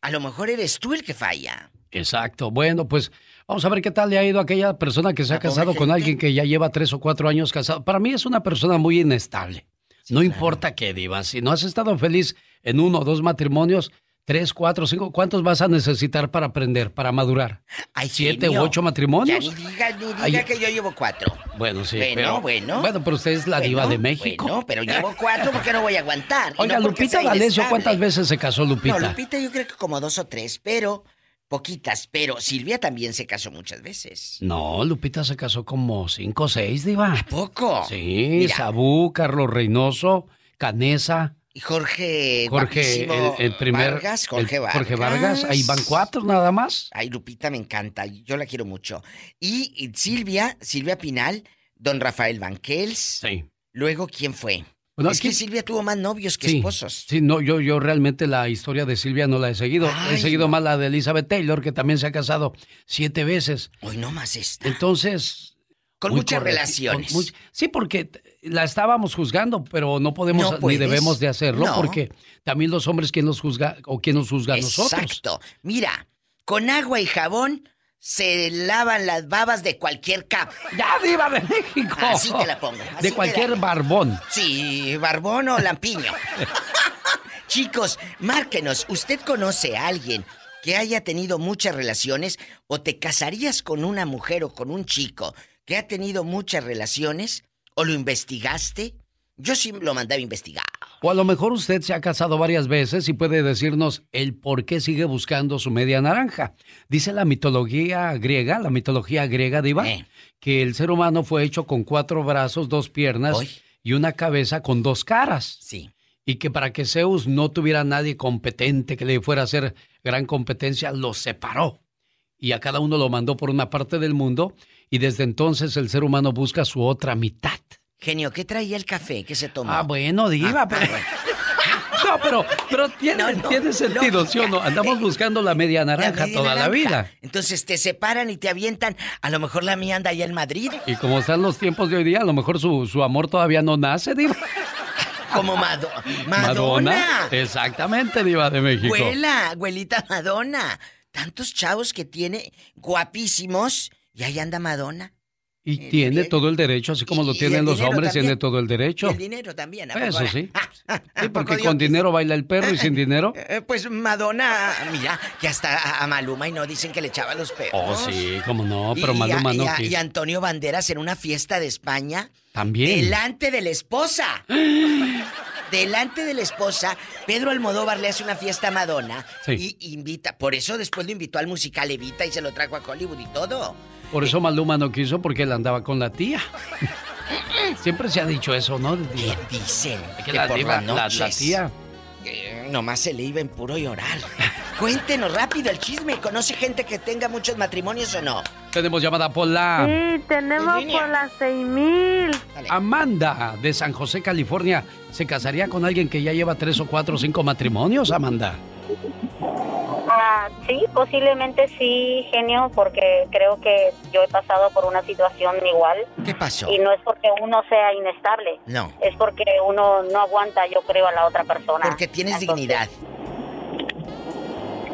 A lo mejor eres tú el que falla. Exacto. Bueno, pues vamos a ver qué tal le ha ido a aquella persona que se ha casado con alguien que ya lleva tres o cuatro años casado. Para mí es una persona muy inestable. no importa qué, Diva. Si no has estado feliz en uno o dos matrimonios, tres, cuatro, cinco, ¿cuántos vas a necesitar para aprender, para madurar? ¿Siete u ocho matrimonios? Ya ni diga, ni diga Ay, que yo llevo cuatro. Bueno, sí, Bueno, pero... bueno. Bueno, pero usted es la diva de México. Bueno, pero llevo cuatro porque no voy a aguantar. Oiga, no Lupita D'Alessio. ¿cuántas veces se casó Lupita? No, Lupita yo creo que como dos o tres, pero poquitas. Pero Silvia también se casó muchas veces. No, Lupita se casó como cinco o seis, Diva. ¿A poco? Sí, Mira. Sabú, Carlos Reynoso, Canesa. Jorge. Jorge, el, el primer. Vargas, Jorge el- Vargas. Jorge Vargas, ahí van cuatro nada más. Ay, Lupita me encanta, yo la quiero mucho. Y, y Silvia, Silvia Pinal, don Rafael Banquels. Sí. Luego, ¿quién fue? Bueno, es que Silvia tuvo más novios que Sí, esposos. Sí, no, yo, yo realmente la historia de Silvia no la he seguido. he seguido más la de Elizabeth Taylor, que también se ha casado siete veces. Hoy no más esta. Entonces. Con muchas relaciones. con sí, porque la estábamos juzgando, pero no podemos No ni debemos de hacerlo, No. porque también los hombres quien nos juzga o quien nos juzga a nosotros. Exacto. Mira, con agua y jabón se lavan las babas de cualquier cap. ¡Ya, diva de México! Así te la pongo. así de cualquier la- barbón. Sí, barbón o lampiño. Chicos, márquenos. ¿Usted conoce a alguien que haya tenido muchas relaciones o te casarías con una mujer o con un chico que ha tenido muchas relaciones o lo investigaste? Yo sí lo mandaba a investigar. O a lo mejor usted se ha casado varias veces y puede decirnos el por qué sigue buscando su media naranja. Dice la mitología griega, la mitología griega, Diva, que el ser humano fue hecho con cuatro brazos, dos piernas y una cabeza con dos caras. Sí. Y que para que Zeus no tuviera nadie competente que le fuera a hacer gran competencia, los separó. Y a cada uno lo mandó por una parte del mundo y desde entonces el ser humano busca su otra mitad. Genio, ¿qué traía el café que se tomó? Ah, bueno, diva, pero... No, pero, pero tiene, tiene sentido, ¿sí o no? Andamos buscando la media naranja media toda la vida. Entonces te separan y te avientan. A lo mejor la mía anda allá en Madrid. Y como están los tiempos de hoy día, a lo mejor su, su amor todavía no nace, diva. Como Mado- Madonna. Exactamente, diva de México. Abuela, abuelita Madonna. Tantos chavos que tiene guapísimos y ahí anda Madonna. Y tiene todo el derecho, así como lo tienen los hombres, también. tiene todo el derecho. Y el dinero también. ¿a poco Eso ahora? sí. ¿A Sí, porque con que dinero baila el perro y sin dinero. Eh, Pues Madonna, mira, que hasta a- Maluma y no dicen que le echaba los perros. Oh, sí, cómo no, pero Y a- Maluma y no a- y Antonio Banderas en una fiesta de España. También. Delante de la esposa. Delante de la esposa, Pedro Almodóvar le hace una fiesta a Madonna Sí. y invita, por eso después lo invitó al musical Evita y se lo trajo a Hollywood y todo. Por eso Maluma no quiso porque él andaba con la tía. Siempre se ha dicho eso, ¿no? Dicen que, que la, por diva- la- tía. Nomás se le iba en puro llorar. Cuéntenos rápido el chisme. ¿Conoce gente que tenga muchos matrimonios o no? Tenemos llamada por la Sí, tenemos por las seis mil. Amanda de San José, California. ¿Se casaría con alguien que ya lleva tres o cuatro o cinco matrimonios, Amanda? Ah, sí, posiblemente sí, genio, porque creo que yo he pasado por una situación igual. ¿Qué pasó? Y no es porque uno sea inestable, No. es porque uno no aguanta, yo creo, a la otra persona. Porque tienes dignidad.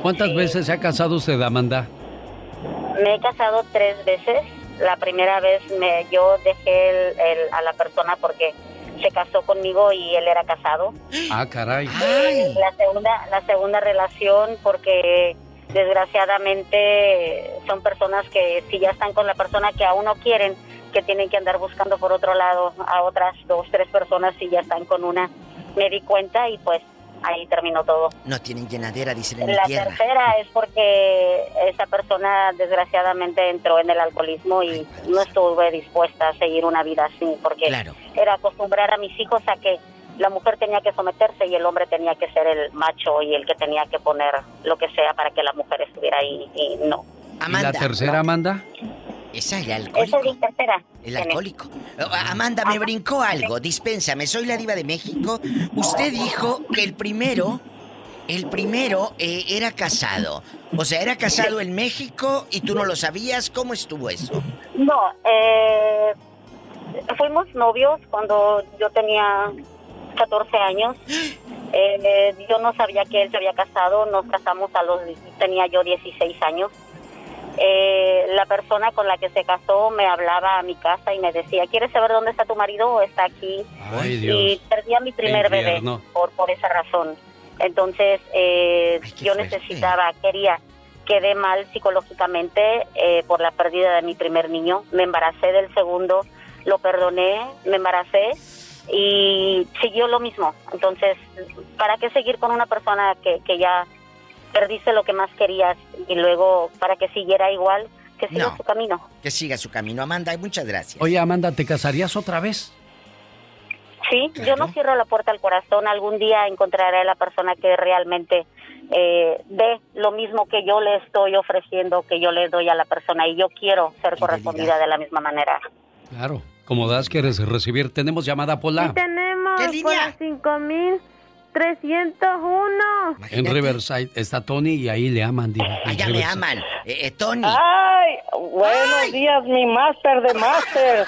¿Cuántas veces se ha casado usted, Amanda? Me he casado tres veces. La primera vez me, yo dejé el- el- a la persona porque se casó conmigo y él era casado. Ah, caray. La segunda, la segunda relación porque desgraciadamente son personas que si ya están con la persona que aún no quieren, que tienen que andar buscando por otro lado a otras dos, tres personas si ya están con una. Me di cuenta y pues ahí terminó todo. No tienen llenadera, dicen en mi La tierra. tercera es porque esa persona desgraciadamente entró en el alcoholismo y no estuve dispuesta a seguir una vida así porque era acostumbrar a mis hijos a que la mujer tenía que someterse y el hombre tenía que ser el macho y el que tenía que poner lo que sea para que la mujer estuviera ahí y no. ¿Y la tercera, Amanda? Esa es el Esa alcohólico. es mi tercera. El alcohólico. Oh, Amanda, me brincó algo. Dispénsame, soy la diva de México. Usted dijo que el primero, el primero eh, era casado. O sea, era casado en México y tú no lo sabías. ¿Cómo estuvo eso? No, eh, fuimos novios cuando yo tenía 14 años. Eh, yo no sabía que él se había casado, nos casamos a los, tenía yo 16 años. Eh, la persona con la que se casó me hablaba a mi casa y me decía, ¿quieres saber dónde está tu marido o está aquí? Ay, Y Dios. perdí a mi primer bebé por, por esa razón. Entonces, eh, yo necesitaba, quería, quedé mal psicológicamente eh, por la pérdida de mi primer niño. Me embaracé del segundo, lo perdoné, me embaracé y siguió lo mismo. Entonces, ¿para qué seguir con una persona que, que ya perdiste lo que más querías y luego para que siguiera igual, que siga No. su camino? Que siga su camino. Amanda, muchas gracias. Oye, Amanda, ¿te casarías otra vez? Sí, yo no cierro la puerta al corazón. Algún día encontraré a la persona que realmente eh, ve lo mismo que yo le estoy ofreciendo, que yo le doy a la persona y yo quiero ser correspondida de la misma manera. Claro. Como das, quieres recibir. Tenemos llamada Pola Tenemos por las cinco mil trescientos uno. en Riverside. Está Tony y ahí le aman, diva. Ya me Riverside. aman. Eh, eh, Tony. Ay, buenos días, mi máster de máster.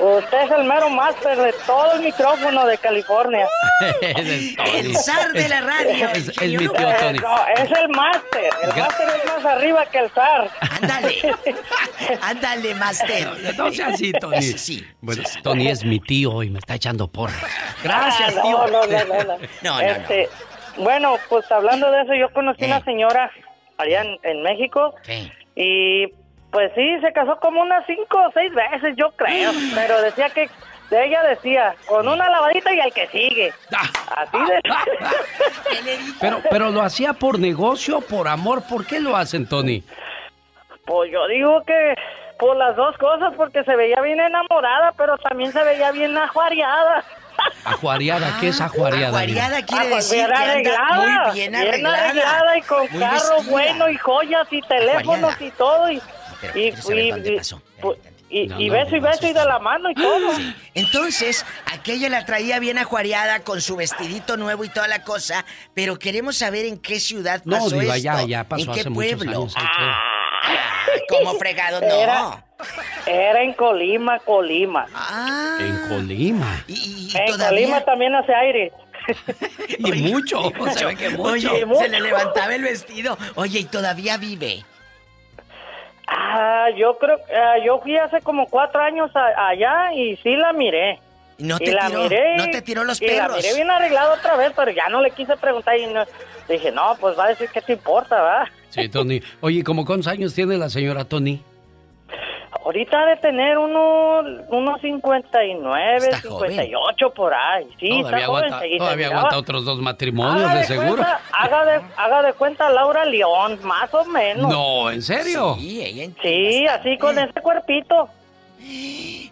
Usted es el mero máster de todo el micrófono de California. Es. El zar de la radio. Es, es mi tío Tony. No, es el máster. El máster es más arriba que el zar. Ándale. Ándale, máster. No sea así, Tony. Sí. Bueno, Tony es mi tío y me está echando porras. Gracias, Ah, tío. No, no, no, no. no. No, no, Este, Bueno, pues hablando de eso, yo conocí una señora allá en, en México. Y pues sí, se casó como unas cinco o seis veces, yo creo. Pero decía que ella decía, con una lavadita y al que sigue. Así de... Pero, pero lo hacía por negocio, por amor. ¿Por qué lo hacen, Tony? Pues yo digo que por las dos cosas, porque se veía bien enamorada, pero también se veía bien ajuareada. Ajuareada, ¿qué es ajuareada? Ajuareada quiere Ah, decir bien que anda muy bien arreglada. arreglada y con Muy carro vestida. bueno y joyas y teléfonos y todo. Y, Pero y, quiero saber y- dónde y- pasó. y- No, y no, beso y beso y de la mano y todo. Entonces, aquella la traía bien ajuareada con su vestidito nuevo y toda la cosa, pero queremos saber en qué ciudad No, pasó Diva, esto. ya, ya pasó ¿En qué hace pueblo? años. Ah, ¿Cómo fregado no? Era, era en Colima, Colima. Ah. En Colima. en todavía? Colima también hace aire. Y mucho, mucho. Oye, se le levantaba el vestido. Oye, y todavía vive. Ah, yo creo, ah, yo fui hace como cuatro años a- allá y sí la miré. No y te la tiró- miré, no te tiró los y la perros. miré bien arreglada otra vez, pero ya no le quise preguntar y no, dije, no, pues va a decir que te importa, ¿verdad? Sí, Tony. Oye, ¿cómo cuántos años tiene la señora Tony? Ahorita ha de tener unos, unos 59, Está joven. 58 por ahí. Sí, todavía está joven. aguanta, todavía aguanta otros dos matrimonios, Haga de de seguro. haga, de, haga de cuenta Laura León, más o menos. No, ¿en serio? Sí, ella Sí, así con ese cuerpito.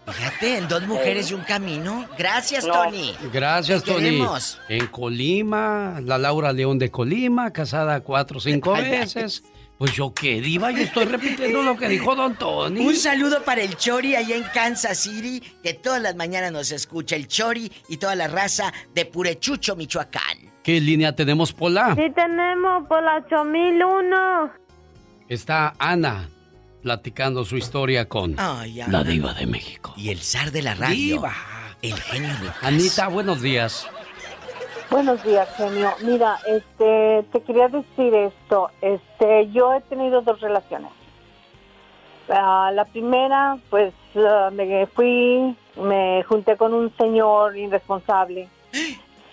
Fíjate, en dos mujeres y un camino. Gracias, No. Tony. Gracias, Te Tony. queremos. En Colima, la Laura León de Colima, casada cuatro o cinco veces. Pues yo qué, Diva, yo estoy repitiendo lo que dijo Don Tony. Un saludo para el Chori allá en Kansas City, que todas las mañanas nos escucha el Chori y toda la raza de Purechucho, Michoacán. ¿Qué línea tenemos, Pola? Sí tenemos por la 8001. Está Ana platicando su historia con Ay, la. Diva de México. Y el zar de la radio. Diva. El genio Lucas. Anita, buenos días. Buenos días, genio. Mira, este, te quería decir esto. Este, yo he tenido dos relaciones. Ah, la primera, pues, ah, me fui, me junté con un señor irresponsable.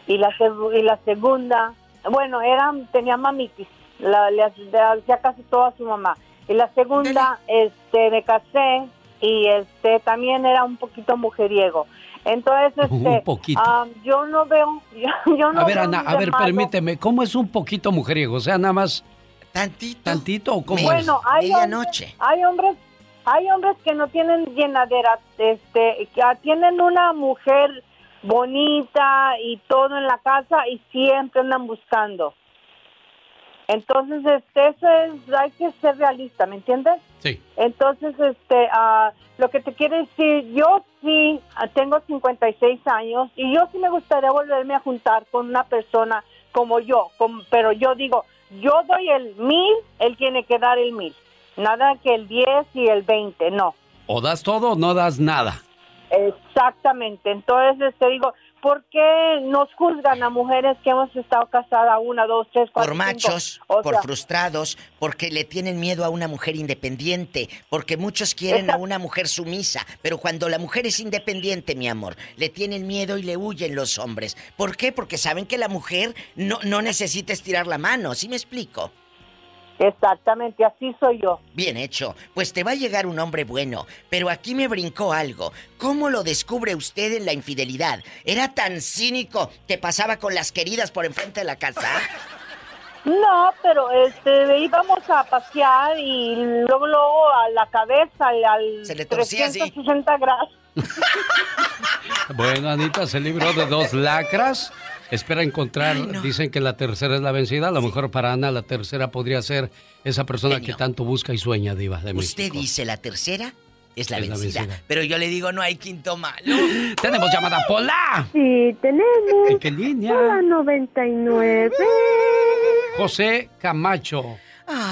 Y la, y la segunda, bueno, era, tenía mamitis. La, le hacía casi todo a su mamá. Y la segunda, este, me casé y este, también era un poquito mujeriego. Entonces, Un este, poquito. ah, yo no veo, yo, yo no a ver, veo Ana, a ver, malo. permíteme, ¿cómo es un poquito mujeriego? O sea, nada más... ¿Tantito? ¿Tantito o cómo Bueno, es? hay hombres, hay hombres, hay hombres que no tienen llenadera, este, que tienen una mujer bonita y todo en la casa y siempre andan buscando. Entonces, este, eso es, hay que ser realista, ¿me entiendes? Sí. Entonces, este, ah, lo que te quiero decir, yo sí ah, tengo 56 años y yo sí me gustaría volverme a juntar con una persona como yo, com- pero yo digo, yo doy el mil, él tiene que dar el mil. Nada que el 10 y el 20, no. O das todo o no das nada. Exactamente. Entonces te digo, ¿por qué nos juzgan a mujeres que hemos estado casadas una, dos, tres, cuatro, Por cinco? machos, O por sea, frustrados, porque le tienen miedo a una mujer independiente, porque muchos quieren a una mujer sumisa, pero cuando la mujer es independiente, mi amor, le tienen miedo y le huyen los hombres. ¿Por qué? Porque saben que la mujer no, no necesita estirar la mano, ¿sí me explico? Exactamente, así soy yo. Bien hecho, pues te va a llegar un hombre bueno, pero aquí me brincó algo. ¿Cómo lo descubre usted en la infidelidad? ¿Era tan cínico que pasaba con las queridas por enfrente de la casa? No, pero este íbamos a pasear y luego luego a la cabeza al, al Se le torcía así. 360 grados. Bueno, Anita se libró de dos lacras. Espera encontrar, dicen que la tercera es la vencida. A lo mejor para Ana la tercera podría ser esa persona que tanto busca y sueña, Diva de México. Usted dice la tercera es la Es la vencida, pero yo le digo no hay quinto malo. Tenemos llamada Pola. Sí, tenemos. ¿En qué línea? Hola, 99. José Camacho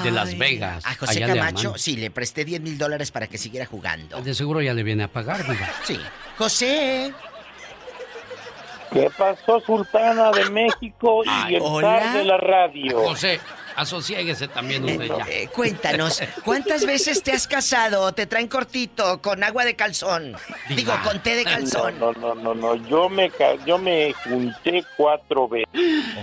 de Las Ay, Vegas. A José Camacho, sí, le presté 10 mil dólares para que siguiera jugando. De seguro ya le viene a pagar, Diva. Sí. José. ¿Qué pasó, Sultana de México y el zar de la radio? José, asosiéguese también usted ya. Eh, cuéntanos, ¿cuántas veces te has casado o te traen cortito con agua de calzón? Digo, con té de calzón. No, no, no, no, yo me, ca- yo me junté cuatro veces.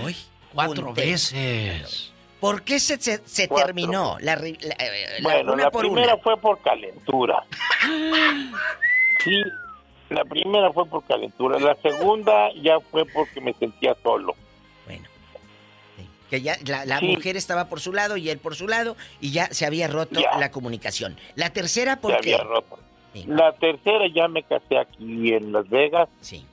Hoy, Cuatro junté. veces. ¿Por qué se, se, terminó la, la- eh, la- Bueno, una la por primera una? fue por calentura. Sí, La primera fue por calentura, la segunda ya fue porque me sentía solo. Que ya la, la Sí. mujer estaba por su lado y él por su lado y ya se había roto Ya. la comunicación. La tercera, Se ¿por qué? había roto. La tercera ya me casé aquí en Las Vegas. Sí.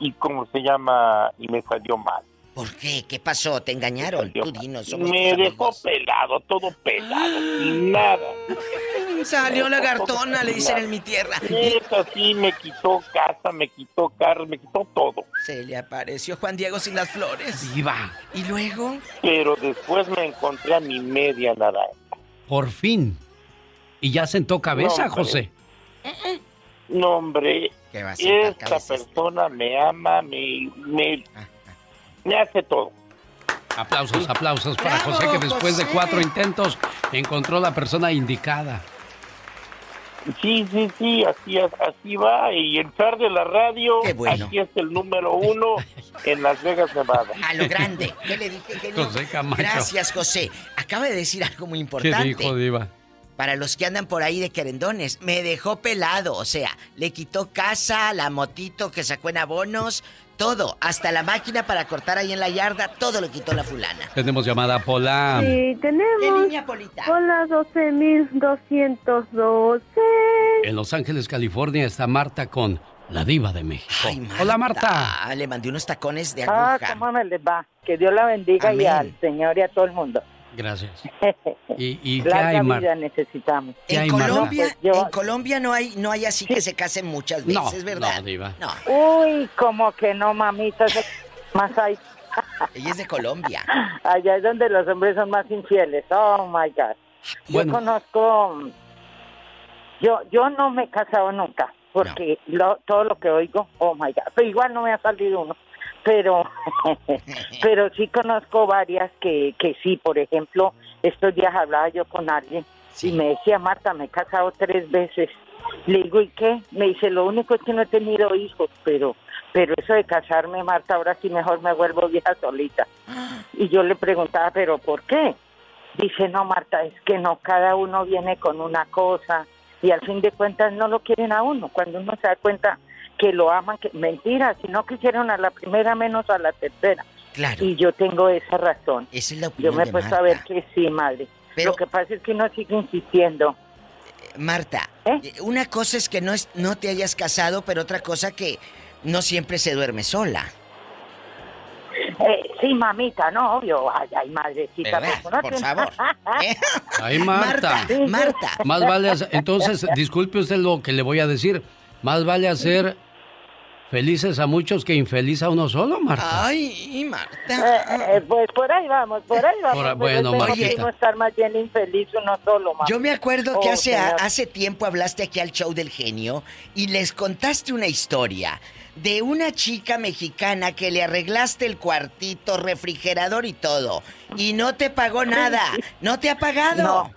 Y como se llama, y me salió mal. ¿Por qué? ¿Qué pasó? ¿Te engañaron? Tú dinos, somos Me dejó amigos. pelado, todo pelado, sin nada. Salió lagartona, le dicen en mi tierra. Eso sí, me quitó casa, me quitó carro, me quitó todo. Se le apareció Juan Diego sin las flores. Viva. ¿Y luego? Pero después me encontré a mi media naranja. Por fin. ¿Y ya sentó cabeza, No. José? No, hombre, ¿Qué va a sentar esta cabeza? persona me ama, me, me, Ah, me hace todo. Aplausos, aplausos para Bravo, José, que después de cuatro intentos encontró la persona indicada. Sí, sí, sí, así, así va. Y el zar de la radio, bueno. aquí es el número uno en Las Vegas, Nevada. A lo grande. ¿Qué le dije, genio? José Camacho. Gracias, José. Acaba de decir algo muy ¿Qué importante. dijo, Diva? Para los que andan por ahí de querendones, me dejó pelado. O sea, le quitó casa, la motito que sacó en abonos, todo. Hasta la máquina para cortar ahí en la yarda, todo lo quitó la fulana. Tenemos llamada Pola. Sí, tenemos. Hola, 12.212. En Los Ángeles, California, está Marta con la diva de México. Hola, Marta. Ah, le mandé unos tacones de Ah, aguja. ¿cómo me les va? Que Dios la bendiga y al Señor y a todo el mundo. Gracias. ¿Y, y qué hay, vida necesitamos. ¿Qué En hay? Colombia, Pues yo- en Colombia no hay, no hay así que se casen muchas No, veces, ¿verdad? no, diva. No, Uy, como que no, mamita. Más hay. ella es de Colombia. Allá es donde los hombres son más infieles. Oh, my God. Yo conozco... Yo, yo no me he casado nunca, porque lo- todo lo que oigo, oh, my God. Pero igual no me ha salido uno. Pero, pero sí conozco varias que, que sí, por ejemplo, estos días hablaba yo con alguien y me decía, Marta, me he casado tres veces. Le digo, ¿y qué? Me dice, lo único es que no he tenido hijos, pero, pero eso de casarme, Marta, ahora sí mejor me vuelvo vieja solita. Y yo le preguntaba, ¿pero por qué? Dice, no, Marta, es que no, cada uno viene con una cosa y al fin de cuentas no lo quieren a uno. Cuando uno se da cuenta que lo aman, que mentira, si no quisieron a la primera, menos a la tercera. Claro. Y yo tengo esa razón. Esa es la Yo opinión me he puesto a ver que sí, madre. Pero- Lo que pasa es que uno sigue insistiendo. Marta, ¿Eh? eh, una cosa es que no, es, no te hayas casado, pero otra cosa que no siempre se duerme sola. Eh, sí, mamita, no, obvio. Ay, ay, madrecita. ¿Verdad? pues, Por favor. ¿Eh? Ay, Marta. Marta, Marta. Más vale hacer- entonces, disculpe usted lo que le voy a decir. Más vale hacer felices a muchos que infeliz a uno solo, Marta. Ay, Marta. Eh, eh, pues por ahí vamos, por ahí vamos. Por ahí- pero es bueno, uno estar más bien infeliz uno solo, mamá. Yo me acuerdo que Oh, hace, señor. hace tiempo hablaste aquí al show del genio y les contaste una historia de una chica mexicana que le arreglaste el cuartito, refrigerador y todo. Y no te pagó nada. ¿No te ha pagado? No.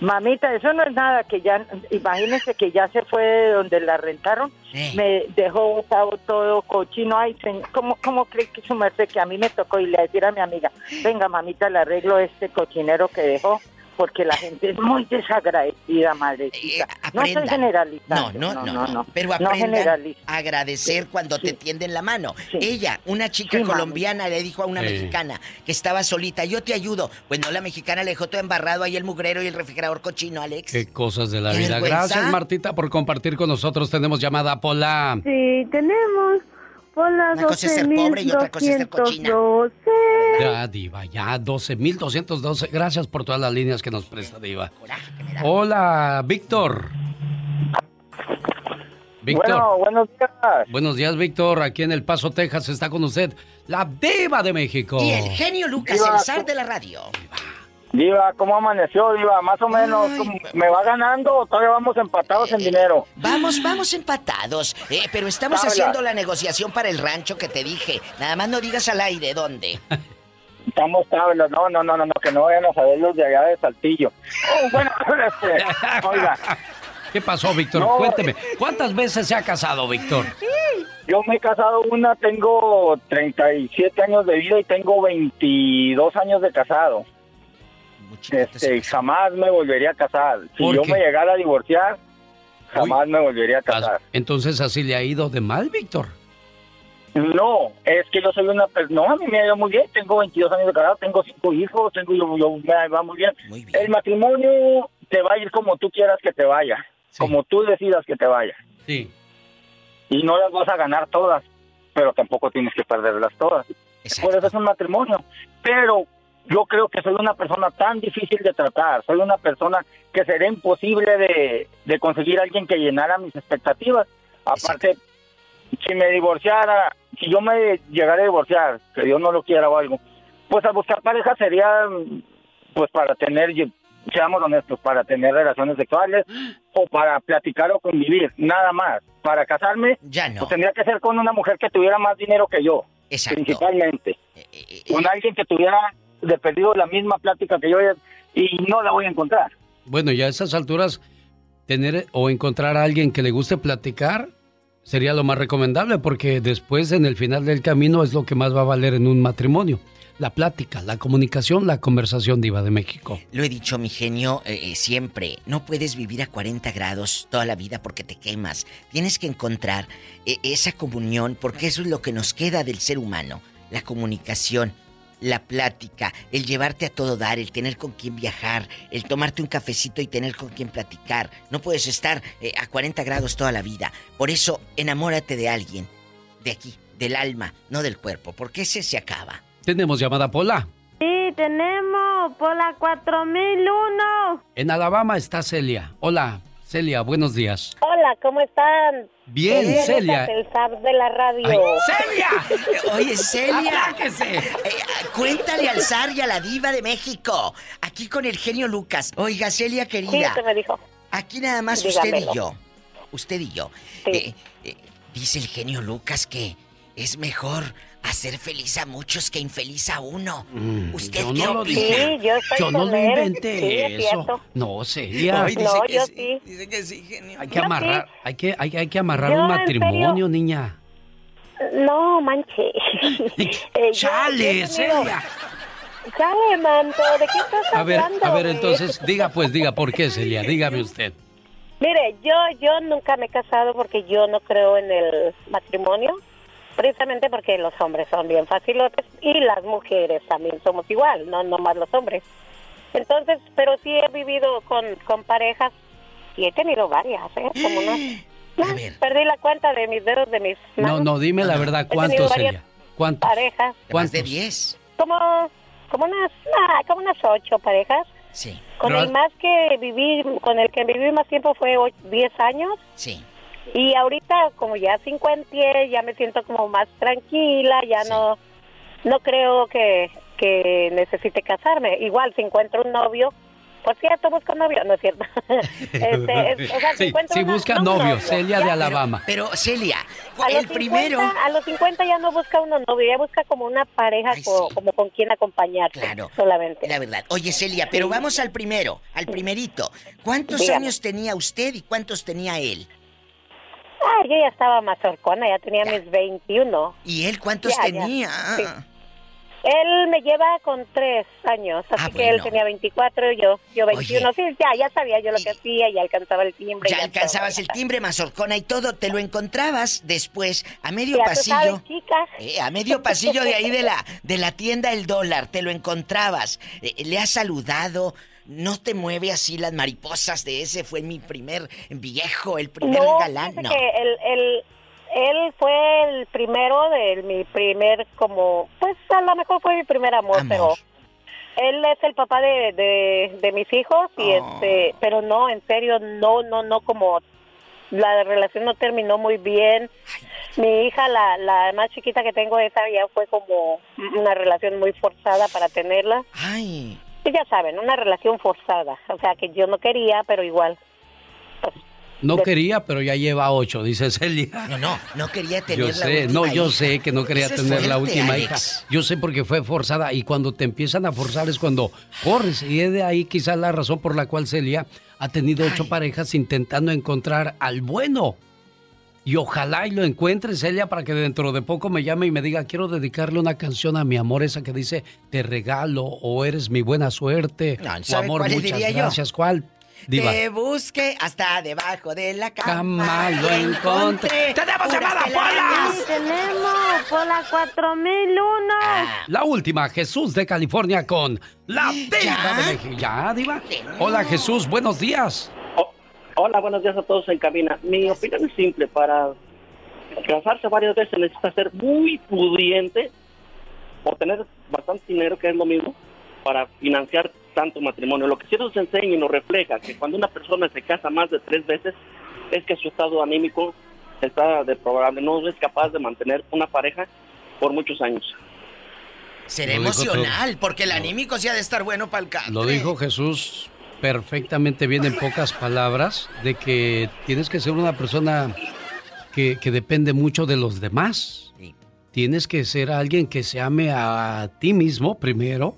Mamita, eso no es nada, que ya, imagínese que ya se fue de donde la rentaron, me dejó botado todo cochino, ay, señor, ¿cómo, ¿cómo cree que su merced que a mí me tocó y le decir a mi amiga, venga mamita, le arreglo este cochinero que dejó, porque la gente es muy desagradecida, madrecita. no estoy Eh, Aprendan. generalizando. No, no, no, no, Pero no aprendan generalizo. a agradecer cuando te tienden la mano. Ella, una chica Sí, mami. colombiana, le dijo a una Sí. mexicana que estaba solita, yo te ayudo. Pues no, la mexicana le dejó todo embarrado ahí el mugrero y el refrigerador cochino, Alex. Qué cosas de la ¿Qué vida. vergüenza? Gracias, Martita, por compartir con nosotros. Tenemos llamada Pola. Sí, tenemos. Hola, Una cosa es ser pobre y otra cosa es ser cochina. 12.212. Ya, Diva, ya, 12.212. Gracias por todas las líneas que nos presta, Diva. Hola, Víctor. Víctor. Bueno, buenos días. Buenos días, Víctor. Aquí en El Paso, Texas, está con usted la Diva de México. Y el genio Lucas, Diva, el zar de la radio. Diva, ¿cómo amaneció, Diva? Más o menos, ¿cómo- ¿me va ganando o todavía vamos empatados en dinero? Vamos, vamos empatados. Eh, pero estamos haciendo la negociación para el rancho que te dije. Nada más no digas al aire dónde. Estamos tablas, no, no, no, no, no, que no vayan a saber los de allá de Saltillo. Oh, bueno, este, oiga, ¿Qué pasó, Víctor? No, Cuénteme. ¿Cuántas veces se ha casado, Víctor? yo me he casado una, tengo 37 años de vida y tengo 22 años de casado. Este, jamás me volvería a casar. Si ¿Por yo qué? me llegara a divorciar, jamás me volvería a casar. Entonces así le ha ido de mal, Víctor. No, es que yo soy una persona, no, a mí me ha ido muy bien, tengo 22 años de casado, tengo cinco hijos, tengo yo, yo- me va muy bien. El matrimonio te va a ir como tú quieras que te vaya, como tú decidas que te vaya. Sí. Y no las vas a ganar todas, pero tampoco tienes que perderlas todas. Por eso es un matrimonio. Pero yo creo que soy una persona tan difícil de tratar, soy una persona que sería imposible de, de conseguir alguien que llenara mis expectativas. Aparte, si me divorciara, si yo me llegara a divorciar, que Dios no lo quiera o algo, pues a buscar pareja sería, pues para tener, seamos honestos, para tener relaciones sexuales o para platicar o convivir, nada más. Para casarme, ya no. pues tendría que ser con una mujer que tuviera más dinero que yo, Exacto. principalmente. Con alguien que tuviera de perdido la misma plática que yo y no la voy a encontrar. Bueno, ya a esas alturas, tener o encontrar a alguien que le guste platicar sería lo más recomendable porque después en el final del camino es lo que más va a valer en un matrimonio. La plática, la comunicación, la conversación diva de México. Lo he dicho, mi genio, eh, eh, siempre. No puedes vivir a 40 grados toda la vida porque te quemas. Tienes que encontrar eh, esa comunión porque eso es lo que nos queda del ser humano. La comunicación, la plática, el llevarte a todo dar, el tener con quien viajar, el tomarte un cafecito y tener con quien platicar. No puedes estar eh, a 40 grados toda la vida. Por eso, enamórate de alguien, de aquí, del alma, no del cuerpo, porque ese se acaba. Tenemos llamada Pola. Sí, tenemos por la 4001. En Alabama está Celia. Hola, Celia, buenos días. Hola, ¿cómo están? Bien, Celia. El zar de la radio. Ay, ¡Celia! Oye, Celia. Eh, cuéntale al zar y a la diva de México. Aquí con el genio Lucas. Oiga, Celia querida. Sí, se me dijo. Aquí nada más usted y yo. Usted y yo. Eh, eh, dice el genio Lucas que es mejor hacer feliz a muchos que infeliz a uno. ¿Usted Mm, yo qué no lo dije. yo estoy Yo no con lo él. inventé Sí, es eso. cierto. No, Celia. Ay, dice No, que yo sí. sí. Dice que sí, genio. Hay que Yo sí. amarrar, hay que, hay, hay que amarrar Yo, un matrimonio, niña. No, manche. Eh, yo- Chale, yo Celia. Chale, manto, ¿de qué estás A ver, hablando? a ver, entonces, diga pues, diga, ¿por qué, Celia? Dígame usted. Mire, yo, yo nunca me he casado porque yo no creo en el matrimonio, precisamente porque los hombres son bien facilotes y las mujeres también somos igual, no nomás los hombres. Entonces, pero sí he vivido con, con parejas y he tenido varias, ¿eh? Como unas... No, perdí la cuenta de mis dedos de mis No, manos. no, dime la verdad, ¿cuántos, Celia? ¿Cuántos? Parejas. ¿Cuántos? de 10. Como, como unas, ah, como unas ocho parejas. Sí. Con el más que viví, con el que viví más tiempo fue ocho- 10 años. Sí. Y ahorita, como ya 50, ya me siento como más tranquila, ya no no creo que, que necesite casarme. Igual, si encuentro un novio, por cierto, busco novio, no es cierto. Este, es- o sea, si sí, encuentro sí, una- busca no, novio, no, Celia ya, de Alabama. Pero, Celia, a los el primero... 50, a los 50 ya no busca uno novio, ya busca como una pareja co- como con quien acompañarse Claro. solamente. La verdad. Oye, Celia, pero vamos al primero, al primerito. ¿Cuántos Dígame. años tenía usted y cuántos tenía él? Ah, yo ya estaba más horcona, ya tenía mis 21. ¿Y él cuántos Ya, ya, tenía? sí. Él me lleva con tres años, así Ah, que él tenía 24 y yo, yo 21. Sí, ya, ya sabía yo lo que hacía, ya alcanzaba el timbre. Ya alcanzabas el timbre, mazorcona y todo, te lo encontrabas después a medio Ya pasillo. sabes, chica. Eh, a medio pasillo de ahí de la de la tienda El Dólar, te lo encontrabas. Eh, le has saludado. No te mueve así las mariposas de ese fue mi primer viejo, el primer no, galán. No. que él, él, él fue el primero de mi primer, como, pues a lo mejor fue mi primer amor, pero él es el papá de, de, de mis hijos y Oh. este, pero no, en serio, no, no, no como la relación no terminó muy bien. Mi hija, la, la más chiquita que tengo, esa ya fue como una relación muy forzada para tenerla. Ay. Y ya saben, una relación forzada, o sea que yo no quería, pero igual. No quería, pero ya lleva ocho, dice Celia. No, no, no quería tener Yo la sé, última no, yo hija. sé que no quería Eso tener la última Alex. hija. Yo sé porque fue forzada y cuando te empiezan a forzar es cuando corres. Y es de ahí quizás la razón por la cual Celia ha tenido ocho parejas intentando encontrar al bueno. Y ojalá y lo encuentre Celia para que dentro de poco me llame y me diga, quiero dedicarle una canción a mi amor, esa que dice, te regalo o eres mi buena suerte. No, o ¿sabe amor, cuál muchas diría yo? gracias. ¿Cuál? Diva. Te busqué hasta debajo de la cama. Cama lo encontré. ¡Tenemos llamada. Pola! tenemos por la 4001. La última, Jesús de California con la Diva de México. ¿Ya, Diva? Hola, Jesús, buenos días. Hola, buenos días a todos en cabina. Mi opinión es simple. Para casarse varias veces necesita ser muy pudiente o tener bastante dinero, que es lo mismo, para financiar tanto matrimonio. Lo que sí nos enseña y nos refleja que cuando una persona se casa más de tres veces es que su estado anímico está deplorable. No es capaz de mantener una pareja por muchos años. Será emocional, porque el anímico sí ha de estar bueno para el canto. Lo dijo Jesús perfectamente bien en pocas palabras, de que tienes que ser una persona que, que depende mucho de los demás. Tienes que ser alguien que se ame a ti mismo primero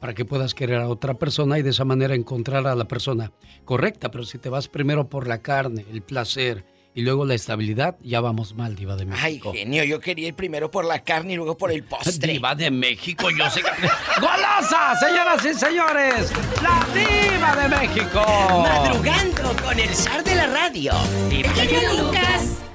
para que puedas querer a otra persona y de esa manera encontrar a la persona correcta. Pero si te vas primero por la carne, el placer y luego la estabilidad, ya vamos mal, Diva de Ay, México. genio, yo quería ir primero por la carne y luego por el postre. Diva de México, yo sé que... ¡Golosa, señoras y señores! ¡La Diva de México! Madrugando con el zar de la radio. El genio Lucas.